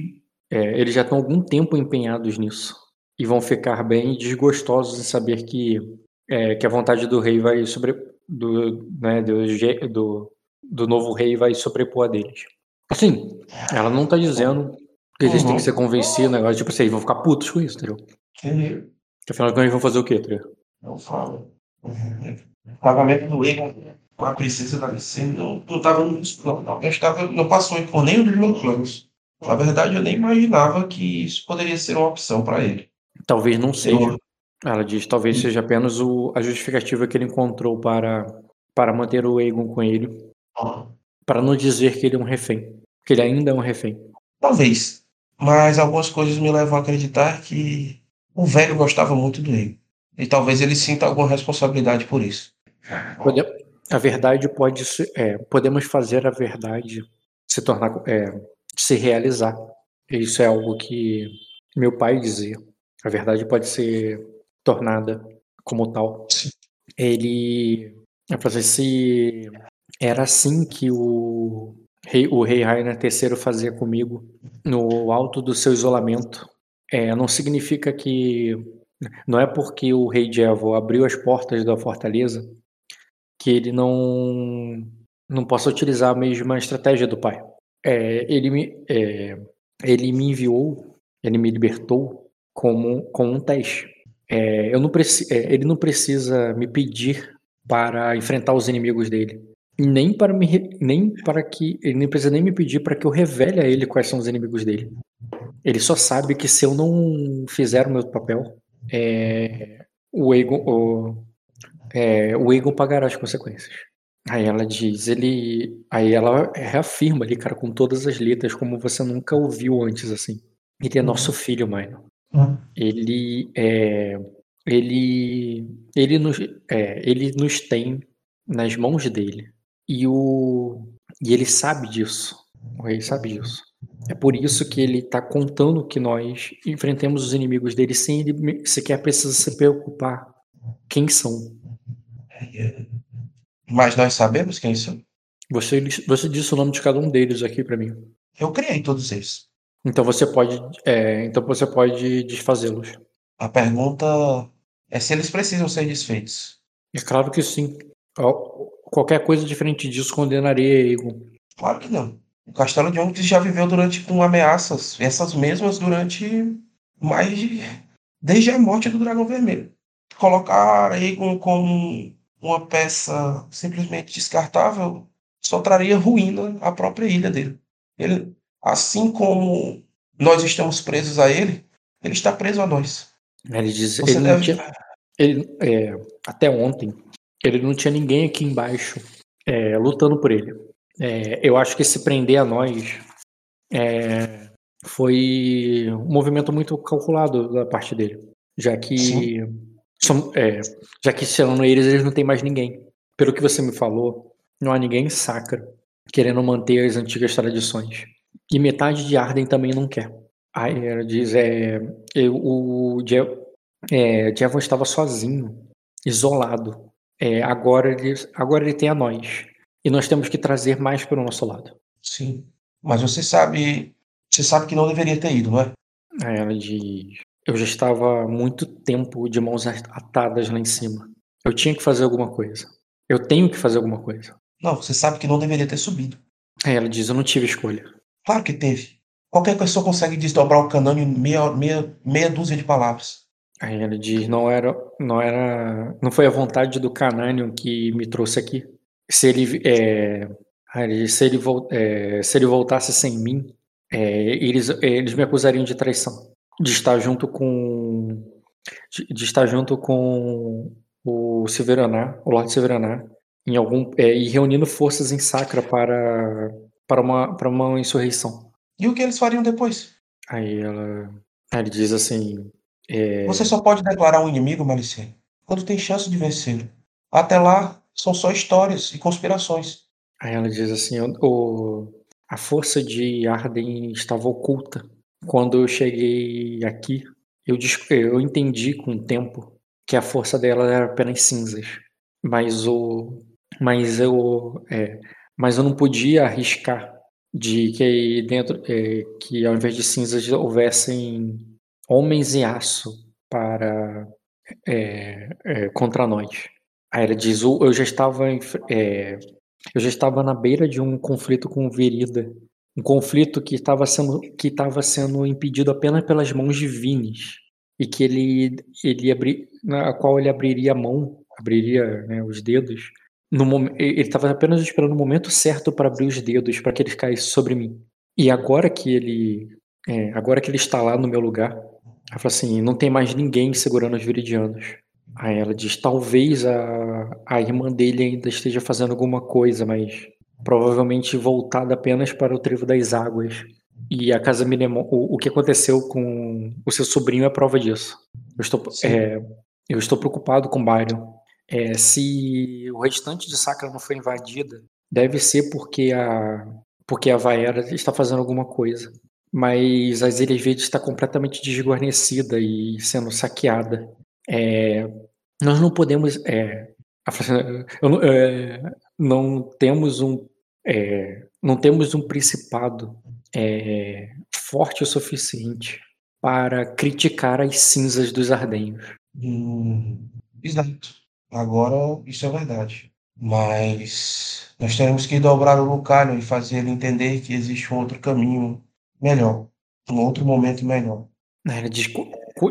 é, eles já estão algum tempo empenhados nisso e vão ficar bem desgostosos em saber que é, que a vontade do rei vai sobre do né do, do do novo rei vai sobrepor a deles. Assim, ela não tá dizendo que eles têm que ser convencidos, negócio tipo assim, eles vão ficar putos com isso, entendeu? Que Porque afinal de contas eles vão fazer o quê, entendeu? eu falo. Uhum. Pagamento do Egon com a princesa da Licene não, não tava nos planos. Não, Eu estava, não passou por nenhum dos meus planos. Na verdade, eu nem imaginava que isso poderia ser uma opção para ele. Talvez não seja. Ela diz, talvez seja apenas o, a justificativa que ele encontrou para, para manter o Aegon com ele, para não dizer que ele é um refém, que ele ainda é um refém. Talvez. Mas algumas coisas me levam a acreditar que o velho gostava muito do Egon. E talvez ele sinta alguma responsabilidade por isso. A verdade pode se, é, podemos fazer a verdade se tornar, é, se realizar. Isso é algo que meu pai dizia. A verdade pode ser tornada como tal. Sim. Ele, eu falei, se era assim que o rei, o rei Rainer III fazia comigo no alto do seu isolamento, é, não significa que não é porque o rei Jevo abriu as portas da fortaleza que ele não não possa utilizar a mesma estratégia do pai. É, ele, me, é, ele me enviou, ele me libertou como, com um teste. É, eu não preci, é, ele não precisa me pedir para enfrentar os inimigos dele. Nem para, me, nem para que. Ele nem precisa nem me pedir para que eu revele a ele quais são os inimigos dele. Ele só sabe que se eu não fizer o meu papel, é, o Egon, o, é, o Egon pagará as consequências. Aí ela diz, ele. Aí ela reafirma ali, cara, com todas as letras, como você nunca ouviu antes, assim. Ele é nosso filho, Ele é. Ele. Ele nos, é, ele nos tem nas mãos dele. E o. E ele sabe disso. O rei sabe disso. É por isso que ele tá contando que nós enfrentemos os inimigos dele sem ele sequer precisar se preocupar quem são. Mas nós sabemos quem são. Você, você disse o nome de cada um deles aqui pra mim. Eu criei todos eles. Então você pode, é, então você pode desfazê-los. A pergunta é se eles precisam ser desfeitos. É claro que sim. Qualquer coisa diferente disso condenaria Egon. Claro que não. O Castelo de Onyx já viveu durante com ameaças, essas mesmas durante mais de desde a morte do Dragão Vermelho. Colocar Aegon como uma peça simplesmente descartável só traria ruína à própria ilha dele. Ele, assim como nós estamos presos a ele, ele está preso a nós. Ele diz, Você ele não deve. tinha, ele, é, até ontem, ele não tinha ninguém aqui embaixo é, lutando por ele. É, eu acho que se prender a nós é, foi um movimento muito calculado da parte dele, já que som- é, já que tirando eles, eles não tem mais ninguém. Pelo que você me falou, não há ninguém em Sacra querendo manter as antigas tradições. E metade de Arden também não quer. Aí ela diz, é, eu- o é, Jevon estava sozinho, isolado. É, agora, ele, agora ele tem a nós. E nós temos que trazer mais para o nosso lado. Sim. Mas você sabe, você sabe que não deveria ter ido, não é? Aí ela diz, eu já estava há muito tempo de mãos atadas lá em cima. Eu tinha que fazer alguma coisa. Eu tenho que fazer alguma coisa. Não, você sabe que não deveria ter subido. Aí ela diz, eu não tive escolha. Claro que teve. Qualquer pessoa consegue desdobrar o canão em meia, meia, meia dúzia de palavras. Aí ela diz, não era, não era, não foi a vontade do Cananion que me trouxe aqui. Se ele, é, ele se ele, é, se ele voltasse sem mim, é, eles, eles me acusariam de traição, de estar junto com, de, de estar junto com o Silveranar, o Lord Silveranar, em algum, é, e reunindo forças em Sacra para, para uma, para uma insurreição. E o que eles fariam depois? Aí ela, aí ele diz assim, é, Você só pode declarar um inimigo, Malicene, quando tem chance de vencê-lo. Até lá, são só histórias e conspirações. Aí ela diz assim: o, a força de Arden estava oculta. Quando eu cheguei aqui, eu, eu entendi com o tempo que a força dela era apenas cinzas. Mas o, mas eu, é, mas eu não podia arriscar de que aí dentro, é, que ao invés de cinzas houvessem homens em aço para é, é, contra nós. Aí ela diz: "O- eu já estava em é, eu já estava na beira de um conflito com Verida, um conflito que estava sendo que estava sendo impedido apenas pelas mãos divinas e que ele ele abri, na qual ele abriria a mão, abriria né, os dedos. No ele estava apenas esperando o momento certo para abrir os dedos para que eles caíssem sobre mim. E agora que ele é, agora que ele está lá no meu lugar, ela fala assim, não tem mais ninguém segurando os viridianos. Aí ela diz, talvez a, a irmã dele ainda esteja fazendo alguma coisa, mas provavelmente voltada apenas para o trevo das águas. E a casa Minemon, o, o que aconteceu com o seu sobrinho é prova disso. Eu estou, é, Eu estou preocupado com Byron. É, se o restante de Sacra não foi invadida, deve ser porque a porque a Vaera está fazendo alguma coisa. Mas as Ilhas Verdes está completamente desguarnecida e sendo saqueada. É, nós não podemos. É, não- é, não temos um. é, não temos um principado é, forte o suficiente para criticar as cinzas dos ardenhos. Hum, exato. Agora, isso é verdade. Mas nós teremos que dobrar o Lucario e fazer ele entender que existe um outro caminho melhor, um outro momento melhor. Né, De,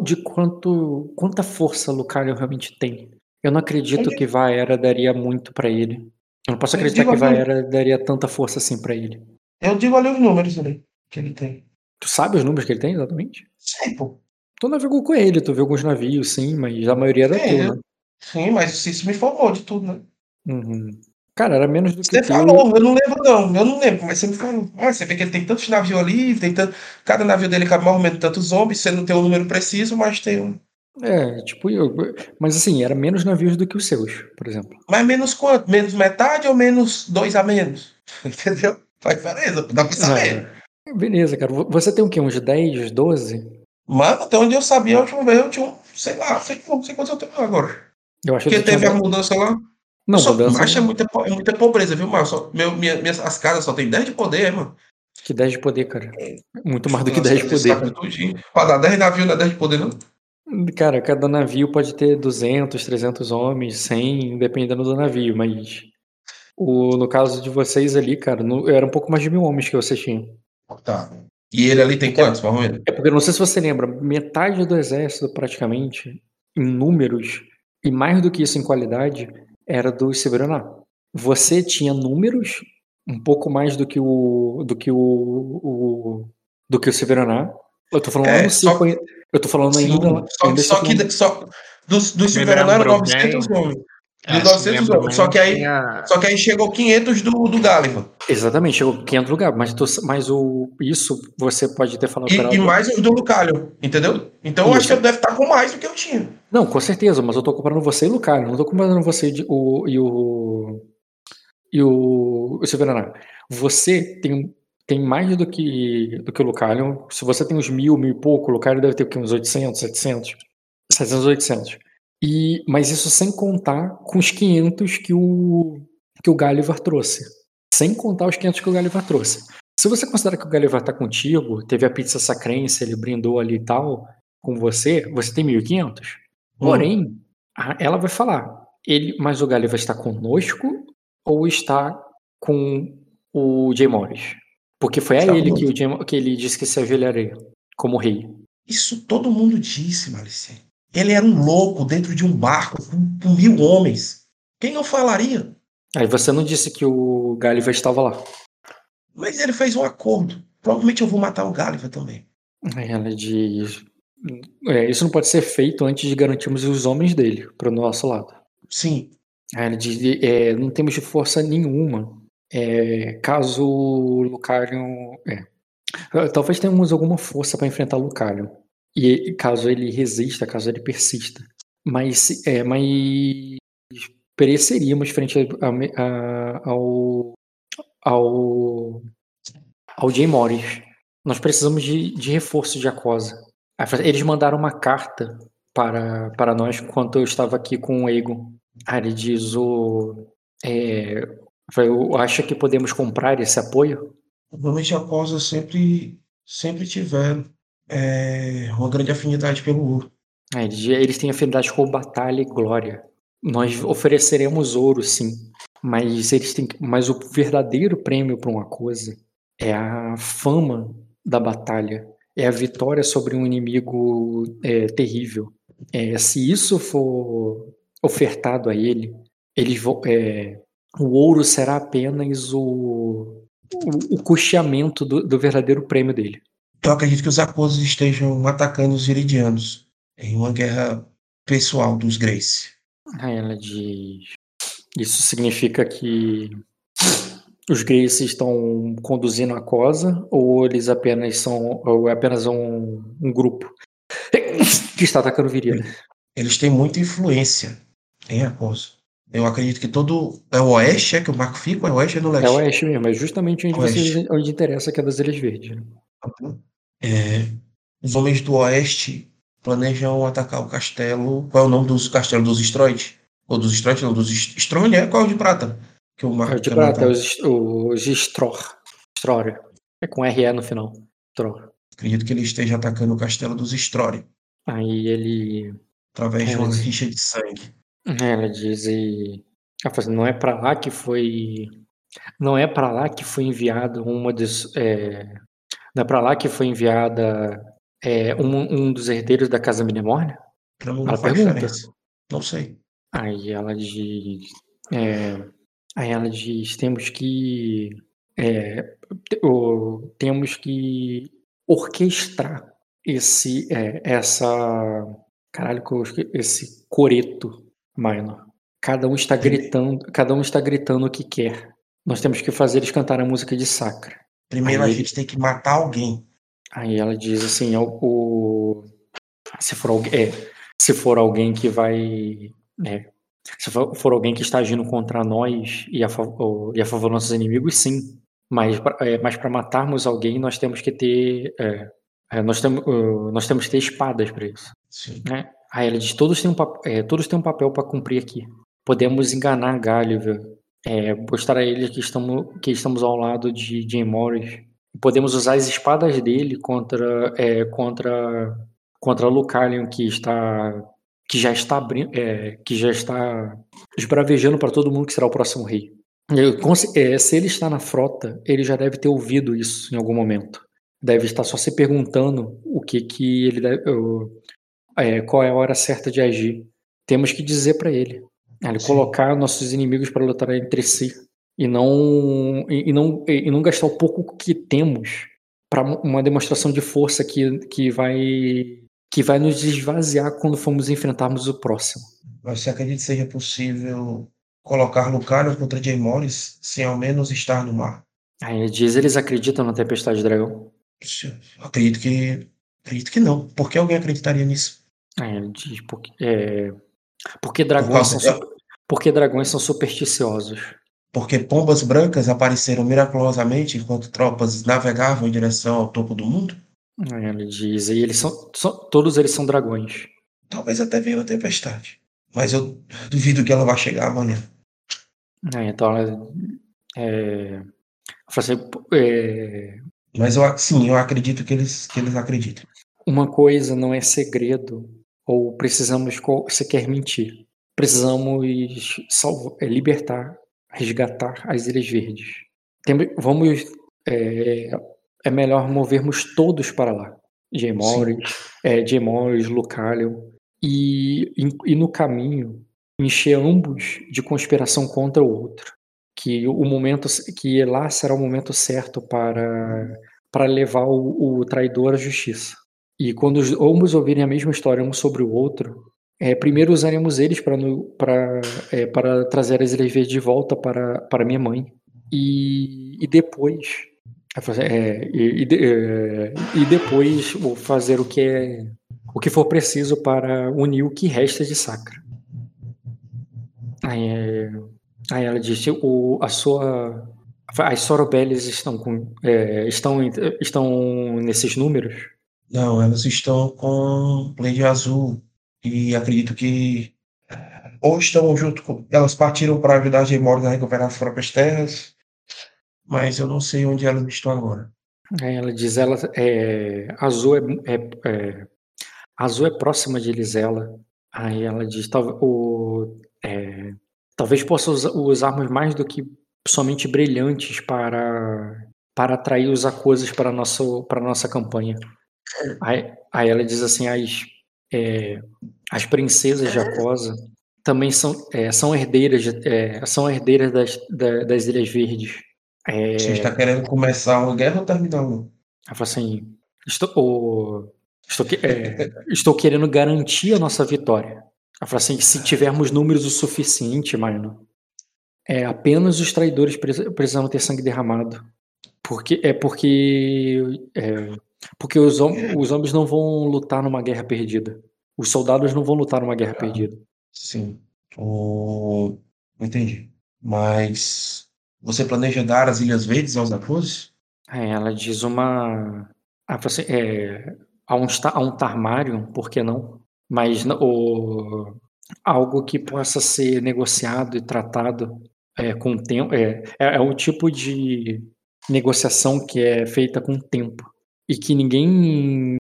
de quanto, quanta força Lucario realmente tem. Eu não acredito que Vaera daria muito pra ele. Eu não posso acreditar que Vaera daria tanta força assim pra ele. Eu digo ali os números ali que ele tem. Tu sabe os números que ele tem exatamente? Sei, pô. Tu navegou com ele, tu viu alguns navios, sim, mas a maioria era Sim, teu, né? Sim, mas isso me informou de tudo, né? Uhum. Cara, era menos do que Você o teu. falou, eu não lembro não, eu não lembro, mas você me falou. Ah, você vê que ele tem tantos navios ali, tem tanto, cada navio dele cabe mais ou menos tantos zombies, você não tem um número preciso, mas tem um. É, tipo, eu, mas assim, era menos navios do que os seus, por exemplo. Mas menos quanto? Menos metade ou menos dois a menos? [laughs] Entendeu? Faz diferença, dá pra saber. É, beleza, cara. Vo- Você tem o quê? Uns 10, 12? Mano, até onde eu sabia, a última vez eu tinha um, sei lá, sei, sei quantos eu tenho agora. Eu acho que Porque teve a mudança lá. Não, só, mudança. Mas é muita, é muita pobreza, viu, mano? Só, meu, minha, minhas, as casas só tem 10 de poder, mano. Que 10 de poder, cara. Muito mais do que Nossa, 10 de poder. Pra dar 10 navios não é 10 de poder, não? Cara, cada navio pode ter 200, 300 homens, 100, dependendo do navio, mas o, no caso de vocês ali, cara, no- era um pouco mais de mil homens que vocês tinham. Tá. E ele ali tem quantos, mais ou menos? É porque não sei se você lembra, metade do exército, praticamente, em números, e mais do que isso em qualidade, era do Severaná. Você tinha números um pouco mais do que o do que o, o do que o Severaná. Eu tô falando lá É, no só- eu tô falando Sim, ainda, só, ainda só que falando- só, dos, Silverano eram lembro 900 bem. Homens. É, Dos 900 lembro homens. bem, Só que aí, tinha- só que aí chegou 500 do, do Gulliver. Exatamente, chegou 500 lugares, mas, tu- mas o, isso você pode ter falado E, e mais os do Lucalho, entendeu? Então eu Isso. acho que eu deve estar com mais do que eu tinha. Não, com certeza, mas eu tô comparando você e o Lucario, não tô comparando você de- o, e o. E o, o. Você tem, tem mais do que, do que o Lucario. Se você tem uns mil, mil e pouco, o Lucario deve ter o quê? uns 800, 700? 700, 800. E, mas isso sem contar com os 500 que o, que o Gulliver trouxe. Sem contar os 500 que o Gulliver trouxe. Se você considera que o Gulliver tá contigo, teve a pizza sacrense, ele brindou ali e tal, com você, você tem 1.500. Porém, a- ela vai falar, ele, mas o Gulliver está conosco ou está com o Jay Morris? Porque foi a Está ele que, Jay, que ele disse que se ajoelharia como rei. Isso todo mundo disse, Malicene. Ele era um louco dentro de um barco com, mil homens. Quem não falaria? Aí você não disse que o Gulliver estava lá. Mas ele fez um acordo. Provavelmente eu vou matar o Gulliver também. Aí ela diz. "É, isso não pode ser feito antes de garantirmos os homens dele para o nosso lado. Sim. Aí ela diz: "É, não temos de força nenhuma. É, caso o Lucario. É, talvez tenhamos alguma força para enfrentar o Lucario. E caso ele resista, caso ele persista. Mas, é, mas pereceríamos frente a- a- ao. ao. ao Jay Morris. Nós precisamos de, de reforço de Acosa. Eles mandaram uma carta para, para nós enquanto eu estava aqui com o Egon. Aí ele diz o. É, eu acho que podemos comprar esse apoio? Provavelmente a Cosa sempre, sempre tiveram é, uma grande afinidade pelo ouro. Diz, eles têm afinidade com batalha e glória. Nós ofereceremos ouro, sim. Mas eles têm, mas o verdadeiro prêmio para uma coisa é a fama da batalha, é a vitória sobre um inimigo é, terrível. É, se isso for ofertado a ele, eles vão, é, o ouro será apenas o, o, o custeamento do, do verdadeiro prêmio dele. Eu acredito que os Akosas estejam atacando os Viridianos em uma guerra pessoal dos Grace. Aí ela diz. Isso significa que os Grace estão conduzindo a cosa ou eles apenas são. ou é apenas um, um grupo que está atacando Virila? eles têm muita influência em Raposo. Eu acredito que todo. É o oeste, é que o Marco fica? É o oeste é no leste? É o oeste mesmo, é justamente onde, Oeste. vocês, onde interessa que é das Ilhas Verdes. né? É, os homens do oeste planejam atacar o castelo. Qual é o nome dos castelos dos Stroid? Ou dos Stroid, não, dos Strone, é? Qual é o de prata? Que o É Marco o de prata, é os, os Stror. Stror. É com RE no final. Stror. Acredito que ele esteja atacando o castelo dos Strore, Aí ele. através de É, uma mas- rixa de sangue. Ela diz e. Ela fala assim, não é pra lá que foi. Não é pra lá que foi enviado uma dos. é, Não é pra lá que foi enviada é, um, um dos herdeiros da Casa? Pra mim não Ela pergunta. diferença. Não sei. Aí ela diz. é, aí ela diz: temos que. é, o- temos que orquestrar esse. é, essa. Caralho, esse coreto minor. Cada um está gritando. Cada um está gritando o que quer. Nós temos que fazer eles cantar a música de Sacra. Primeiro Aí a ele- gente tem que matar alguém. Aí ela diz assim, o, o- se for alguém, é, se for alguém que vai, né, se for, for alguém que está agindo contra nós e a, fa- ou- e a favor dos nossos inimigos, sim. Mas pra- é, mas para matarmos alguém nós temos que ter, é, é, nós temos, uh, nós temos que ter espadas para isso. Sim. Né? Aí ela diz, todos têm um, é, todos têm um papel para cumprir aqui. Podemos enganar Gallivher, é, mostrar a ele que estamos, que estamos ao lado de Jim Morris. Podemos usar as espadas dele contra, é, contra, contra Lucalion, que está que já está é, que já está esbravejando para todo mundo que será o próximo rei. É, se ele está na frota, ele já deve ter ouvido isso em algum momento. Deve estar só se perguntando o que que ele deve, é, qual é a hora certa de agir. Temos que dizer para ele, ele Sim. colocar nossos inimigos para lutar entre si e não e, e não e não gastar o pouco que temos para uma demonstração de força que, que vai que vai nos esvaziar quando formos enfrentarmos o próximo. Mas você acredita que seja possível colocar Lucario contra Jay Morris sem ao menos estar no mar? Aí ele diz, eles acreditam na tempestade de dragão. Acredito que. Acredito que não. Por que alguém acreditaria nisso? Aí ele diz, porque, é, porque dragões causa são super- porque dragões são supersticiosos. Porque pombas brancas apareceram miraculosamente enquanto tropas navegavam em direção ao topo do mundo? Ele diz, e eles são, são- todos eles são dragões. Talvez até venha uma tempestade. Mas eu duvido que ela vá chegar amanhã. Então é, fala assim, é, Mas eu, sim, eu acredito que eles, que eles acreditam. uma coisa não é segredo ou precisamos sequer mentir. Precisamos salvo- é, libertar, resgatar as Ilhas Verdes. Tem- vamos é, é melhor movermos todos para lá. Jay Morris, é, Jay Morris, Lucalion e, e, e no caminho encher ambos de conspiração contra o outro. Que o momento que lá será o momento certo para para levar o, o traidor à justiça. E quando os ambos ouvirem a mesma história um sobre o outro, é, primeiro usaremos eles para é, para trazer as Ilhas Verdes de volta para, para minha mãe. E, e depois. é, e, é, e depois vou fazer o que é o que for preciso para unir o que resta de Sacra. Aí, é, aí ela disse: o, a sua as Sorobelles estão com é, estão estão nesses números? Não, elas estão com Lady Azul. E acredito que. Ou estão junto com. Elas partiram para ajudar Jay Morris a recuperar as próprias terras. Mas eu não sei onde elas estão agora. Ela diz: ela é, Azul é, é, é- Azul é próxima de Elisela. Aí ela diz: "Tal- o, é, talvez possa usa- usarmos mais do que somente brilhantes para para atrair os acusos para nosso para nossa campanha. Aí, aí ela diz assim: as é, as princesas de Acosa também são é, são herdeiras de- é, são herdeiras das, da- das Ilhas Verdes. É, Você está querendo começar uma guerra ou terminar uma? ela fala assim: estou, o- estou, é, [laughs] estou querendo garantir a nossa vitória. Ela fala assim: se tivermos números o suficiente, mano, é, apenas os traidores pre- precisam ter sangue derramado. Porque, é porque. É, porque os, hom- os homens não vão lutar numa guerra perdida. Os soldados não vão lutar numa guerra perdida. Sim. O... Entendi. Mas você planeja dar as Ilhas Verdes aos Akuzes? Aí ela diz uma. Ah, você, é, há, um, há um Tarmarion, por que não? Mas o, algo que possa ser negociado e tratado é, com o tempo. É, é, é o tipo de negociação que é feita com o tempo. E que ninguém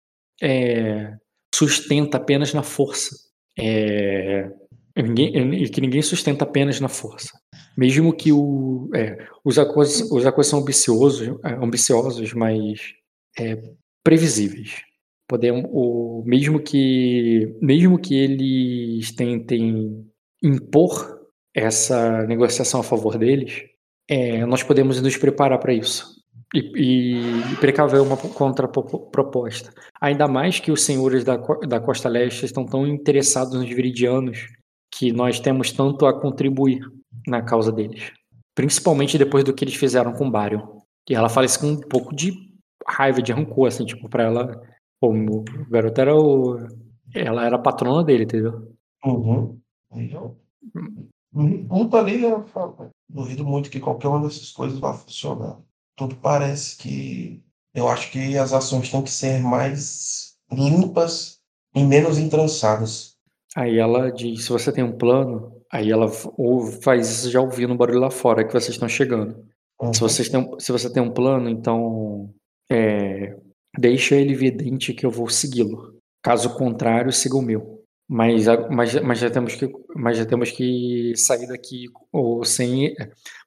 é, sustenta apenas na força. É, ninguém, e que ninguém sustenta apenas na força. Mesmo que o, é, os acordos, os acordos são ambiciosos, é, ambiciosos mas é, previsíveis. Podemos, o, mesmo que mesmo que eles tentem impor essa negociação a favor deles, é, nós podemos nos preparar para isso e, e, precaver uma contraproposta. Ainda mais que os senhores da, da Costa Leste estão tão interessados nos viridianos que nós temos tanto a contribuir na causa deles. Principalmente depois do que eles fizeram com o Barion. E ela fala isso com um pouco de raiva, de rancor, assim, tipo, pra ela. O garoto era o. Ela era a patrona dele, entendeu? Uhum. Eu- Um ali, né? eu falo, Duvido muito que qualquer uma dessas coisas vá funcionar. Tudo parece que. Eu acho que as ações têm que ser mais limpas e menos entrançadas. Aí ela diz: se você tem um plano, aí ela faz isso já ouvindo o barulho lá fora que vocês estão chegando. Uhum. Se, vocês têm, se você tem um plano, então é, deixa ele evidente que eu vou segui-lo. Caso contrário, siga o meu. Mas, mas, mas, já temos que, mas já temos que sair daqui ou sem.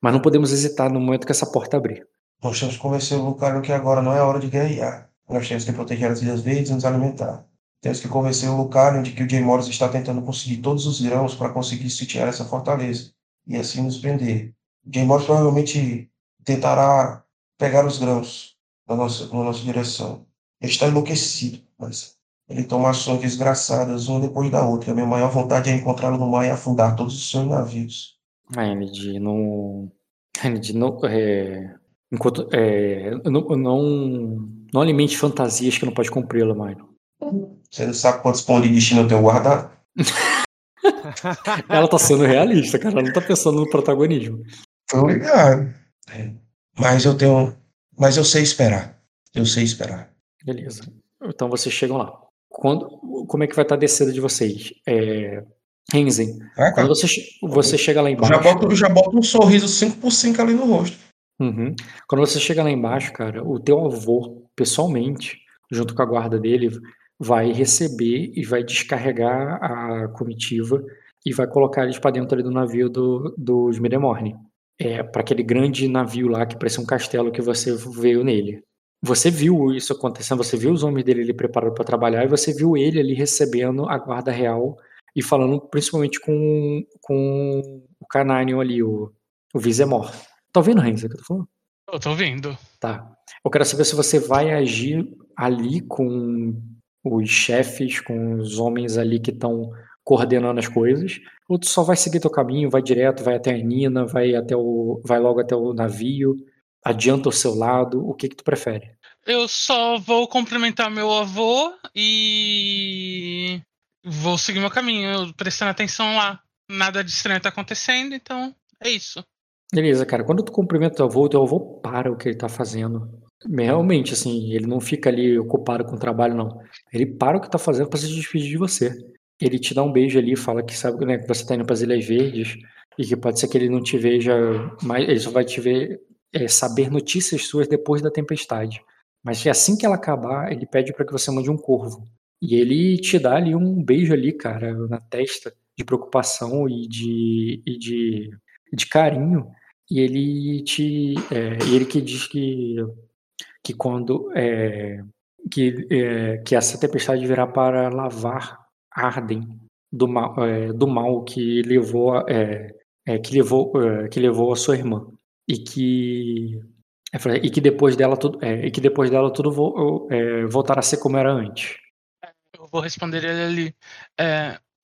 Mas não podemos hesitar no momento que essa porta abrir. Nós temos que convencer o Lucario que agora não é hora de guerrear. Nós temos que proteger as Ilhas Verdes e nos alimentar. Temos que convencer o Lucario de que o Jay Morris está tentando conseguir todos os grãos para conseguir sitiar essa fortaleza e assim nos prender. O Jay Morris provavelmente tentará pegar os grãos na nossa, na nossa direção. Ele está enlouquecido, mas ele toma ações desgraçadas uma depois da outra. A minha maior vontade é encontrá-lo no mar e afundar todos os seus navios. A Enid não. [laughs] A Enid não. É, enquanto, é, não, não. Não alimente fantasias que não pode cumpri-la, Maino. Você não sabe quantos pão de destino eu tenho guardado? Ela tá sendo realista, cara. Ela não tá pensando no protagonismo. Tô ligado. É. Mas eu tenho. Mas eu sei esperar. Eu sei esperar. Beleza. Então vocês chegam lá. Quando, como é que vai estar a descida de vocês? É, Renzen, Ah, quando você, você chega lá embaixo. já boto, eu já boto um sorriso 5 por 5 ali no rosto. Uhum. Quando você chega lá embaixo, cara, o teu avô, pessoalmente, junto com a guarda dele, vai receber e vai descarregar a comitiva e vai colocar eles para dentro ali do navio do, dos Midemorne. É, para aquele grande navio lá que parece um castelo que você veio nele. Você viu isso acontecendo, você viu os homens dele ali preparados para trabalhar e você viu ele ali recebendo a guarda real e falando principalmente com, com o Cananion ali, o, o. Tá ouvindo, Renzo, que eu tô falando? Eu tô ouvindo. Tá. Eu quero saber se você vai agir ali com os chefes, com os homens ali que estão coordenando as coisas, ou tu só vai seguir teu caminho, vai direto, vai até a Nina, vai até o, vai logo até o navio, adianta o seu lado, o que que tu prefere? Eu só vou cumprimentar meu avô e vou seguir meu caminho, prestando atenção lá. Nada de estranho tá acontecendo, então é isso. Beleza, cara. Quando tu cumprimenta teu avô, teu avô para o que ele tá fazendo. Realmente, assim, ele não fica ali ocupado com o trabalho, não. Ele para o que tá fazendo pra se despedir de você. Ele te dá um beijo ali, fala que sabe né, que você tá indo pras Ilhas Verdes e que pode ser que ele não te veja mais, ele só vai te ver, é, saber notícias suas depois da tempestade. Mas assim que ela acabar, ele pede pra que você mande um corvo. E ele te dá ali um beijo ali, cara, na testa, de preocupação e de, e de, de carinho. E ele te. É, ele que diz que, que quando. É, que, é, que essa tempestade virá para lavar Arden do mal, é, do mal que levou, a- é, é, que, levou, que levou a sua irmã. E que. e que depois dela tudo, e que depois dela tudo vo, voltará a ser como era antes. Eu vou responder ele ali.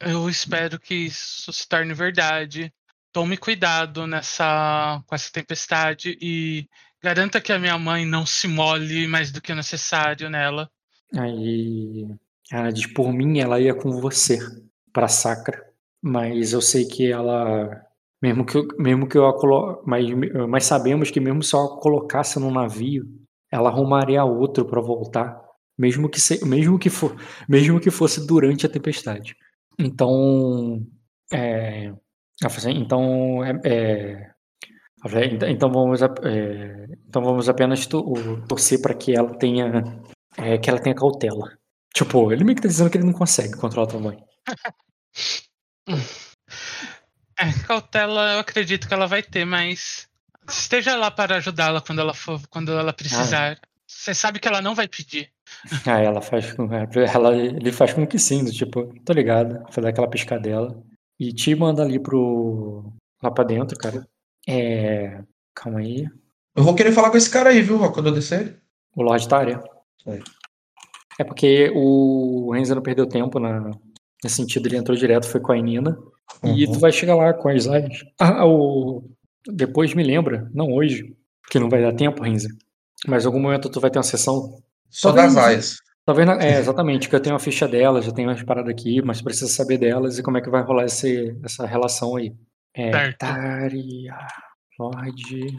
Eu espero que isso se torne verdade. Tome cuidado nessa com essa tempestade e garanta que a minha mãe não se molhe mais do que necessário nela. Aí Ela diz, por mim, ela ia com você pra Sacra. Mas eu sei que ela. Mesmo que eu, mesmo que eu a colo... mas, mas sabemos que mesmo se eu a colocasse no navio, ela arrumaria outro pra voltar. Mesmo que, se... mesmo, que for... mesmo que fosse durante a tempestade. Então. É... assim, Então. É... é, "Então- Então vamos, é, então vamos apenas torcer para que ela tenha é, que ela tenha cautela. Tipo, ele meio que tá dizendo que ele não consegue controlar a tua mãe. [laughs] É, cautela eu acredito que ela vai ter, mas esteja lá para ajudá-la quando ela for, quando ela precisar. Você sabe que ela não vai pedir. Aí ela faz com. Ela, ele faz com que sim, do tipo, tô ligado. Faz aquela piscadela. E te manda ali pro. lá pra dentro, cara. É. Calma aí. Eu vou querer falar com esse cara aí, viu, Rock, quando eu descer. O Lord Tária. Sei. É porque o Renzo não perdeu tempo na, nesse sentido, ele entrou direto, foi com a Inina. E Uhum. tu vai chegar lá com as aias. Ah, o... depois me lembra, não hoje, que não vai dar tempo, Renzo. Mas em algum momento tu vai ter uma sessão. Só Talvez- das aias. Talvez na... É, [laughs] exatamente, que eu tenho a ficha delas, já tenho umas paradas aqui, mas precisa saber delas e como é que vai rolar esse, essa relação aí. É, Certo. Tária, Lorde.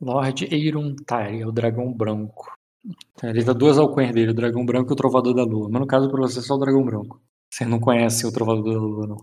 Lorde Eiron Tária, o dragão branco. Ele dá duas alcunhas dele, o dragão branco e o trovador da lua. Mas no caso pra você é só o dragão branco. Você não conhece o trovador da lua, não.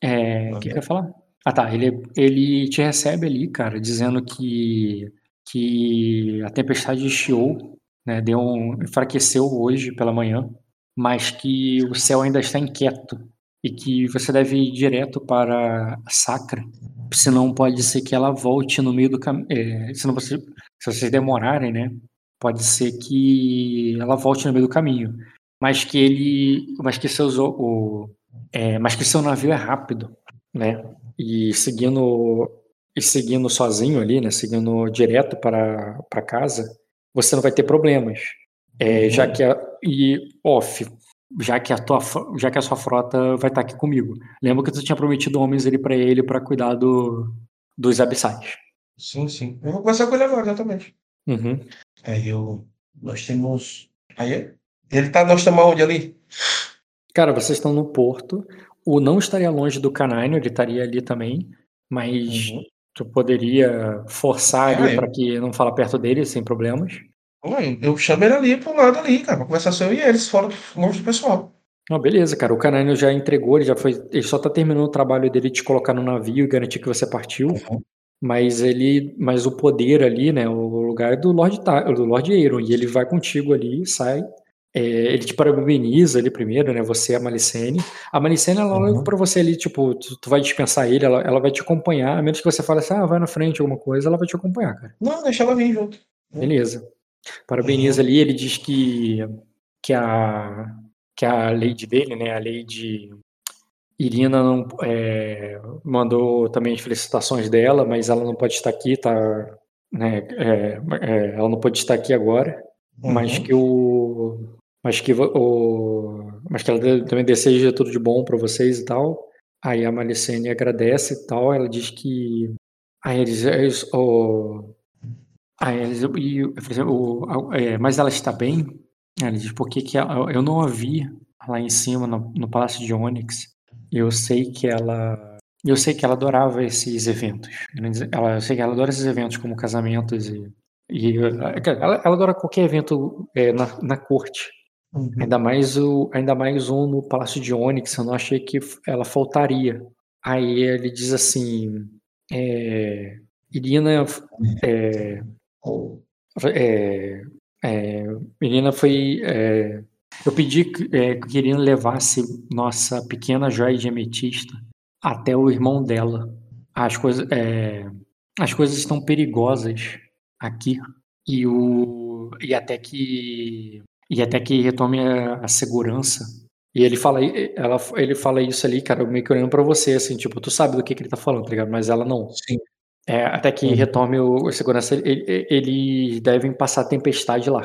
É, o que que eu ia falar? Ah tá, ele, ele te recebe ali, cara, dizendo que, que a tempestade chiou, né, deu um, enfraqueceu hoje pela manhã, mas que o céu ainda está inquieto e que você deve ir direto para a Sacra, senão pode ser que ela volte no meio do caminho, senão você, se vocês demorarem, né, pode ser que ela volte no meio do caminho, mas que ele, mas que seus, o, é, mas que seu navio é rápido, né, e seguindo e seguindo sozinho ali, né, seguindo direto para para casa, você não vai ter problemas, É, já que a, e off, já que a tua, já que a sua frota vai estar aqui comigo. Lembra que tu tinha prometido homens ali para ele para cuidar do, dos abissais. Sim, sim. Eu vou conversar com ele agora, exatamente. Uhum. Aí eu. Nós temos. Aí ele tá. Nós estamos onde ali? Cara, vocês estão no porto. O não estaria longe do Canine, ele estaria ali também, mas Uhum. Tu poderia forçar É, eu- para que não fala perto dele sem problemas. Eu chamo ele ali pro lado ali, cara, pra conversar só eu e eles, fora longe do pessoal. Não, beleza, cara. O Canine já entregou, ele já foi. Ele só tá terminando o trabalho dele de te colocar no navio e garantir que você partiu. Uhum. Mas ele. Mas o poder ali, né? O lugar é do Lord, do Lord Aeron. E ele vai contigo ali, sai. É, ele te parabeniza ali primeiro, né? Você e a Malicene. A Malicene, ela Uhum. olha pra você ali, tipo, tu, tu vai dispensar ele, ela, ela vai te acompanhar. A menos que você fale assim, ah, vai na frente, alguma coisa, ela vai te acompanhar, cara. Não, deixa ela vir junto. Beleza. Parabeniza ali, ele diz que, que a que a lady dele, né, a lady Irina não é, mandou também as felicitações dela, mas ela não pode estar aqui, tá, né, é, é, ela não pode estar aqui agora, mas Uhum. que o mas que o mas que ela também deseja tudo de bom para vocês e tal. Aí a Malicene agradece e tal, ela diz que aí eles, eles Aí eles, e, eu falei o, a- é, mas ela está bem? Ela diz, por que ela- eu não a vi lá em cima no, no Palácio de Onyx? Eu sei que ela, eu sei que ela adorava esses eventos. Ela, eu sei que ela adora esses eventos como casamentos e, e ela, ela adora qualquer evento é, na, na corte. Uhum. Ainda mais o, ainda mais um no Palácio de Onyx. Eu não achei que ela faltaria. Aí ele diz assim, é, Irina, é, é, é, Irina foi. é, eu pedi que, é, que Irina levasse nossa pequena joia de ametista até o irmão dela. As coisas, é, as coisas estão perigosas aqui e o e até que e até que retome a, a segurança. E ele fala, ela, ele fala isso ali, cara, meio que olhando pra você, assim, tipo, tu sabe do que, que ele tá falando, tá ligado? Mas ela não. sim. É, até que Uhum. retome o, a segurança, ele- ele- eles devem passar a tempestade lá.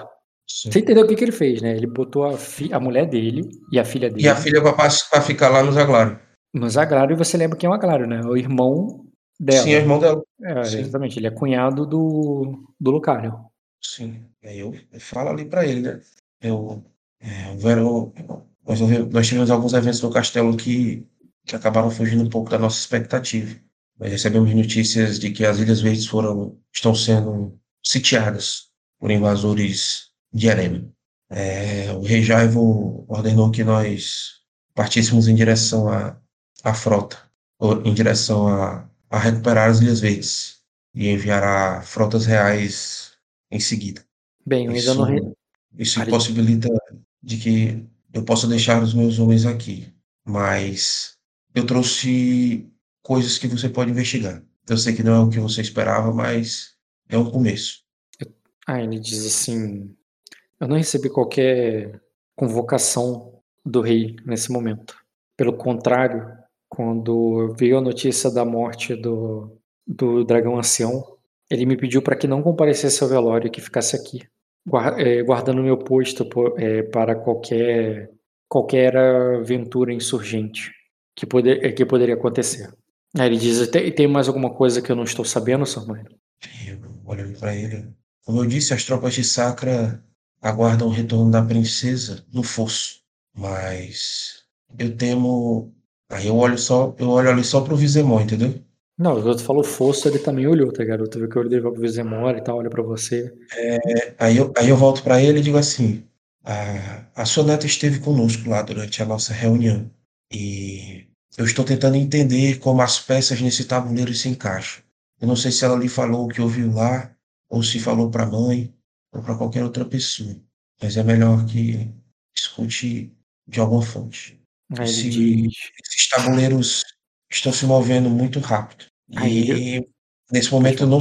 sim. Você entendeu o que, que ele fez, né? Ele botou a, fi- a mulher dele e a filha dele E a filha pass- vai ficar lá no Zaglário. no Zaglário, e você lembra quem é o Aglário, né? O irmão dela. Sim, é irmão dela. É, sim. exatamente, ele é cunhado do, do Lucario. Sim. Aí eu, eu falo ali pra ele, né? Eu, É, nós, nós tivemos alguns eventos no castelo que, que acabaram fugindo um pouco da nossa expectativa. Nós recebemos notícias de que as Ilhas Verdes foram, estão sendo sitiadas por invasores de Erema. É, o rei Jaivo ordenou que nós partíssemos em direção à, à frota, ou em direção a, a recuperar as Ilhas Verdes e enviará frotas reais em seguida. Bem, eu ainda Isso, não. Isso Ari. possibilita de que eu possa deixar os meus homens aqui, mas eu trouxe coisas que você pode investigar. Eu sei que não é o que você esperava, mas é um começo. Ah, ele diz assim: Eu não recebi qualquer convocação do rei nesse momento. Pelo contrário, quando veio a notícia da morte do, do dragão ancião, ele me pediu para que não comparecesse ao velório e que ficasse aqui, guardando meu posto po- eh, para qualquer, qualquer aventura insurgente que, poder, eh, que poderia acontecer. Aí ele diz: tem, tem mais alguma coisa que eu não estou sabendo? Eu olhei para ele. Como eu disse, as tropas de Sacra aguardam o retorno da princesa no fosso, mas eu temo. Aí eu olho só, eu olho ali só pro Vizemon, entendeu? Não, o outro falou fosso, ele também olhou, tá ligado? Tu viu que o olho dele vai pro Vizemora e tal, olha pra você. Aí eu, aí eu volto para ele e digo assim: a, a sua neta esteve conosco lá durante a nossa reunião e eu estou tentando entender como as peças nesse tabuleiro se encaixam. Eu não sei se ela lhe falou o que ouviu lá ou se falou para a mãe ou para qualquer outra pessoa, mas é melhor que escute de alguma fonte. Diz. Esses tabuleiros estão se movendo muito rápido Aí e nesse momento não-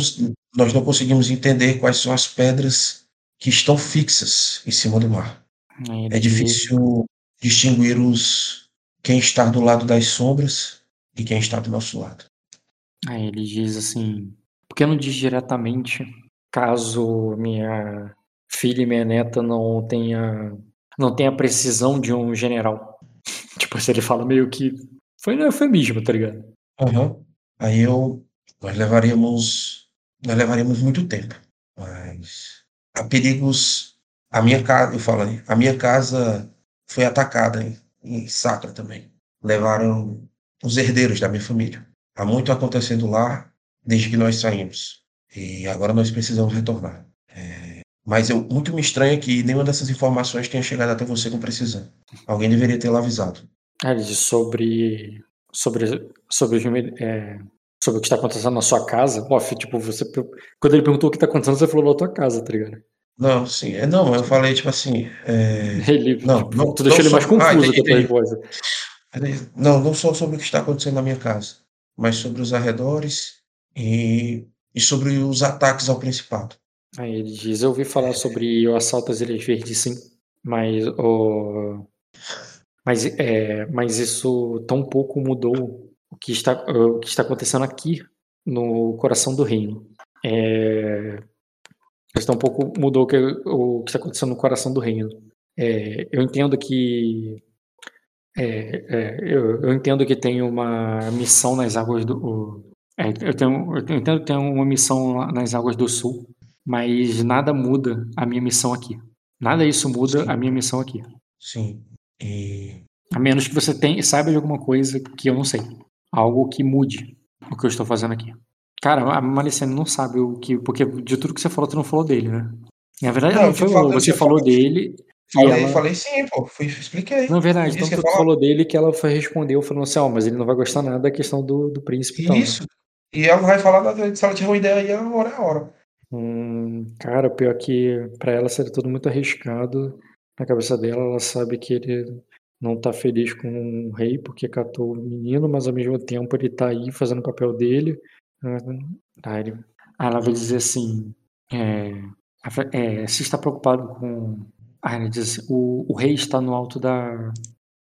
nós não conseguimos entender quais são as pedras que estão fixas em cima do mar. Aí É difícil distinguir os quem está do lado das sombras e quem está do nosso lado. Aí ele diz assim: por que não diz diretamente caso minha filha e minha neta não tenha não tenha precisão de um general? [laughs] Tipo, se ele fala meio que foi no eufemismo, tá ligado? Aham. Aí eu nós levaríamos nós levaríamos muito tempo, mas há perigos. A minha casa, eu falei, a minha casa foi atacada em, em Sacra também. Levaram os herdeiros da minha família. Há muito acontecendo lá desde que nós saímos e agora nós precisamos retornar. É, mas eu muito me estranha que nenhuma dessas informações tenha chegado até você com precisão. Alguém deveria tê-la avisado. Diz sobre sobre sobre, é, sobre o que está acontecendo na sua casa. Ó, tipo, você quando ele perguntou o que está acontecendo, você falou na tua casa, tá ligado? Não, sim, é, não, eu falei tipo assim, é, [laughs] Ele, Não, tipo, não- tu deixou ele mais sou- ah, confuso entendi, com a tua entendi. resposta. Não, não só sobre o que está acontecendo na minha casa, mas sobre os arredores e, e sobre os ataques ao Principado. Aí ele diz, eu ouvi falar sobre o assalto às Ilhas Verdes, sim, mas o mas é, mas isso tão pouco mudou o que está o que está acontecendo aqui no coração do reino. É, isso tão pouco mudou o que, o que está acontecendo no coração do reino. É, eu entendo que é, é, eu, eu entendo que tem uma missão nas águas do o- é, eu, tenho, eu entendo que tem uma missão nas águas do sul, mas nada muda a minha missão aqui. Nada disso muda Sim. a minha missão aqui. Sim. E A menos que você tenha, saiba de alguma coisa que eu não sei. Algo que mude o que eu estou fazendo aqui. Cara, a Malicene não sabe o que. Porque de tudo que você falou, tu não falou dele, né? Na verdade, Não, eu foi, você falou dele. e falei, ela... falei sim, pô, fui, expliquei. Não, é verdade. Então tu falar. falou dele que ela foi respondeu falando assim, ó, mas ele não vai gostar nada da questão do, do príncipe e tal. né? Isso. E ela vai falar da- se ela tiver uma ideia aí, a hora é a hora. Hum, cara, pior que pra ela seria tudo muito arriscado. Na cabeça dela, ela sabe que ele não tá feliz com o rei porque catou o menino, mas ao mesmo tempo ele tá aí fazendo o papel dele. Aí ele- aí ela vai dizer assim: é, é, você está preocupado com. Aí ela diz assim, o, o rei está no alto da.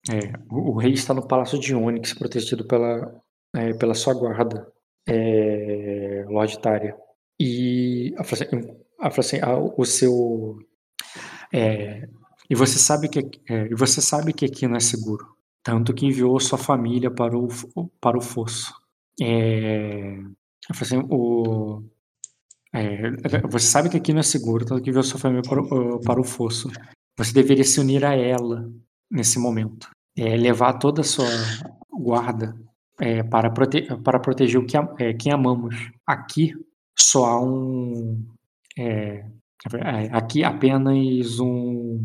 é, o, o rei está no palácio de Onyx, protegido pela, é, pela sua guarda, é, Tária. E ela fala assim, ah, o seu. é, e você sabe que é, você sabe que aqui não é seguro. Tanto que enviou sua família para o, para o fosso. É, assim, o, é, você sabe que aqui não é seguro, tanto que enviou sua família para o, para o fosso. você deveria se unir a ela nesse momento. É, levar toda a sua guarda é, para, prote para proteger o que, é, quem amamos. Aqui só há um. É, aqui apenas um.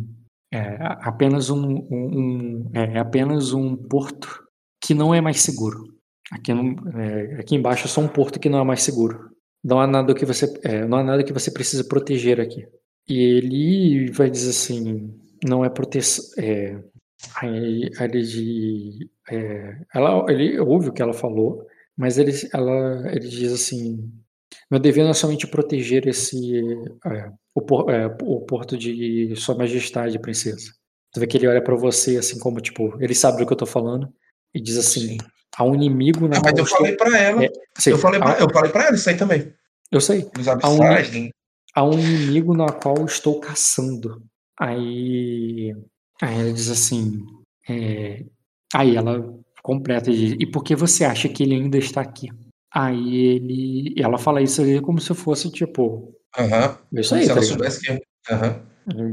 É, apenas um, um, um é apenas um porto que não é mais seguro. Aqui, não, aqui embaixo é só um porto que não é mais seguro. Não há nada que você, não há nada que você precisa proteger aqui. E ele vai dizer assim, não é proteção. É, aí, ele, é, ela, ele ouve o que ela falou, mas ele, ela, ele diz assim: meu dever não é somente proteger esse é, o, por, é, o, porto de Sua Majestade, princesa. Tu vê que ele olha para você assim como tipo, ele sabe do que eu tô falando e diz assim: Sim. há um inimigo na. Ah, mas eu falei para ela. É, eu falei para eu falei para ela isso aí também. Eu sei. Há um, há um inimigo na qual estou caçando. Aí, aí ela diz assim: é, aí ela completa e diz, e por que você acha que ele ainda está aqui? Aí ele, ela fala isso ali como se fosse tipo, Aham. isso aí, Se tá ela ligado? soubesse que. Aham.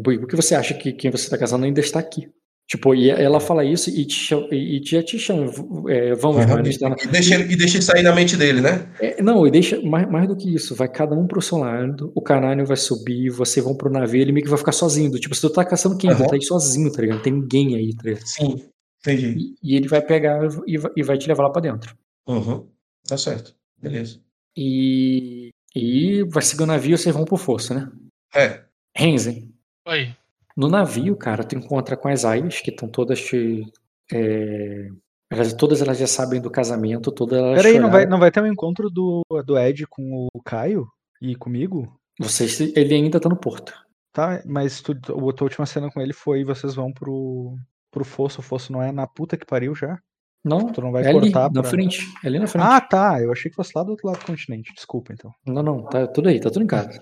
Por que você acha que quem você está casando ainda está aqui? Tipo, e ela fala isso e te chama, e te, te chama é, vamos, Aham. Marlon, está na- E deixa, e deixa ele sair na mente dele, né? É, não, e deixa mais, mais do que isso, vai cada um pro seu lado, o canalho vai subir, vocês vão pro navio, ele meio que vai ficar sozinho. Tipo, se tu tá caçando quem? Tu Aham. tá aí sozinho, tá ligado? Não tem ninguém aí, tá ligado? Sim. Entendi. E, e ele vai pegar e vai, e vai te levar lá pra dentro. Uhum. Tá certo. Beleza. E, e vai seguir o navio, vocês vão pro fosso, né? É. Renzen, Oi. no navio, cara, tu encontra com as aias, que estão todas te. é, elas, todas elas já sabem do casamento, todas elas Peraí, não vai, não vai ter um encontro do, do Ed com o Caio e comigo? Vocês, ele ainda tá no porto. Tá, mas tu, a tua última cena com ele foi vocês vão pro, pro fosso. O fosso não é na puta que pariu já? Não, Tu não vai é ali, cortar na pra- frente. É ali na frente. Ah, tá. Eu achei que fosse lá do outro lado do continente. Desculpa, então. Não, não, tá tudo aí, tá tudo em casa.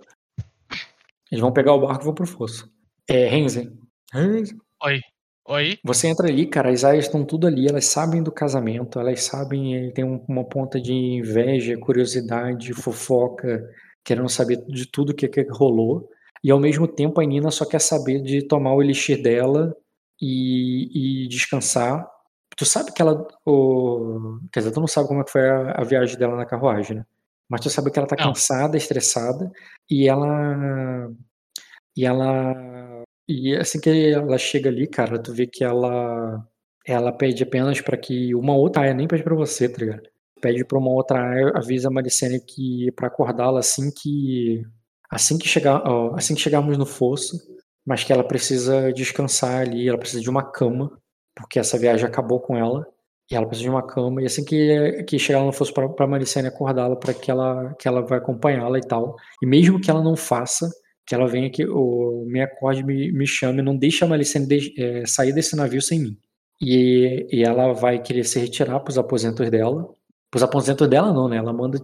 Eles vão pegar o barco e vão pro fosso. É, Renzen. Renzen. Oi. Oi. Você entra ali, cara, as aias estão tudo ali, elas sabem do casamento, elas sabem, tem um- uma ponta de inveja, curiosidade, fofoca, querendo saber de tudo que, que rolou. E ao mesmo tempo a Nina só quer saber de tomar o elixir dela e, e descansar. Tu sabe que ela. O... Quer dizer, tu não sabe como é que foi a, a viagem dela na carruagem, né? Mas tu sabe que ela tá Não. cansada, estressada, e ela. E ela. E assim que ela chega ali, cara, tu vê que ela. Ela pede apenas pra que uma outra aia, nem pede pra você, tá ligado? Pede pra uma outra aia, avisa a Maricene que pra acordá-la assim que. Assim que chegar, ó, assim que chegarmos no fosso, mas que ela precisa descansar ali, ela precisa de uma cama, porque essa viagem acabou com ela. E ela precisa de uma cama, e assim que, que chegar no fosso pra, pra Maricene acordá-la para que ela, que ela vai acompanhá-la e tal. E mesmo que ela não faça, que ela venha aqui, ou me acorde, me, me chame, não deixe a Malicene de- eh, sair desse navio sem mim. E, e ela vai querer se retirar para os aposentos dela. Para os aposentos dela não, né? Ela manda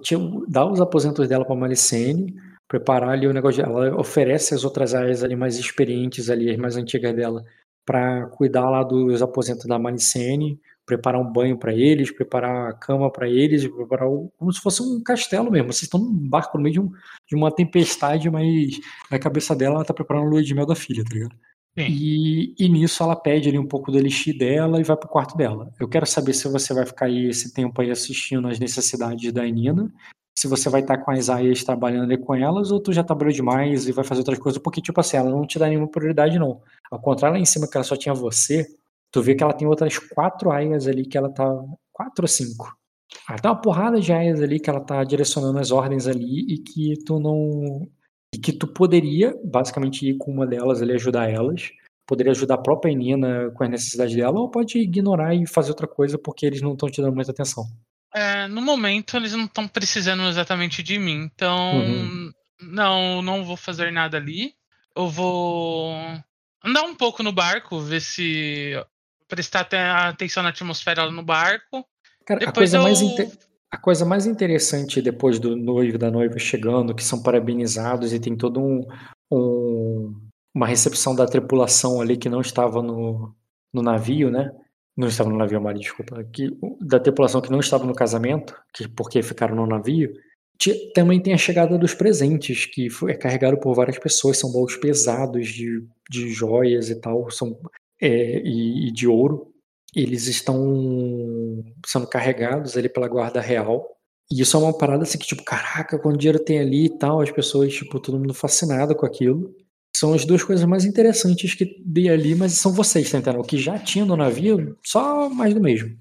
dar os aposentos dela para Malicene, preparar ali o negócio. Ela oferece as outras áreas ali mais experientes ali, as mais antigas dela, para cuidar lá dos aposentos da Malicene, preparar um banho para eles, preparar a cama para eles, preparar o- como se fosse um castelo mesmo. Vocês estão num barco no meio de, um- de uma tempestade, mas na cabeça dela ela tá preparando a lua de mel da filha, tá ligado? E, e nisso ela pede ali um pouco do elixir dela e vai pro quarto dela. Eu quero saber se você vai ficar aí esse tempo aí assistindo as necessidades da Nina, se você vai estar com as aias trabalhando ali com elas, ou tu já trabalhou demais e vai fazer outras coisas, porque, tipo assim, ela não te dá nenhuma prioridade, não. Ao contrário, lá em cima que ela só tinha você, tu vê que ela tem outras quatro aias ali que ela tá. Quatro ou cinco. Ela tem uma porrada de aias ali que ela tá direcionando as ordens ali e que tu não. E que tu poderia, basicamente, ir com uma delas ali ajudar elas. Poderia ajudar a própria Nina com as necessidades dela, ou pode ignorar e fazer outra coisa porque eles não estão te dando muita atenção. É, no momento eles não estão precisando exatamente de mim, então Uhum. não, não vou fazer nada ali. Eu vou andar um pouco no barco, ver se prestar atenção na atmosfera no barco. Cara, a Depois coisa, mais eu- inte- a coisa mais interessante depois do noivo da noiva chegando, que são parabenizados e tem todo um, um- uma recepção da tripulação ali que não estava no, no navio, né? Não estava no navio, Mari, desculpa. Que, da tripulação que não estava no casamento, que, porque ficaram no navio. Também tem a chegada dos presentes, que foi- é carregado por várias pessoas, são baús pesados de, de joias e tal, são, é, e, e de ouro. Eles estão sendo carregados ali pela guarda real. E isso é uma parada assim que, tipo, caraca, quando dinheiro tem ali e tal, as pessoas, tipo, todo mundo fascinado com aquilo. São as duas coisas mais interessantes que dei ali, mas são vocês, tá entendendo? O que já tinha no navio, só mais do mesmo.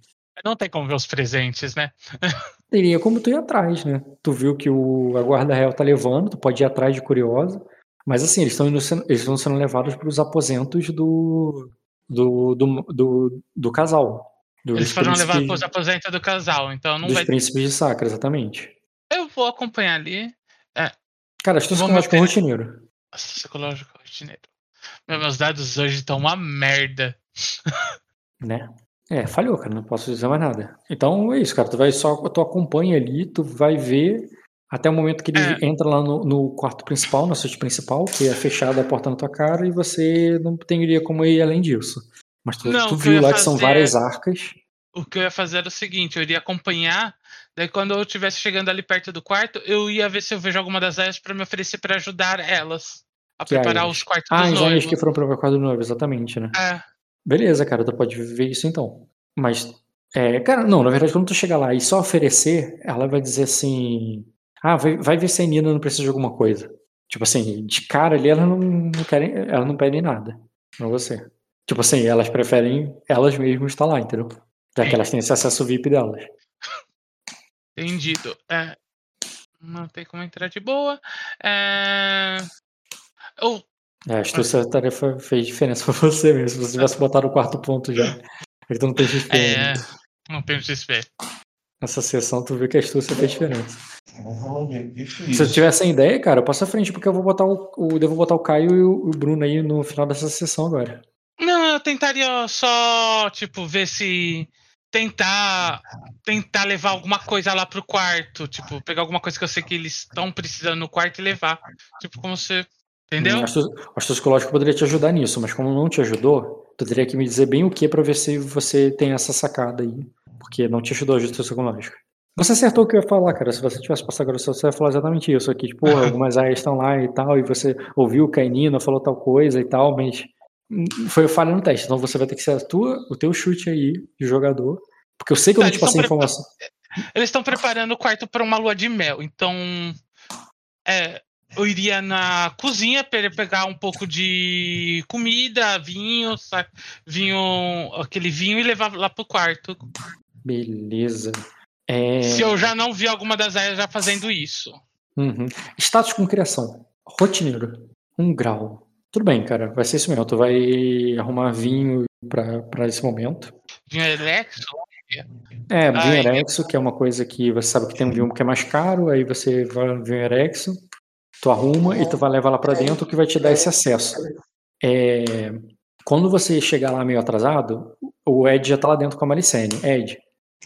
Não tem como ver os presentes, né? [laughs] Teria como tu ir atrás, né? Tu viu que o, a guarda real tá levando, tu pode ir atrás de curiosa. Mas assim, eles estão sendo- eles estão sendo levados para os aposentos do do, do, do, do casal. Dos Eles foram levados para os aposentos do casal, então não dos vai. príncipes de Sacra, exatamente. Eu vou acompanhar ali. Cara, estou Vou com manter- rotineiro. Nossa, psicológico, rotineiro. Meu, Meus dados hoje estão uma merda. [laughs] né? É, falhou, cara, não posso dizer mais nada. Então é isso, cara, tu vai só, tu acompanha ali, tu vai ver até o momento que ele É. entra lá no, no quarto principal, na suíte principal, que é fechada a porta na tua cara, e você não teria como ir além disso. Mas tu, Não, tu que viu ia lá que são fazer várias arcas. O que eu ia fazer era o seguinte, eu iria acompanhar, daí quando eu estivesse chegando ali perto do quarto, eu ia ver se eu vejo alguma das aias para me oferecer para ajudar elas a Que preparar aias? os quartos Ah, dos as áreas noivos. que foram para o quadro novo, exatamente, né? É, Beleza, cara, tu pode ver isso então. Mas, é, cara, não, na verdade, quando tu chegar lá e só oferecer, ela vai dizer assim: ah, vai, vai ver se a Nina não precisa de alguma coisa. Tipo assim, de cara ali, ela não, não querem, ela não pede nada pra você. Tipo assim, elas preferem elas mesmas estar lá, entendeu? Já que elas têm esse acesso VIP delas. Entendido. É, não tem como entrar de boa. É, eu, É, acho que essa tarefa fez diferença [laughs] pra você mesmo. Se você tivesse botado o quarto ponto já. É que tu não tem XP. é, não tenho XP. Nessa sessão tu viu que a astúcia fez diferença. Se eu tiver sem ideia, cara, eu passo à frente, porque eu vou botar o, o- devo botar o Caio e o, o Bruno aí no final dessa sessão agora. Não, eu tentaria só, tipo, ver se tentar tentar levar alguma coisa lá pro quarto, tipo, pegar alguma coisa que eu sei que eles estão precisando no quarto e levar. Tipo, como você, entendeu? O astúcia psicológico poderia te ajudar nisso, mas como não te ajudou, tu teria que me dizer bem o que pra ver se você tem essa sacada aí. Porque não te ajudou a astúcia psicológica. Você acertou o que eu ia falar, cara. Se você tivesse passado agora, você ia falar exatamente isso aqui. Tipo, [laughs] algumas áreas estão lá e tal, e você ouviu a Nina falou tal coisa e tal, mas foi falha no teste. Então você vai ter que ser a tua, o teu chute aí de jogador. Porque eu sei que eu Tá, não te eles tão passei prepa- informação. Eles estão preparando o quarto para uma lua de mel, então é, eu iria na cozinha para pegar um pouco de comida, vinho, vinho, aquele vinho e levar lá pro quarto. Beleza. É, Se eu já não vi alguma das áreas já fazendo isso. uhum. Status com criação. Rotineiro. Um grau. Tudo bem, cara. Vai ser isso mesmo. Tu vai arrumar vinho pra, pra esse momento. Vinho Elexo, É, vinho Ai. erexo, que é uma coisa que você sabe que tem um vinho que é mais caro, aí você vai no vinho erexo, tu arruma e tu vai levar lá pra dentro que vai te dar esse acesso. É, quando você chegar lá meio atrasado, o Ed já tá lá dentro com a Malicene. Ed,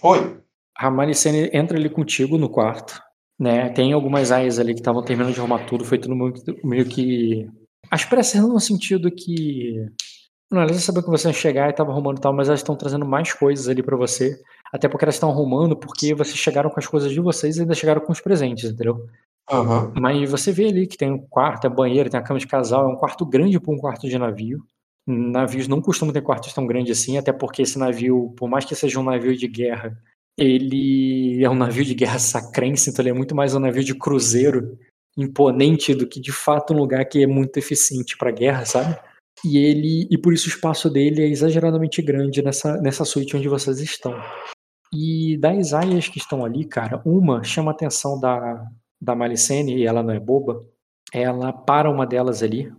Oi. a Malicene entra ali contigo no quarto, né? Tem algumas aias ali que estavam terminando de arrumar tudo, foi tudo meio que- meio que. As pressas no sentido que. Não, elas sabiam que você ia chegar e tava arrumando e tal, mas elas estão trazendo mais coisas ali pra você. Até porque elas estão arrumando, porque vocês chegaram com as coisas de vocês e ainda chegaram com os presentes, entendeu? Aham. Mas você vê ali que tem um quarto, é banheiro, tem a cama de casal, é um quarto grande para um quarto de navio. Navios não costumam ter quartos tão grandes assim, até porque esse navio, por mais que seja um navio de guerra, ele é um navio de guerra sacrense, então ele é muito mais um navio de cruzeiro imponente do que de fato um lugar que é muito eficiente para guerra, sabe? E ele e por isso o espaço dele é exageradamente grande nessa nessa suíte onde vocês estão. E das aias que estão ali, cara, uma chama a atenção da da Malicene, e ela não é boba, ela para uma delas ali,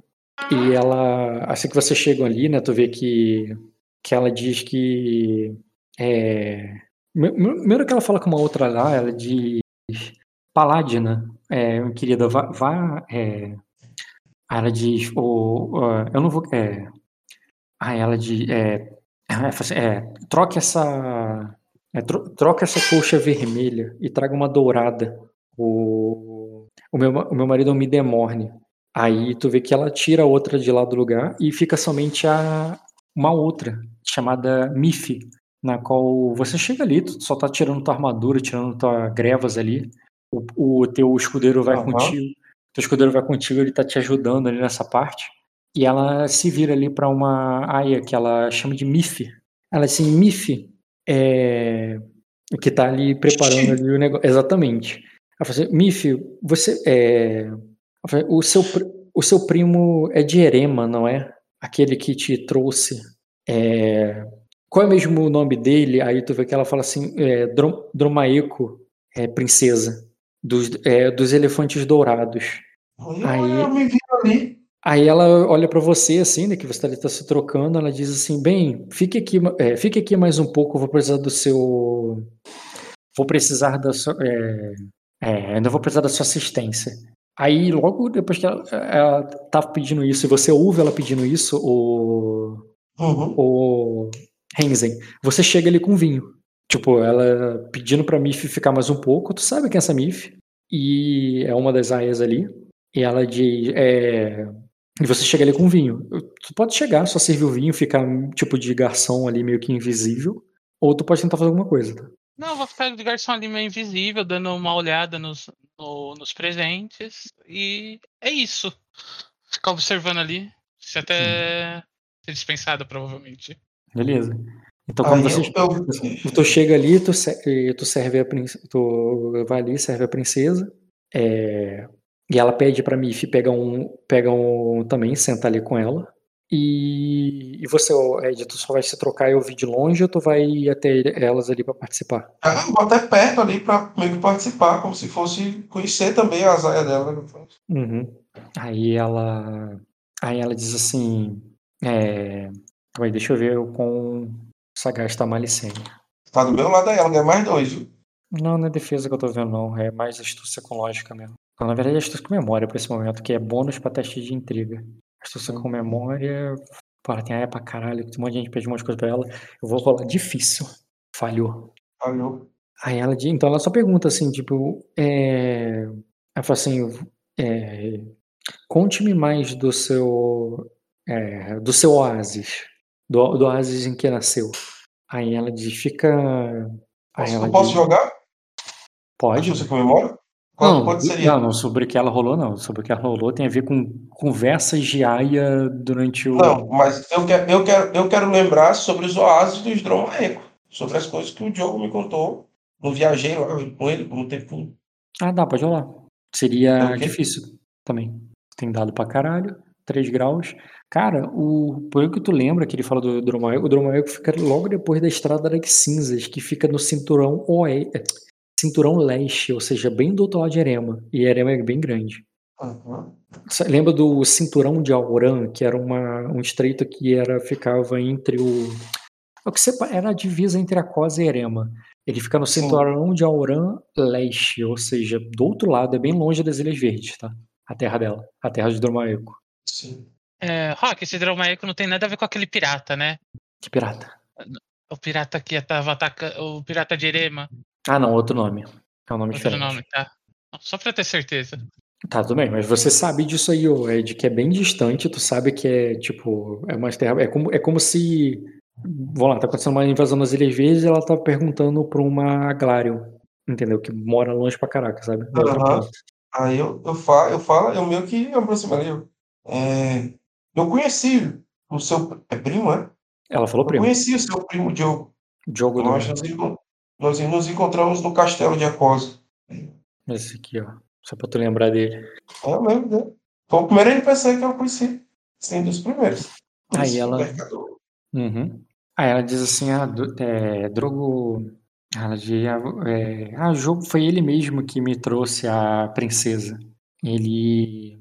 e ela, assim que vocês chegam ali, né, tu vê que, que ela diz que, é, me- me- primeiro que ela fala com uma outra lá, ela diz, Paladina, é, querida, vá, vá é, ela diz, o, ó, eu não vou, é, ah, ela diz, é, é, troque essa, é, tro- troca essa colcha vermelha e traga uma dourada, o, o, meu, o meu marido é um Midemorne. Aí tu vê que ela tira a outra de lá do lugar e fica somente a uma outra, chamada Miff, na qual você chega ali, tu só tá tirando tua armadura, tirando tua grevas ali. O, o teu escudeiro vai Aham. contigo, teu escudeiro vai contigo, ele tá te ajudando ali nessa parte. E ela se vira ali pra uma aia que ela chama de Mif. Ela assim, Mif, é, que tá ali preparando ali o negócio. Exatamente. Ela fala assim, Mif, você é, o seu o seu primo é de Erema, não é? Aquele que te trouxe. é, qual é mesmo o nome dele? Aí tu vê que ela fala assim, é, Drom- Dromaeco, é, princesa, dos, é, dos elefantes dourados. Aí, Aí- eu me vi ali. Aí ela olha pra você assim, né, que você tá, tá se trocando, ela diz assim, bem, fique aqui, é, fique aqui mais um pouco, eu vou precisar do seu, vou precisar da sua, é, é, ainda vou precisar da sua assistência. Aí logo depois que ela, ela tá pedindo isso e você ouve ela pedindo isso, o, Uhum. o Renzen, você chega ali com vinho. Tipo, ela pedindo pra Mif ficar mais um pouco, tu sabe quem é essa Mif? E é uma das aias ali. E ela diz, é, e você chega ali com vinho. Tu pode chegar, só servir o vinho, ficar tipo de garçom ali meio que invisível, ou tu pode tentar fazer alguma coisa. tá? Não, eu vou ficar de garçom ali meio invisível, dando uma olhada nos, no- nos presentes. E é isso. Ficar observando ali. Se até ser dispensada, provavelmente. Beleza. Então quando Aí você eu, Tu chega ali, tu, tu serve a princesa, tu vai ali, serve a princesa, é, e ela pede pra Mif pegar um, pega um também, senta ali com ela. E, e você, Ed, tu só vai se trocar e ouvir de longe ou tu vai ir até elas ali pra participar? Ah, eu vou até perto ali pra meio que participar, como se fosse conhecer também a zaia dela. né? Uhum. Aí ela, aí ela diz assim, é, deixa eu ver o quão sagaz tá Malicene. Tá do meu lado aí, ela ganha mais dois, viu? Não, não é defesa que eu tô vendo, não. É mais astúcia com lógica mesmo. Não, na verdade, é astúcia com memória pra esse momento, que é bônus pra teste de intriga. Astúcia com memória. Porra, tem aia pra caralho, tem um monte de gente pede um monte de coisa pra ela. Eu vou rolar difícil. Falhou. Falhou. Aí ela diz, então ela só pergunta assim, tipo, é... ela fala assim, é, conte-me mais do seu, é, do seu oásis, do, do oásis em que nasceu. Aí ela diz, fica, aí ela eu posso diz, jogar? pode, Astúcia com memória? Qual, Não, quanto seria? não, não, sobre o que ela rolou, não. Sobre o que ela rolou tem a ver com conversas de Aya durante o. Não, mas eu quero, eu quero, eu quero lembrar sobre os oásis do Sdromaeco, sobre as coisas que o Diogo me contou. Não viajei lá com ele por um tempo. Ah, dá, pode rolar. Seria É difícil também. Tem dado pra caralho, 3 graus. Cara, o, pelo que tu lembra que ele fala do Dromaeco, o Dromaeco fica logo depois da Estrada das Cinzas, que fica no cinturão oeste, cinturão leste, ou seja, bem do outro lado de Erema. E Erema é bem grande. Uhum. Lembra do cinturão de Auran, que era uma, um estreito que era ficava entre o. é O que sepa- era a divisa entre a Cosa e Erema. Ele fica no Sim. cinturão de Auran leste, ou seja, do outro lado, é bem longe das Ilhas Verdes, tá? A terra dela, a terra de Dromaeco. Sim. É, Rock, esse Dromaeco não tem nada a ver com aquele pirata, né? Que pirata. O pirata que tava atacando. O pirata de Erema. Ah, não, outro nome. É um nome Outro diferente. nome, tá? Só pra ter certeza. Tá, tudo bem, mas você sabe disso aí, ô, Ed, que é bem distante, tu sabe que é, tipo, é uma terra, é como, é como se, vamos lá, tá acontecendo uma invasão nas Ilhas Verdes e ela tá perguntando pra uma Aglarion, entendeu? Que mora longe pra caraca, sabe? Ponta. Aí eu, eu, falo, eu falo, eu meio que me aproximo ali. eu, É, eu conheci o seu é primo, é? Ela falou Eu primo, conheci o seu primo Diogo. Diogo do Nós nos, encon- nós nos encontramos no castelo de Acosa. Esse aqui, ó, só pra tu lembrar dele. É, eu lembro dele. Foi o primeiro NPC que eu conheci. Sim, dos primeiros. Aí ela-. Uhum. Aí ela diz assim, ah, do- é, Drogo, ela diz, ah, é, ah, jogo foi ele mesmo que me trouxe a princesa. Ele,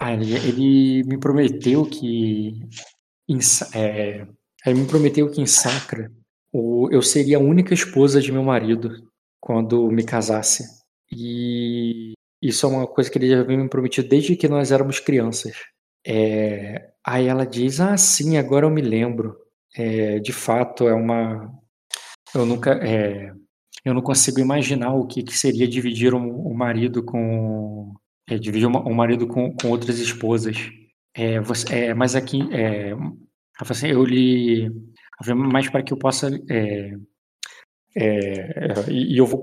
ah, ele, ele me prometeu que, é, ele me prometeu que em Sacra o, eu seria a única esposa de meu marido quando me casasse. E isso é uma coisa que ele já vem me prometido desde que nós éramos crianças. É, aí ela diz, ah, sim, agora eu me lembro. É, de fato, é uma. Eu nunca. é, eu não consigo imaginar o que, que seria dividir um, um marido com. É, dividir um marido com, com outras esposas. É, você, é, mas aqui. É, assim, eu lhe. Mas para que eu possa. é, É, e, eu vou,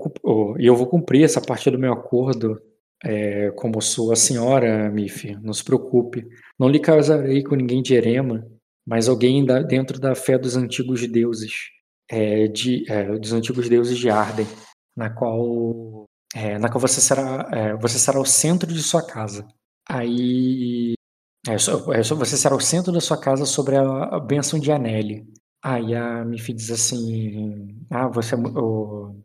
eu vou cumprir essa parte do meu acordo é, como sua senhora, Mifi. Não se preocupe. Não lhe casarei com ninguém de Erema, mas alguém da- dentro da fé dos antigos deuses, de, dos antigos deuses de Arden, na qual, é, na qual você será, é, você será o centro de sua casa. Aí, é, é, você será o centro da sua casa sobre a, a de Aneli. Aí a Mifi diz assim: Ah, você é eu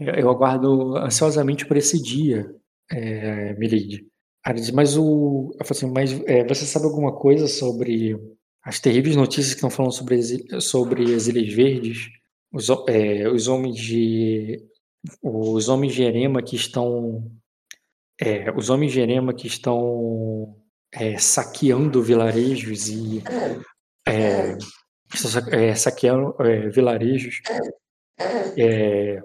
eu aguardo ansiosamente por esse dia, é, Milady. Aí diz, mas o. Eu falo assim, mas é, você sabe alguma coisa sobre as terríveis notícias que estão falando sobre, sobre as Ilhas Verdes? Os, é, os homens de. Os homens de Erema que estão. é, os homens de Erema que estão é, saqueando vilarejos e. é, é, saqueando é, vilarejos é,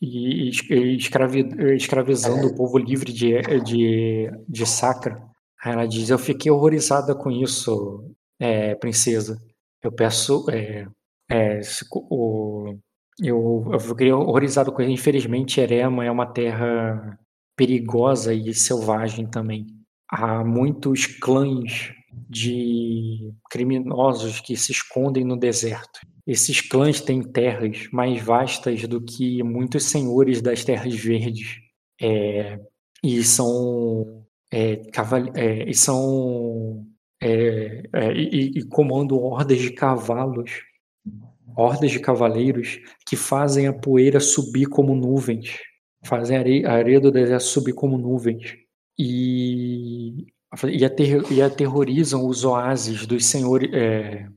e, es- escravi- escravizando o povo livre de, de, de Sacra. Ela diz: Eu fiquei horrorizada com isso, princesa. Eu peço. O, eu, eu fiquei horrorizado com isso. Infelizmente, Erema é uma terra perigosa e selvagem também. Há muitos clãs de criminosos que se escondem no deserto. Esses clãs têm terras mais vastas do que muitos senhores das terras verdes. É, e são. É, é, e são. é, é, e, e comandam hordas de cavalos, hordas de cavaleiros que fazem a poeira subir como nuvens, fazem a areia, do deserto subir como nuvens. E, e, e aterrorizam os oásis dos senhores. é,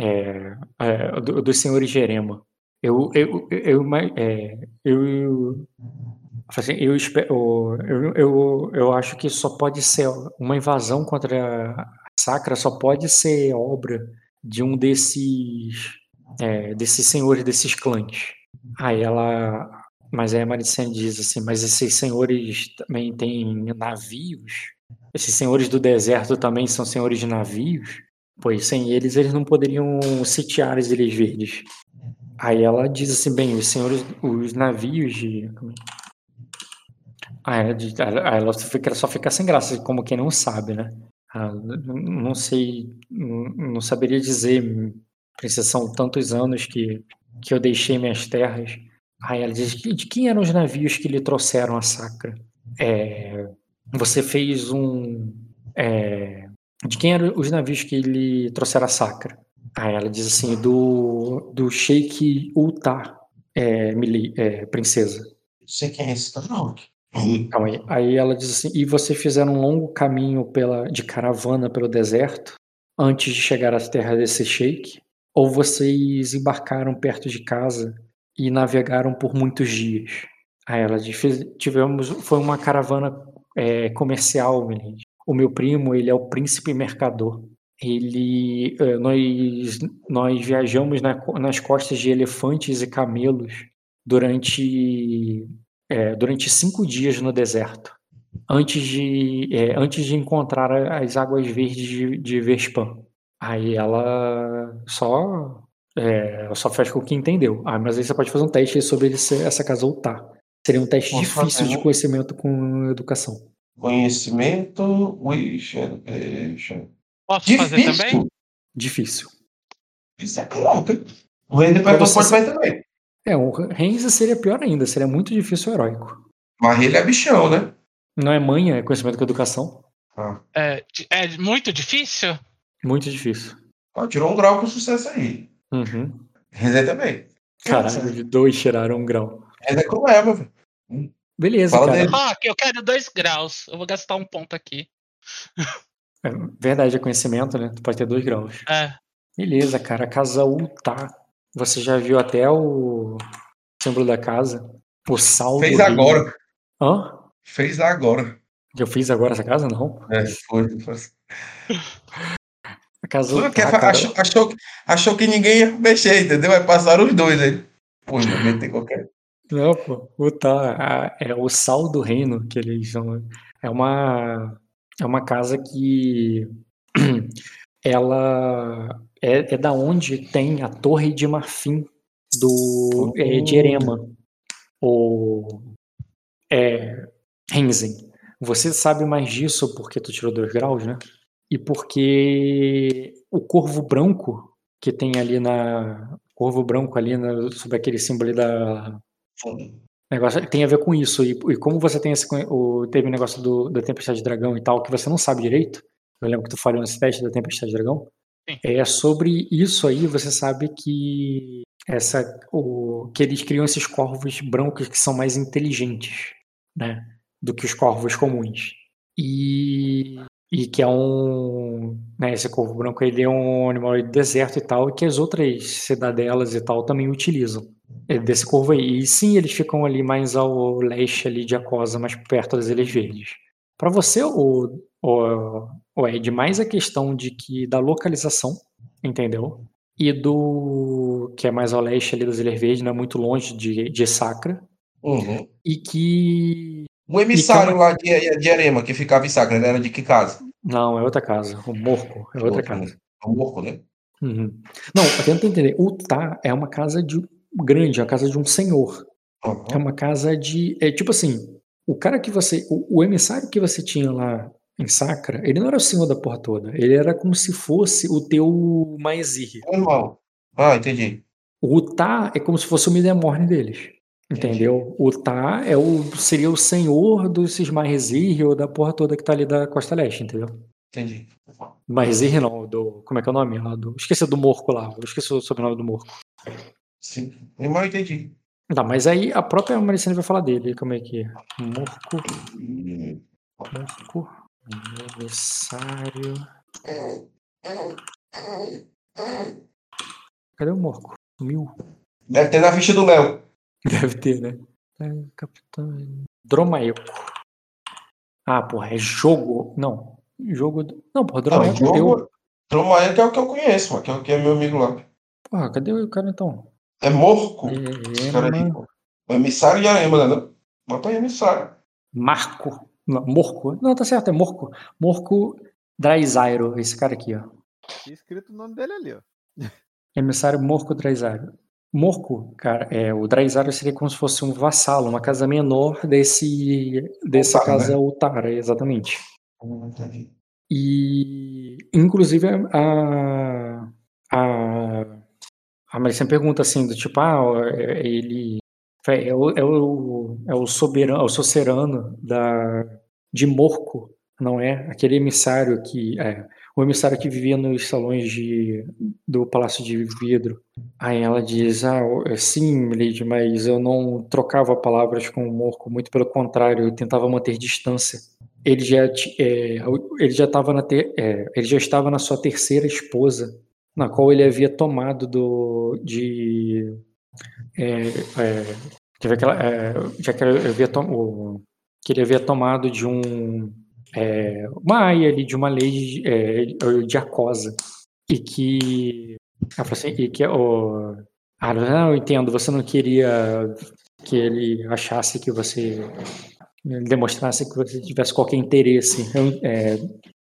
é, é, do- dos senhores Jerema. Eu, eu, eu, ima- é, eu, assim, eu, eu, eu, eu acho que só pode ser uma invasão contra a Sacra, só pode ser obra de um desses, é, desses senhores desses clãs. Aí ela, mas aí a Maricene diz assim, mas esses senhores também têm navios? Esses senhores do deserto também são senhores de navios? Pois sem eles, eles não poderiam sitiar as Ilhas Verdes. Aí ela diz assim, bem, os senhores, os navios de... Aí ela, diz- aí ela só fica, sem graça, como quem não sabe, né? Ah, não sei, não saberia dizer, princesa, são tantos anos que, que eu deixei minhas terras. Aí ela diz, "De- de quem eram os navios que lhe trouxeram a Sacra? É, você fez um... é, de quem eram os navios que lhe trouxeram a Sacra? Aí ela diz assim, do, do Sheik Ultar, é, Mili- é, princesa. Não sei quem é esse, tá, não. Calma aí. Aí ela diz assim, e você fizeram um longo caminho pela, de caravana pelo deserto antes de chegar às terras desse Sheik? Ou vocês embarcaram perto de casa e navegaram por muitos dias? Aí ela "Fiz- tivemos, foi uma caravana é, comercial. O meu primo, ele é o príncipe mercador. Ele, eh, nós, nós viajamos na nas costas de elefantes e camelos durante, eh, durante cinco dias no deserto, antes de, eh, antes de encontrar as águas verdes de, de Vespan. Aí ela só, ela só faz com o que entendeu. Ah, mas aí você pode fazer um teste sobre esse- essa casa voltar. Seria um teste Posso difícil de conhecimento com educação. Conhecimento. Education. Posso fazer também? Difícil. Difícil. Isso é louco. O Ender vai Pra também. É, o Renzi seria pior ainda, seria muito difícil o heróico. Mas ele é bichão, né? Não é manha, é conhecimento com educação. Ah. É, é muito difícil? Muito difícil. Ó, tirou um grau com sucesso aí. Uhum. René também. Caralho, de dois tiraram um grau. René como é, meu velho. Beleza, Fala cara. Rock, eu quero dois graus. Eu vou gastar um ponto aqui. É, verdade, é conhecimento, né? Tu pode ter dois graus. É. Beleza, cara. A casa Ultar. Você já viu até o símbolo da casa? O saldo. Fez dele. agora. Hã? Fez agora. Eu fiz agora essa casa? Não. É, foi. foi. A casa Foi, Ultar, que cara. achou, achou, que- achou que ninguém ia mexer, entendeu? Aí passaram os dois aí. Pô, não meter qualquer. Não, pô. Ultar a- é o sal do reino que eles chamam. É uma, é uma casa que [clears throat] ela é, é da onde tem a Torre de Marfim do é, de Erema, o é, Hensen. Você sabe mais disso porque tu tirou dois graus, né? E porque o corvo branco que tem ali na corvo branco ali na, sobre aquele símbolo da negócio tem a ver com isso. E, e como você tem esse o, teve o negócio do, da tempestade de dragão e tal que você não sabe direito eu lembro que tu falou nesse teste da tempestade de dragão Sim. é sobre isso aí você sabe que essa o que eles criam esses corvos brancos que são mais inteligentes né do que os corvos comuns. E e que é um né, esse corvo branco ele é um animal de deserto e tal e que as outras cidadelas e tal também utilizam é desse corvo aí. E sim, eles ficam ali mais ao leste ali de Acosa, mais perto das Ilhas Verdes. Para você, o, o, o Ed, mais a questão de que da localização, entendeu? E do que é mais ao leste ali das Ilhas Verdes, não é muito longe de, de Sacra. Uhum. E que O emissário lá de, de Erema, que ficava em Sacra, ele era de que casa? não, é outra casa. O Morco é outra casa. O Morco, né? Uhum. Não, tenta entender. O Tá é uma casa de grande, é a casa de um senhor. É Uhum. uma casa de. É tipo assim, o cara que você. O, o emissário que você tinha lá em Sacra, ele não era o senhor da porra toda. Ele era como se fosse o teu Maezir. Irmão. Ah, entendi. O Tá é como se fosse o Midemorne deles. Entendeu? O Tá é o, seria o senhor desses Maezir ou da porra toda que tá ali da Costa Leste, entendeu? Entendi. Maezir não, do. Como é que é o nome? Lá do, esqueci do Morco lá. Eu esqueci o sobrenome do Morco. Sim. Meu irmão, entendi. Tá, mas aí a própria Maricene vai falar dele. Como é que é? Morco. Morco. Emissário. Cadê o Morco? Sumiu. Deve ter na ficha do Léo. [laughs] Deve ter, né? É, Capitão. Dromaeco. Ah, porra, é jogo. Não. Jogo. do- Não, porra, Não, Dromaeco é teu. jogo. Tromael que é o que eu conheço, mano, que é o que é meu amigo lá. Porra, cadê o cara então? É Morco. Esse cara aí, Ema. pô. O emissário de Arema, né? não? Bota aí emissário. Marco. Não, Morco. Não, tá certo, é Morco. Morco Draizairo, esse cara aqui, ó. Tinha escrito o nome dele ali, ó. Emissário Morco Draizairo. Morco, cara, é, o Draizairo seria como se fosse um vassalo, uma casa menor desse, dessa Ultara, casa né? Ultara, exatamente. E, inclusive, a, a, a Maricena pergunta assim, do tipo, ah, é- ele é o, é o, é o soberano, é o socerano da, de Morco, não é? Aquele emissário que, é, o emissário que vivia nos salões de, do Palácio de Vidro. Aí ela diz, ah, sim, Lady, mas eu não trocava palavras com o Morco, muito pelo contrário, eu tentava manter distância ele já é, ele já estava na ter- é, ele já estava na sua terceira esposa na qual ele havia tomado do de é, é, é, já que ele havia que ele havia tomado de um é, uma aia ali de uma lei de, é, de acosa e que ela falou assim, e que o ah, não, eu entendo, você não queria que ele achasse que você demonstrasse que você tivesse qualquer interesse. Eu, é,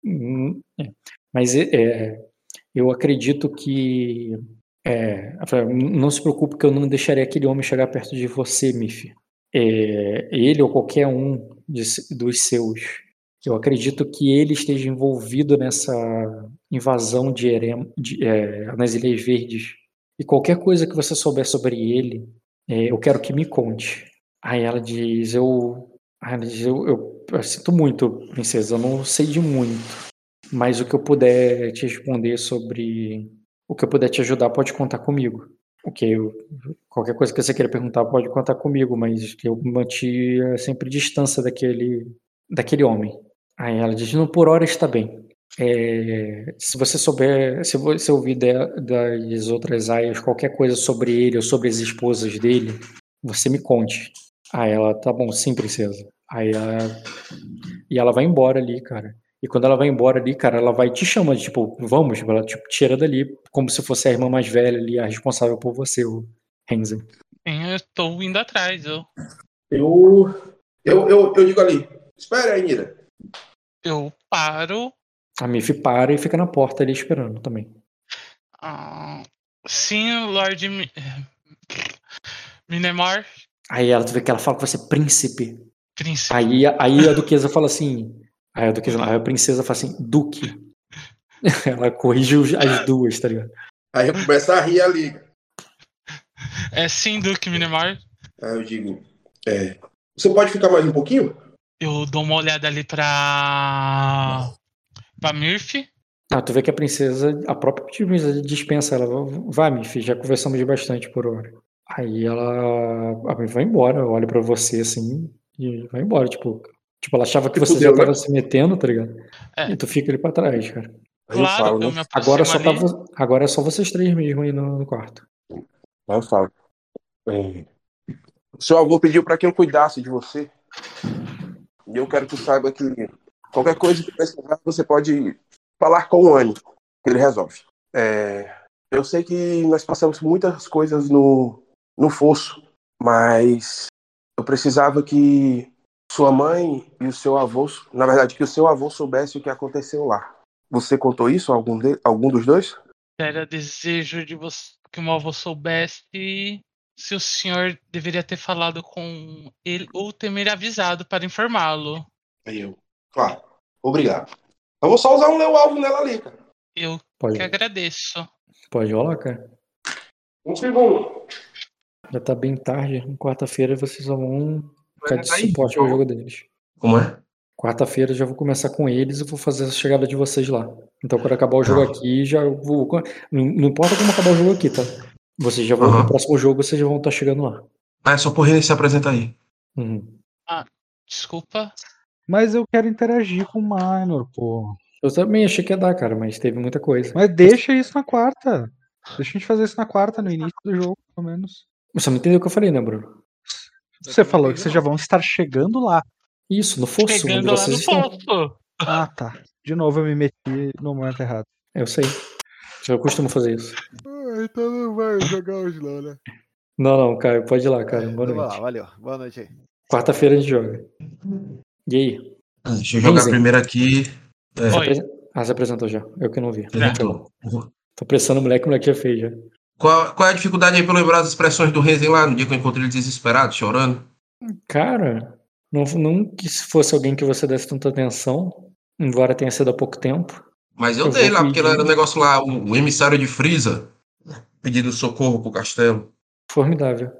hum, é. mas é, eu acredito que é, não se preocupe que eu não deixarei aquele homem chegar perto de você, Miff. É, ele ou qualquer um de- dos seus. Eu acredito que ele esteja envolvido nessa invasão de Erem, de, é, nas Ilhas Verdes. E qualquer coisa que você souber sobre ele, é, eu quero que me conte. Aí ela diz, eu, ela diz, eu, eu, eu sinto muito, princesa, eu não sei de muito. Mas o que eu puder te responder sobre o que eu puder te ajudar, pode contar comigo. Ok, eu, qualquer coisa que você queira perguntar, pode contar comigo, mas eu mantinha sempre distância daquele, daquele homem. Aí ela diz, não, por hora está bem. É, se você souber, se você ouvir da- das outras aias qualquer coisa sobre ele ou sobre as esposas dele, você me conte. Aí ela, tá bom, sim, princesa. Aí ela, e ela vai embora ali, cara. E quando ela vai embora ali, cara, ela vai te chama, tipo, vamos, ela tipo, tira dali, como se fosse a irmã mais velha ali, a responsável por você, o Renzen. Sim, eu tô indo atrás. Eu, Eu, eu, eu, eu digo ali, espera aí, Nira. Eu paro. A Miff para e fica na porta ali esperando também. ah, sim, Lord Mi- Minemor, Aí ela, tu vê que ela fala com você, príncipe. príncipe. Aí, aí a duquesa fala assim. Aí a duquesa não, aí a princesa fala assim, duque. [laughs] Ela corrige as duas, tá ligado? Aí eu começo a rir ali. É sim, Duque Minemor. Aí eu digo, é, você pode ficar mais um pouquinho? Eu dou uma olhada ali pra. pra Murphy. Ah, tu vê que a princesa, a própria princesa dispensa ela. Vai, filha, já conversamos de bastante por hora. Aí ela vai embora, olha pra você assim e vai embora, tipo. Tipo, ela achava que você fudeu, já tava né? se metendo, tá ligado? É. E tu fica ali pra trás, cara. Aí eu Claro, falo, eu né? Agora só, tá, vo- agora é só vocês três mesmo aí no, no quarto. Aí eu falo. é, seu avô pediu para que eu cuidasse de você. E eu quero que saiba que qualquer coisa que precisar, você pode falar com o Anny, que ele resolve. É, eu sei que nós passamos muitas coisas no, no fosso, mas eu precisava que sua mãe e o seu avô, na verdade, que o seu avô soubesse o que aconteceu lá. Você contou isso a algum, de, algum dos dois? Era desejo de você que o meu avô soubesse se o senhor deveria ter falado com ele ou ter me avisado para informá-lo. Aí eu, claro, obrigado. Eu vou só usar um leu alvo nela ali, cara. Eu Pode, que agradeço. pode rolar, cara. Um segundo. Já tá bem tarde. Quarta-feira vocês vão ficar de suporte então. jogo deles. Como é? Quarta-feira já vou começar com eles e vou fazer a chegada de vocês lá. Então, quando acabar o jogo Tá. aqui, já vou. Não importa como acabar o jogo aqui, tá? Vocês já vão. Aham. No próximo jogo vocês já vão estar chegando lá. Ah, é só por ele se apresenta aí. Uhum. Desculpa. Mas eu quero interagir com o Minor, pô. Eu também achei que ia dar, cara, mas teve muita coisa. Mas deixa isso na quarta. Deixa a gente fazer isso na quarta, no início do jogo, pelo menos. Você não entendeu o que eu falei, né, Bruno? Você falou que vocês já vão estar chegando lá. Isso, no fosso, onde Chegando lá no estão. posto. Ah, tá. De novo eu me meti no momento errado. Eu sei. Eu costumo fazer isso. então não vai jogar hoje não, né? Não, não, Caio, pode ir lá, cara. Boa Então vai lá, noite. valeu. Boa noite aí. Quarta-feira a gente joga. E aí? Deixa eu jogar primeiro aqui. Oi. Ah, se apresentou já. Eu que não vi. Já. Tô pressando o moleque, o moleque já fez já. Qual, qual é a dificuldade aí pra lembrar as expressões do Renzen lá no dia que eu encontrei ele desesperado, chorando? Cara, não, não que se fosse alguém que você desse tanta atenção, embora tenha sido há pouco tempo. Mas eu, Eu dei lá, porque pedir. era o negócio lá, o, o emissário de Frieza, pedindo socorro pro castelo. Formidável.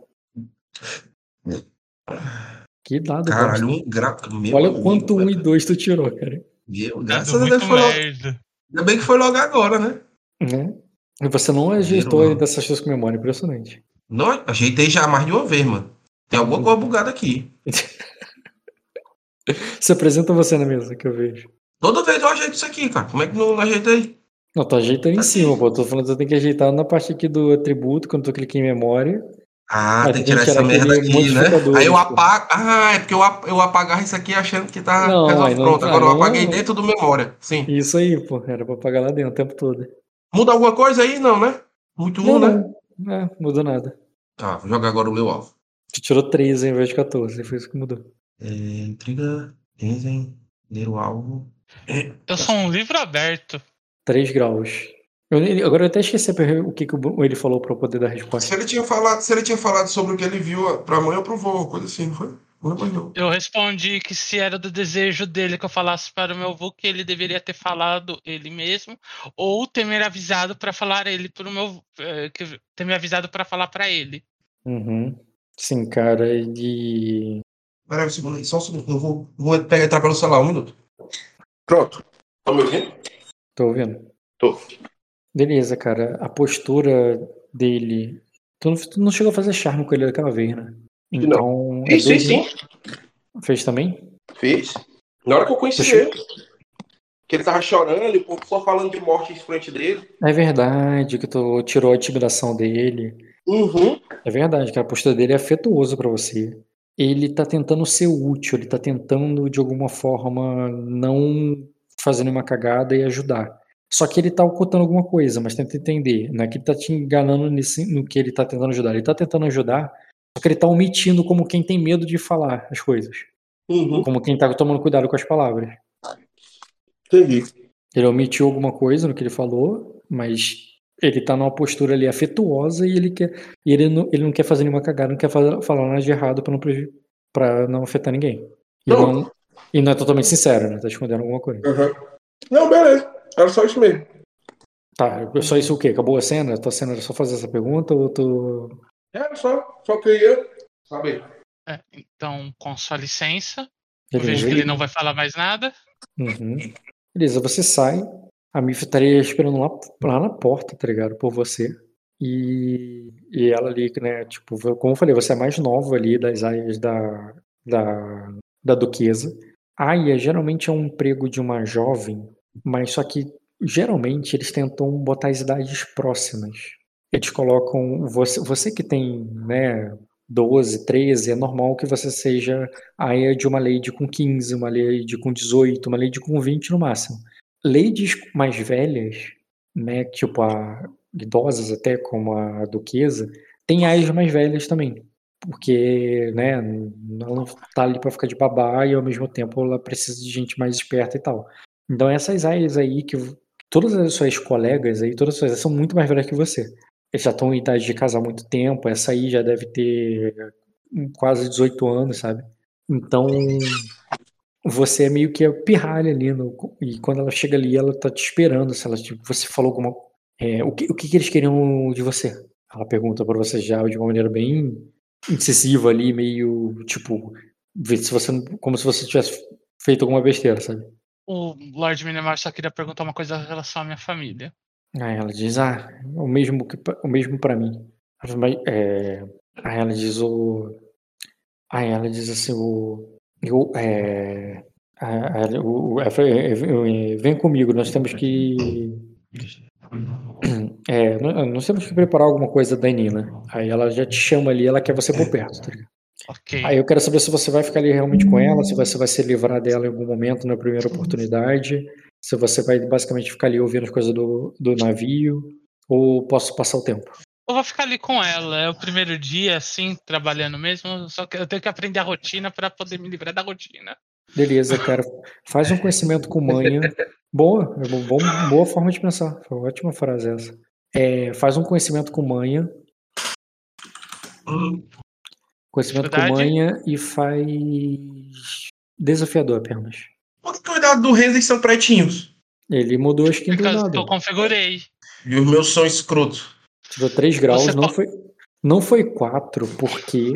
Que dado, Caralho, um gra... Meu Olha amigo, quanto um velho. e dois tu tirou, cara. Meu, graças a Deus foi logo. Ainda bem que foi logo agora, né? Né? E você não ajeitou Zero, ainda essas coisas com memória, impressionante. Não, ajeitei já mais de uma vez, mano. Tem alguma coisa bugada aqui. [laughs] Se apresenta você na mesa que eu vejo. Toda vez eu ajeito isso aqui, cara. Como é que não ajeitei? Não, tô ajeitando em Tá cima, aqui. pô. Tô falando que você tem que ajeitar na parte aqui do atributo, quando tu clica em memória. Ah, Aí tem que tirar essa merda aqui, né? Aí eu apago. Ah, é porque eu, ap- eu apagava isso aqui achando que tá Não, resolvido. aí não- Pronto, agora aí eu não- apaguei dentro do memória. Sim. Isso aí, pô. Era pra pagar lá dentro o tempo todo. Muda alguma coisa aí? Não, né? Muito Não, um, né? não. É, mudou nada. Tá, vou jogar agora o meu alvo. Tu tirou 13 ao invés de 14, foi isso que mudou. É, intriga, Renzen, ler o alvo. Eu sou um livro aberto. 3 graus. Eu agora eu até esqueci o que, que ele falou pra eu poder dar a Se resposta. ele tinha falado, se ele tinha falado sobre o que ele viu pra mãe ou pro vô, coisa assim, não foi? Não. Eu respondi que se era do desejo dele que eu falasse para o meu avô que ele deveria ter falado ele mesmo ou ter me avisado para falar ele pro meu eh, que- ter me avisado para falar para ele. Uhum. Sim, cara, e. Peraí, um segundo aí, só um segundo. Eu vou, vou pegar entrar pelo celular, um minuto. Pronto. Tá me ouvindo? Tô ouvindo? Tô. Beleza, cara. A postura dele. Tu não, tu não chegou a fazer charme com ele daquela vez, né? Então. é Fiz, fiz sim. Fez também? Fiz. Na hora que eu conheci ele. Que ele tava chorando, e o povo só falando de morte em frente dele. É verdade que tu tirou a intimidação dele. Uhum. É verdade que a postura dele é afetuosa pra você. Ele tá tentando ser útil, ele tá tentando de alguma forma não fazer nenhuma cagada e ajudar. Só que ele tá ocultando alguma coisa, mas tenta entender. Não é que ele tá te enganando nesse- no que ele tá tentando ajudar. Ele tá tentando ajudar, só que ele tá omitindo como quem tem medo de falar as coisas. Uhum. Como quem tá tomando cuidado com as palavras. Entendi. Ele omitiu alguma coisa no que ele falou, mas Ele tá numa postura ali afetuosa e ele quer. E ele não, ele não quer fazer nenhuma cagada, não quer fazer, falar nada de errado pra não, pra não afetar ninguém. E Não. não, e não é totalmente sincero, né? Tá escondendo alguma coisa. Aham. Não, beleza. Era só isso mesmo. Tá, só isso o quê? Acabou a cena? Tua cena era só fazer essa pergunta ou tu. Era só, só queria saber. É, então, com sua licença. Eu vejo que ele ele- não vai falar mais nada. Uhum. Beleza, você sai. A Mif estaria esperando lá, lá na porta, tá ligado? Por você. E, e ela ali, né? Tipo, como eu falei, você é mais nova ali das aias da, da, da duquesa. Aia geralmente é um emprego de uma jovem, mas só que geralmente eles tentam botar as idades próximas. Eles colocam. Você, você que tem, né? 12, 13, é normal que você seja aia de uma lady com 15, uma lady com 18, uma lady com 20 no máximo. Ladies mais velhas, né, tipo a idosas até como a duquesa, tem aias mais velhas também. Porque, né, ela não tá ali pra ficar de babá e ao mesmo tempo ela precisa de gente mais esperta e tal. Então essas aias aí que todas as suas colegas aí, todas as suas são muito mais velhas que você. Eles já estão em idade de casar há muito tempo, essa aí já deve ter quase 18 anos, sabe? Então, você é meio que a pirralha ali, no, e quando ela chega ali, ela tá te esperando, se ela, tipo, você falou alguma... é, o, que, o que que eles queriam de você? Ela pergunta pra você já de uma maneira bem incisiva ali, meio, tipo, se você, como se você tivesse feito alguma besteira, sabe? O Lord Minemar só queria perguntar uma coisa em relação à minha família. Aí ela diz, ah, o mesmo, que, o mesmo pra mim. "Mas, é... Aí ela diz o... Aí ela diz assim, o... Eu, é... a- a- o- ela fala, "É, é, Vem comigo, nós temos que... [clears throat] É, nó- nós temos que preparar alguma coisa da Nina. Aí ela já te chama ali, ela quer você por perto, tá ligado? Ok. Aí eu quero saber se você vai ficar ali realmente com ela, se você vai se livrar dela em algum momento na primeira oportunidade, se você vai basicamente ficar ali ouvindo as coisas do, do navio, ou posso passar o tempo. Eu vou ficar ali com ela. É o primeiro dia, assim, trabalhando mesmo. Só que eu tenho que aprender a rotina pra poder me livrar da rotina. Beleza, cara. Faz um conhecimento com manha. Boa, é bom- boa forma de pensar. Foi uma ótima frase essa. É, faz um conhecimento com manha. Conhecimento com Dificuldade? manha e faz desafiador apenas. Por que cuidado do Renzi são pretinhos? Ele mudou as quintas Porque eu, nada. eu configurei. E os meus são escroto. Tirou 3 graus, Você não foi, não foi 4, porque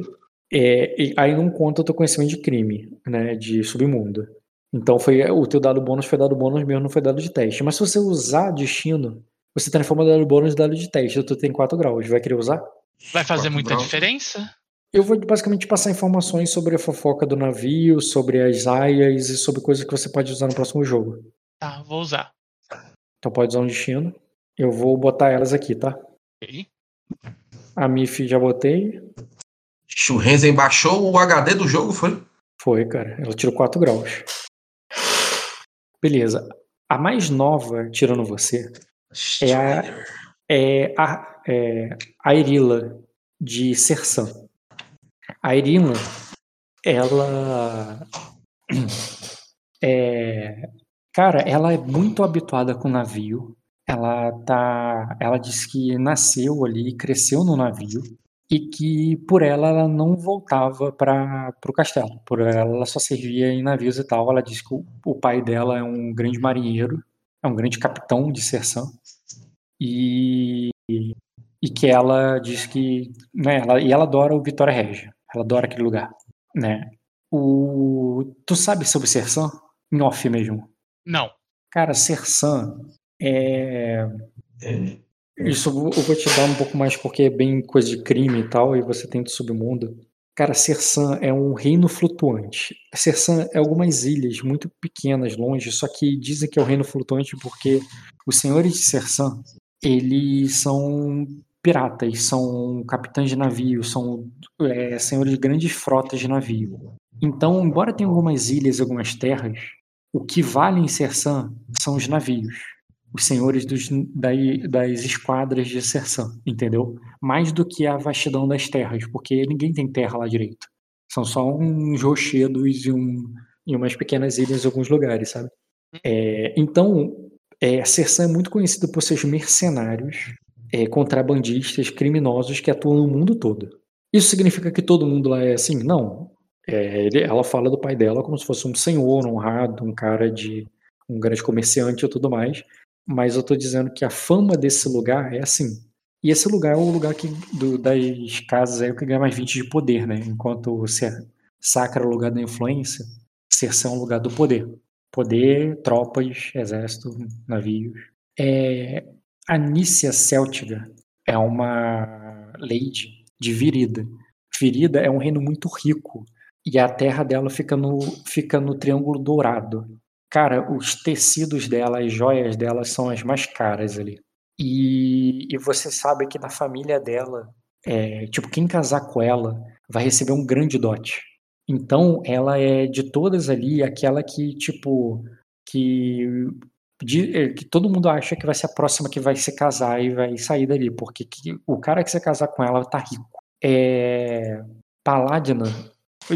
é, e aí não conta o teu conhecimento de crime, né? De submundo. Então foi o teu dado bônus foi dado bônus mesmo, não foi dado de teste. Mas se você usar destino, você transforma dado bônus em dado de teste. Tu tem 4 graus. Vai querer usar? Vai fazer muita graus. diferença? Eu vou basicamente passar informações sobre a fofoca do navio, sobre as aias e sobre coisas que você pode usar no próximo jogo. Tá, vou usar. Então pode usar um destino. Eu vou botar elas aqui, tá? Ok. A MIF já botei. O Renzi baixou o HD do jogo, foi? Foi, cara. Ela tirou 4 graus. Beleza. A mais nova, tirando você, É a- é a, é a Irila de Sersan. A Irila, ela [clears throat] é, cara, ela é muito habituada com navio. Ela tá, ela diz que nasceu ali, cresceu no navio e que por ela ela não voltava para o castelo. Por ela ela só servia em navios e tal. Ela diz que o, o pai dela é um grande marinheiro, é um grande capitão de Sersan e, e que ela diz que né, ela, e ela adora o Vitória Regia, ela adora aquele lugar, né? O, tu sabe sobre Sersan? Em off mesmo. Não. Cara, Sersan é isso eu vou- te dar um pouco mais porque é bem coisa de crime e tal, e você tem do submundo. Cara, Sersan é um reino flutuante. Sersan é algumas ilhas muito pequenas, longe, só que dizem que é o reino flutuante porque os senhores de Sersan, eles são piratas, são capitães de navio, são é, senhores de grandes frotas de navio. Então, embora tenha algumas ilhas, algumas terras, o que vale em Sersan são os navios os senhores dos, da- das esquadras de Sersan, entendeu? Mais do que a vastidão das terras, porque ninguém tem terra lá direito. São só uns rochedos e, um, e umas pequenas ilhas em alguns lugares, sabe? É, então, é, Sersan é muito conhecida por seus mercenários é, contrabandistas, criminosos que atuam no mundo todo. Isso significa que todo mundo lá é assim? Não. É, ele- ela fala do pai dela como se fosse um senhor honrado, um cara de um grande comerciante e tudo mais. Mas eu tô dizendo que a fama desse lugar é assim. E esse lugar é o lugar que, do- das casas é o que ganha mais 20 de poder, né? Enquanto Ser- Sacra é o lugar da influência, Cerção é o lugar do poder. Poder, tropas, exército, navios. É, a Nícia Céltica é uma lady de Virida. Virida é um reino muito rico e a terra dela fica no, fica no Triângulo Dourado. Cara, os tecidos dela, as joias dela são as mais caras ali. E, e você sabe que na família dela, é, tipo, quem casar com ela vai receber um grande dote. Então, ela é de todas ali aquela que, tipo, que, de- é, que todo mundo acha que vai ser a próxima que vai se casar e vai sair dali, porque que- o cara que se casar com ela tá rico. É, Paladina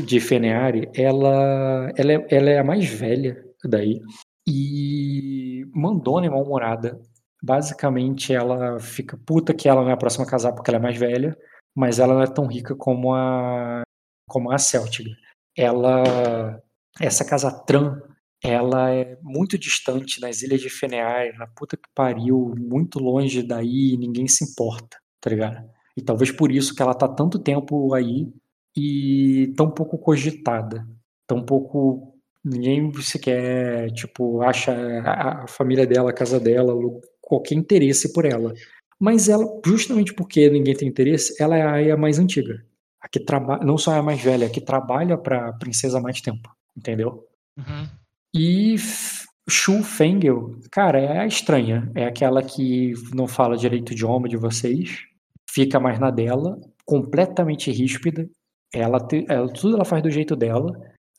de Feneari, ela, ela, é, ela é a mais velha daí e mandona e mal-humorada. Basicamente, ela fica puta que ela não é a próxima a casar porque ela é mais velha, mas ela não é tão rica como a como a Céltica. Ela essa casa Tran, ela é muito distante nas ilhas de Feneari, na puta que pariu, muito longe daí, ninguém se importa, tá ligado? E talvez por isso que ela tá tanto tempo aí e tão pouco cogitada, tão pouco ninguém sequer, tipo, acha a, a família dela, a casa dela, qualquer interesse por ela. Mas ela, justamente porque ninguém tem interesse, ela é a Aya mais antiga. A que trabalha, não só é a mais velha, a que trabalha pra princesa há mais tempo, entendeu? Uhum. E Shu Fengel, cara, é a estranha. É aquela que não fala direito o idioma de vocês, fica mais na dela, completamente ríspida. Ela, te- ela- tudo ela faz do jeito dela,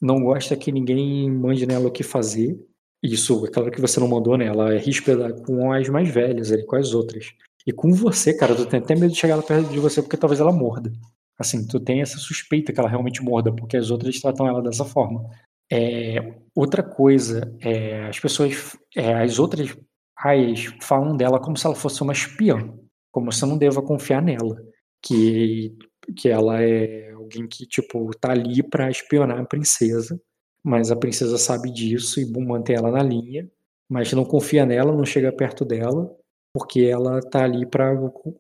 não gosta que ninguém mande nela o que fazer. Isso, é claro que você não mandou, né? Ela é ríspida com as mais velhas ali, com as outras. E com você, cara, tu tem até medo de chegar lá perto de você porque talvez ela morda. Assim, tu tem essa suspeita que ela realmente morda, porque as outras tratam ela dessa forma. É, outra coisa, é, as pessoas, é, as outras aias falam dela como se ela fosse uma espiã, como se eu não deva confiar nela, que, que ela é alguém que, tipo, tá ali pra espionar a princesa, mas a princesa sabe disso e bom, mantém ela na linha, mas não confia nela, não chega perto dela, porque ela tá ali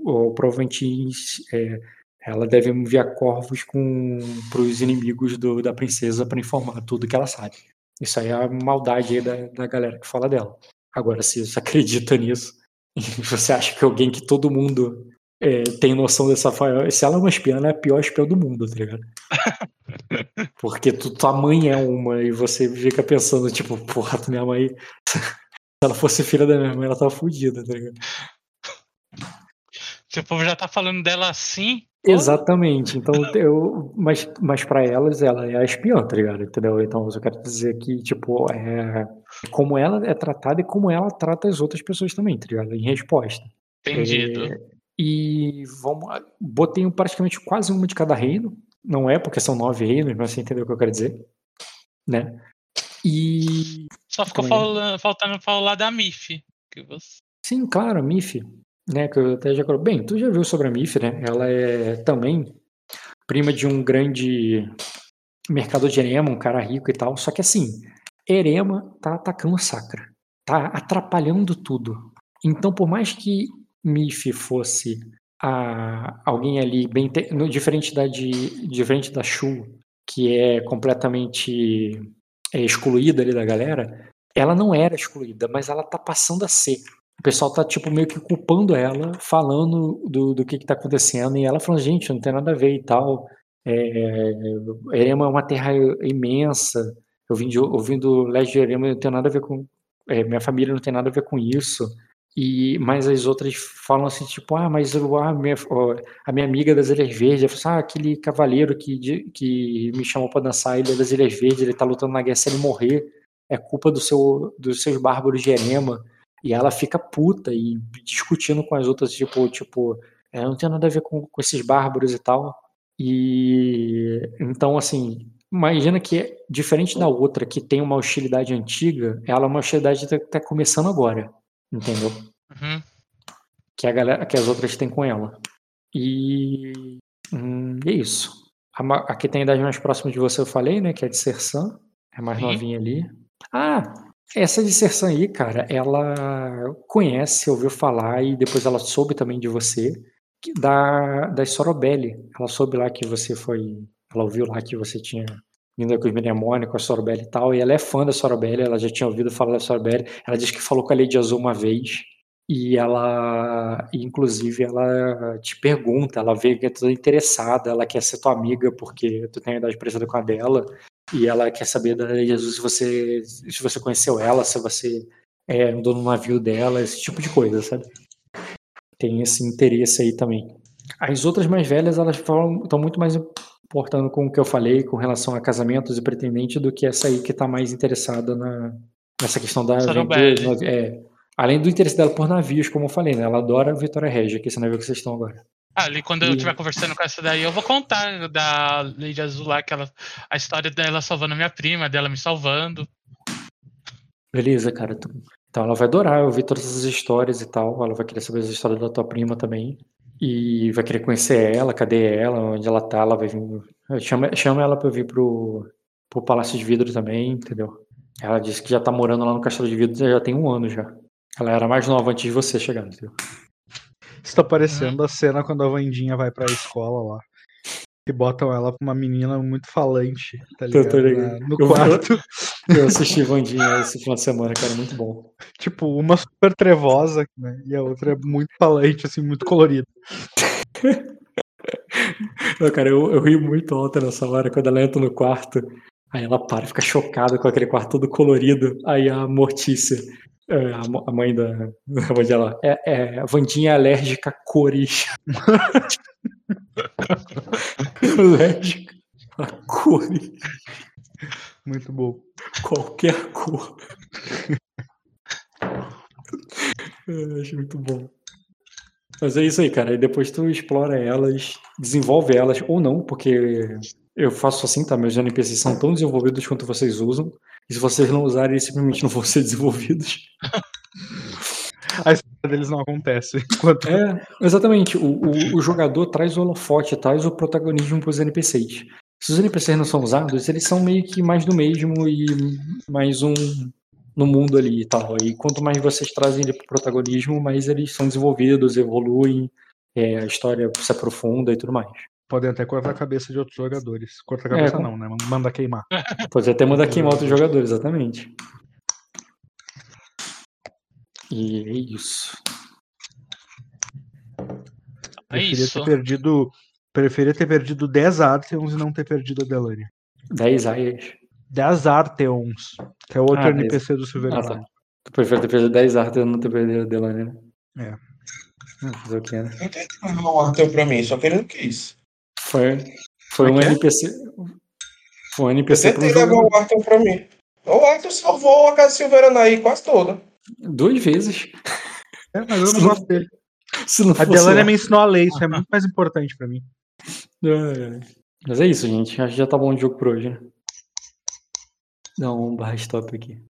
ou, provavelmente, é, ela deve enviar corvos para os inimigos do- da princesa para informar tudo que ela sabe. Isso aí é a maldade da, da galera que fala dela. Agora, se você [laughs] acredita nisso, você acha que alguém que todo mundo é, tem noção dessa. Se ela é uma espiã, ela é a pior espiã do mundo, tá ligado? [laughs] Porque tu, tua mãe é uma e você fica pensando, tipo, porra, minha mãe. [laughs] Se ela fosse filha da minha mãe, ela tava fodida, tá ligado? Se o povo já tá falando dela assim. Exatamente. Então, eu, mas, mas para elas, ela é a espiã, tá ligado? Entendeu? Então, eu quero dizer que, tipo, é como ela é tratada e como ela trata as outras pessoas também, tá ligado? Em resposta. Entendido. É, e vamos, botei praticamente quase uma de cada reino. Não é, porque são nove reinos, mas você entendeu o que eu quero dizer, né? E Só ficou falando- faltando falar da MIF. Que você... Sim, claro, a Mif, né, que eu até já bem, tu já viu sobre a Mif, né? Ela é também prima de um grande mercador de Erema, um cara rico e tal. Só que assim, Erema tá atacando Sacra, tá atrapalhando tudo. Então, por mais que Mif fosse a, alguém ali bem no- diferente da de diferente da Shu, que é completamente é, excluída ali da galera, ela não era excluída, mas ela tá passando a ser. O pessoal tá, tipo, meio que culpando ela, falando do, do que que tá acontecendo, e ela falando, gente, não tem nada a ver e tal. É, Erema é uma terra imensa. Eu vim, de, eu vim do leste de Erema, não tem nada a ver com. é, minha família não tem nada a ver com isso. E, mas as outras falam assim, tipo, ah, mas eu, ah, minha, a minha amiga das Ilhas Verdes, assim, ah, aquele cavaleiro que, que me chamou pra dançar a Ilha das Ilhas Verdes, ele tá lutando na guerra, se ele morrer, é culpa do seu, dos seus bárbaros de Erema. E ela fica puta e discutindo com as outras, tipo, tipo, é, não tem nada a ver com, com esses bárbaros e tal. E então, assim, imagina que diferente da outra que tem uma hostilidade antiga, ela é uma hostilidade que tá, tá começando agora, entendeu? Uhum. que, a galera, que as outras têm com ela. E, hum, e é isso. A, a que tem a idade mais próxima de você eu falei, né? Que é a de Sersan. É mais Sim. novinha ali. Ah, essa de Sersan aí, cara, ela conhece, ouviu falar e depois ela soube também de você. Da, das Sorobelli. Ela soube lá que você foi. Ela ouviu lá que você tinha vindo com os Mnemônio, com a Sorobelli e tal. E ela é fã da Sorobelli, ela já tinha ouvido falar da Sorobelli. Ela disse que falou com a Lady Azul uma vez. E ela, inclusive, ela te pergunta, ela vê que é toda interessada, ela quer ser tua amiga porque tu tem a idade parecida com a dela, e ela quer saber da Lady Azul se você, se você conheceu ela, se você é, andou no navio dela, esse tipo de coisa, sabe? Tem esse interesse aí também. As outras mais velhas, elas estão muito mais importando com o que eu falei com relação a casamentos e pretendentes do que essa aí que está mais interessada na, nessa questão da aventura, é, além do interesse dela por navios, como eu falei, né? Ela adora a Vitória Regia, que é esse navio que vocês estão agora. Ah, ali quando eu E- estiver conversando com essa daí, eu vou contar da Lady Azul lá, que ela, a história dela salvando a minha prima, dela me salvando. Beleza, cara. Então ela vai adorar ouvir todas essas histórias e tal. Ela vai querer saber as histórias da tua prima também. E vai querer conhecer ela, cadê ela, onde ela tá, ela vai vir. Chama, chama ela pra eu vir pro, pro Palácio de Vidro também, entendeu? Ela disse que já tá morando lá no Castelo de Vidro já tem um ano já. Ela era mais nova antes de você chegar, entendeu? Isso tá parecendo a cena quando a Vandinha vai pra escola lá. E botam ela pra uma menina muito falante, tá Tô- ligado? tô ligado. Na- no Eu- quarto. [laughs] Eu assisti Vandinha esse final de semana, cara, muito bom. Tipo, uma super trevosa, né? E a outra é muito falante, assim, muito colorida. [laughs] Não, cara, eu, eu ri muito alto nessa hora quando ela entra no quarto. Aí ela para, fica chocada com aquele quarto todo colorido. Aí a Mortícia, é, a, a mãe da, da Vandinha lá, é, é, a Vandinha é alérgica a cores. [laughs] [laughs] alérgica a cores. Muito bom. Qualquer cor. Eu acho muito bom. Mas é isso aí, cara. E depois tu explora elas, desenvolve elas, ou não, porque eu faço assim, tá? Meus NPCs são tão desenvolvidos quanto vocês usam. E se vocês não usarem, eles simplesmente não vão ser desenvolvidos. A história deles não acontece. [laughs] Enquanto É, exatamente. O, o, o jogador traz o holofote, traz o protagonismo pros NPCs. Se os NPCs não são usados, eles são meio que mais do mesmo e mais um no mundo ali e tal. E quanto mais vocês trazem ele pro protagonismo, mais eles são desenvolvidos, evoluem, é, a história se aprofunda e tudo mais. podem até cortar a cabeça de outros jogadores. Cortar a cabeça É, não, né? Manda queimar. [laughs] Pode até mandar queimar outros jogadores, exatamente. E é isso. É Preferia isso. ter perdido. Preferia ter perdido 10 Arteons e não ter perdido a Delane. 10 aias. 10 Arteons, que é outro Ah, NPC do Silver Ah, tá. Tu prefere ter perdido 10 artes e não ter perdido a Delane, né? É. Ah, Fazer o que, né? Não tem que levar o Arthur pra mim, só que ele não quis. Foi, foi um é que é? NPC. Foi um Eu NPC pro tentei levar jogo o Arthur pra mim. O Arthur salvou a casa Silverana aí quase toda. duas vezes. É, mas eu não gosto dele. [laughs] Se não A lá. me ensinou a ler, isso é muito mais importante pra mim. [laughs] Mas é isso, gente. Acho que já tá bom de jogo por hoje, né? Dá um barra stop aqui.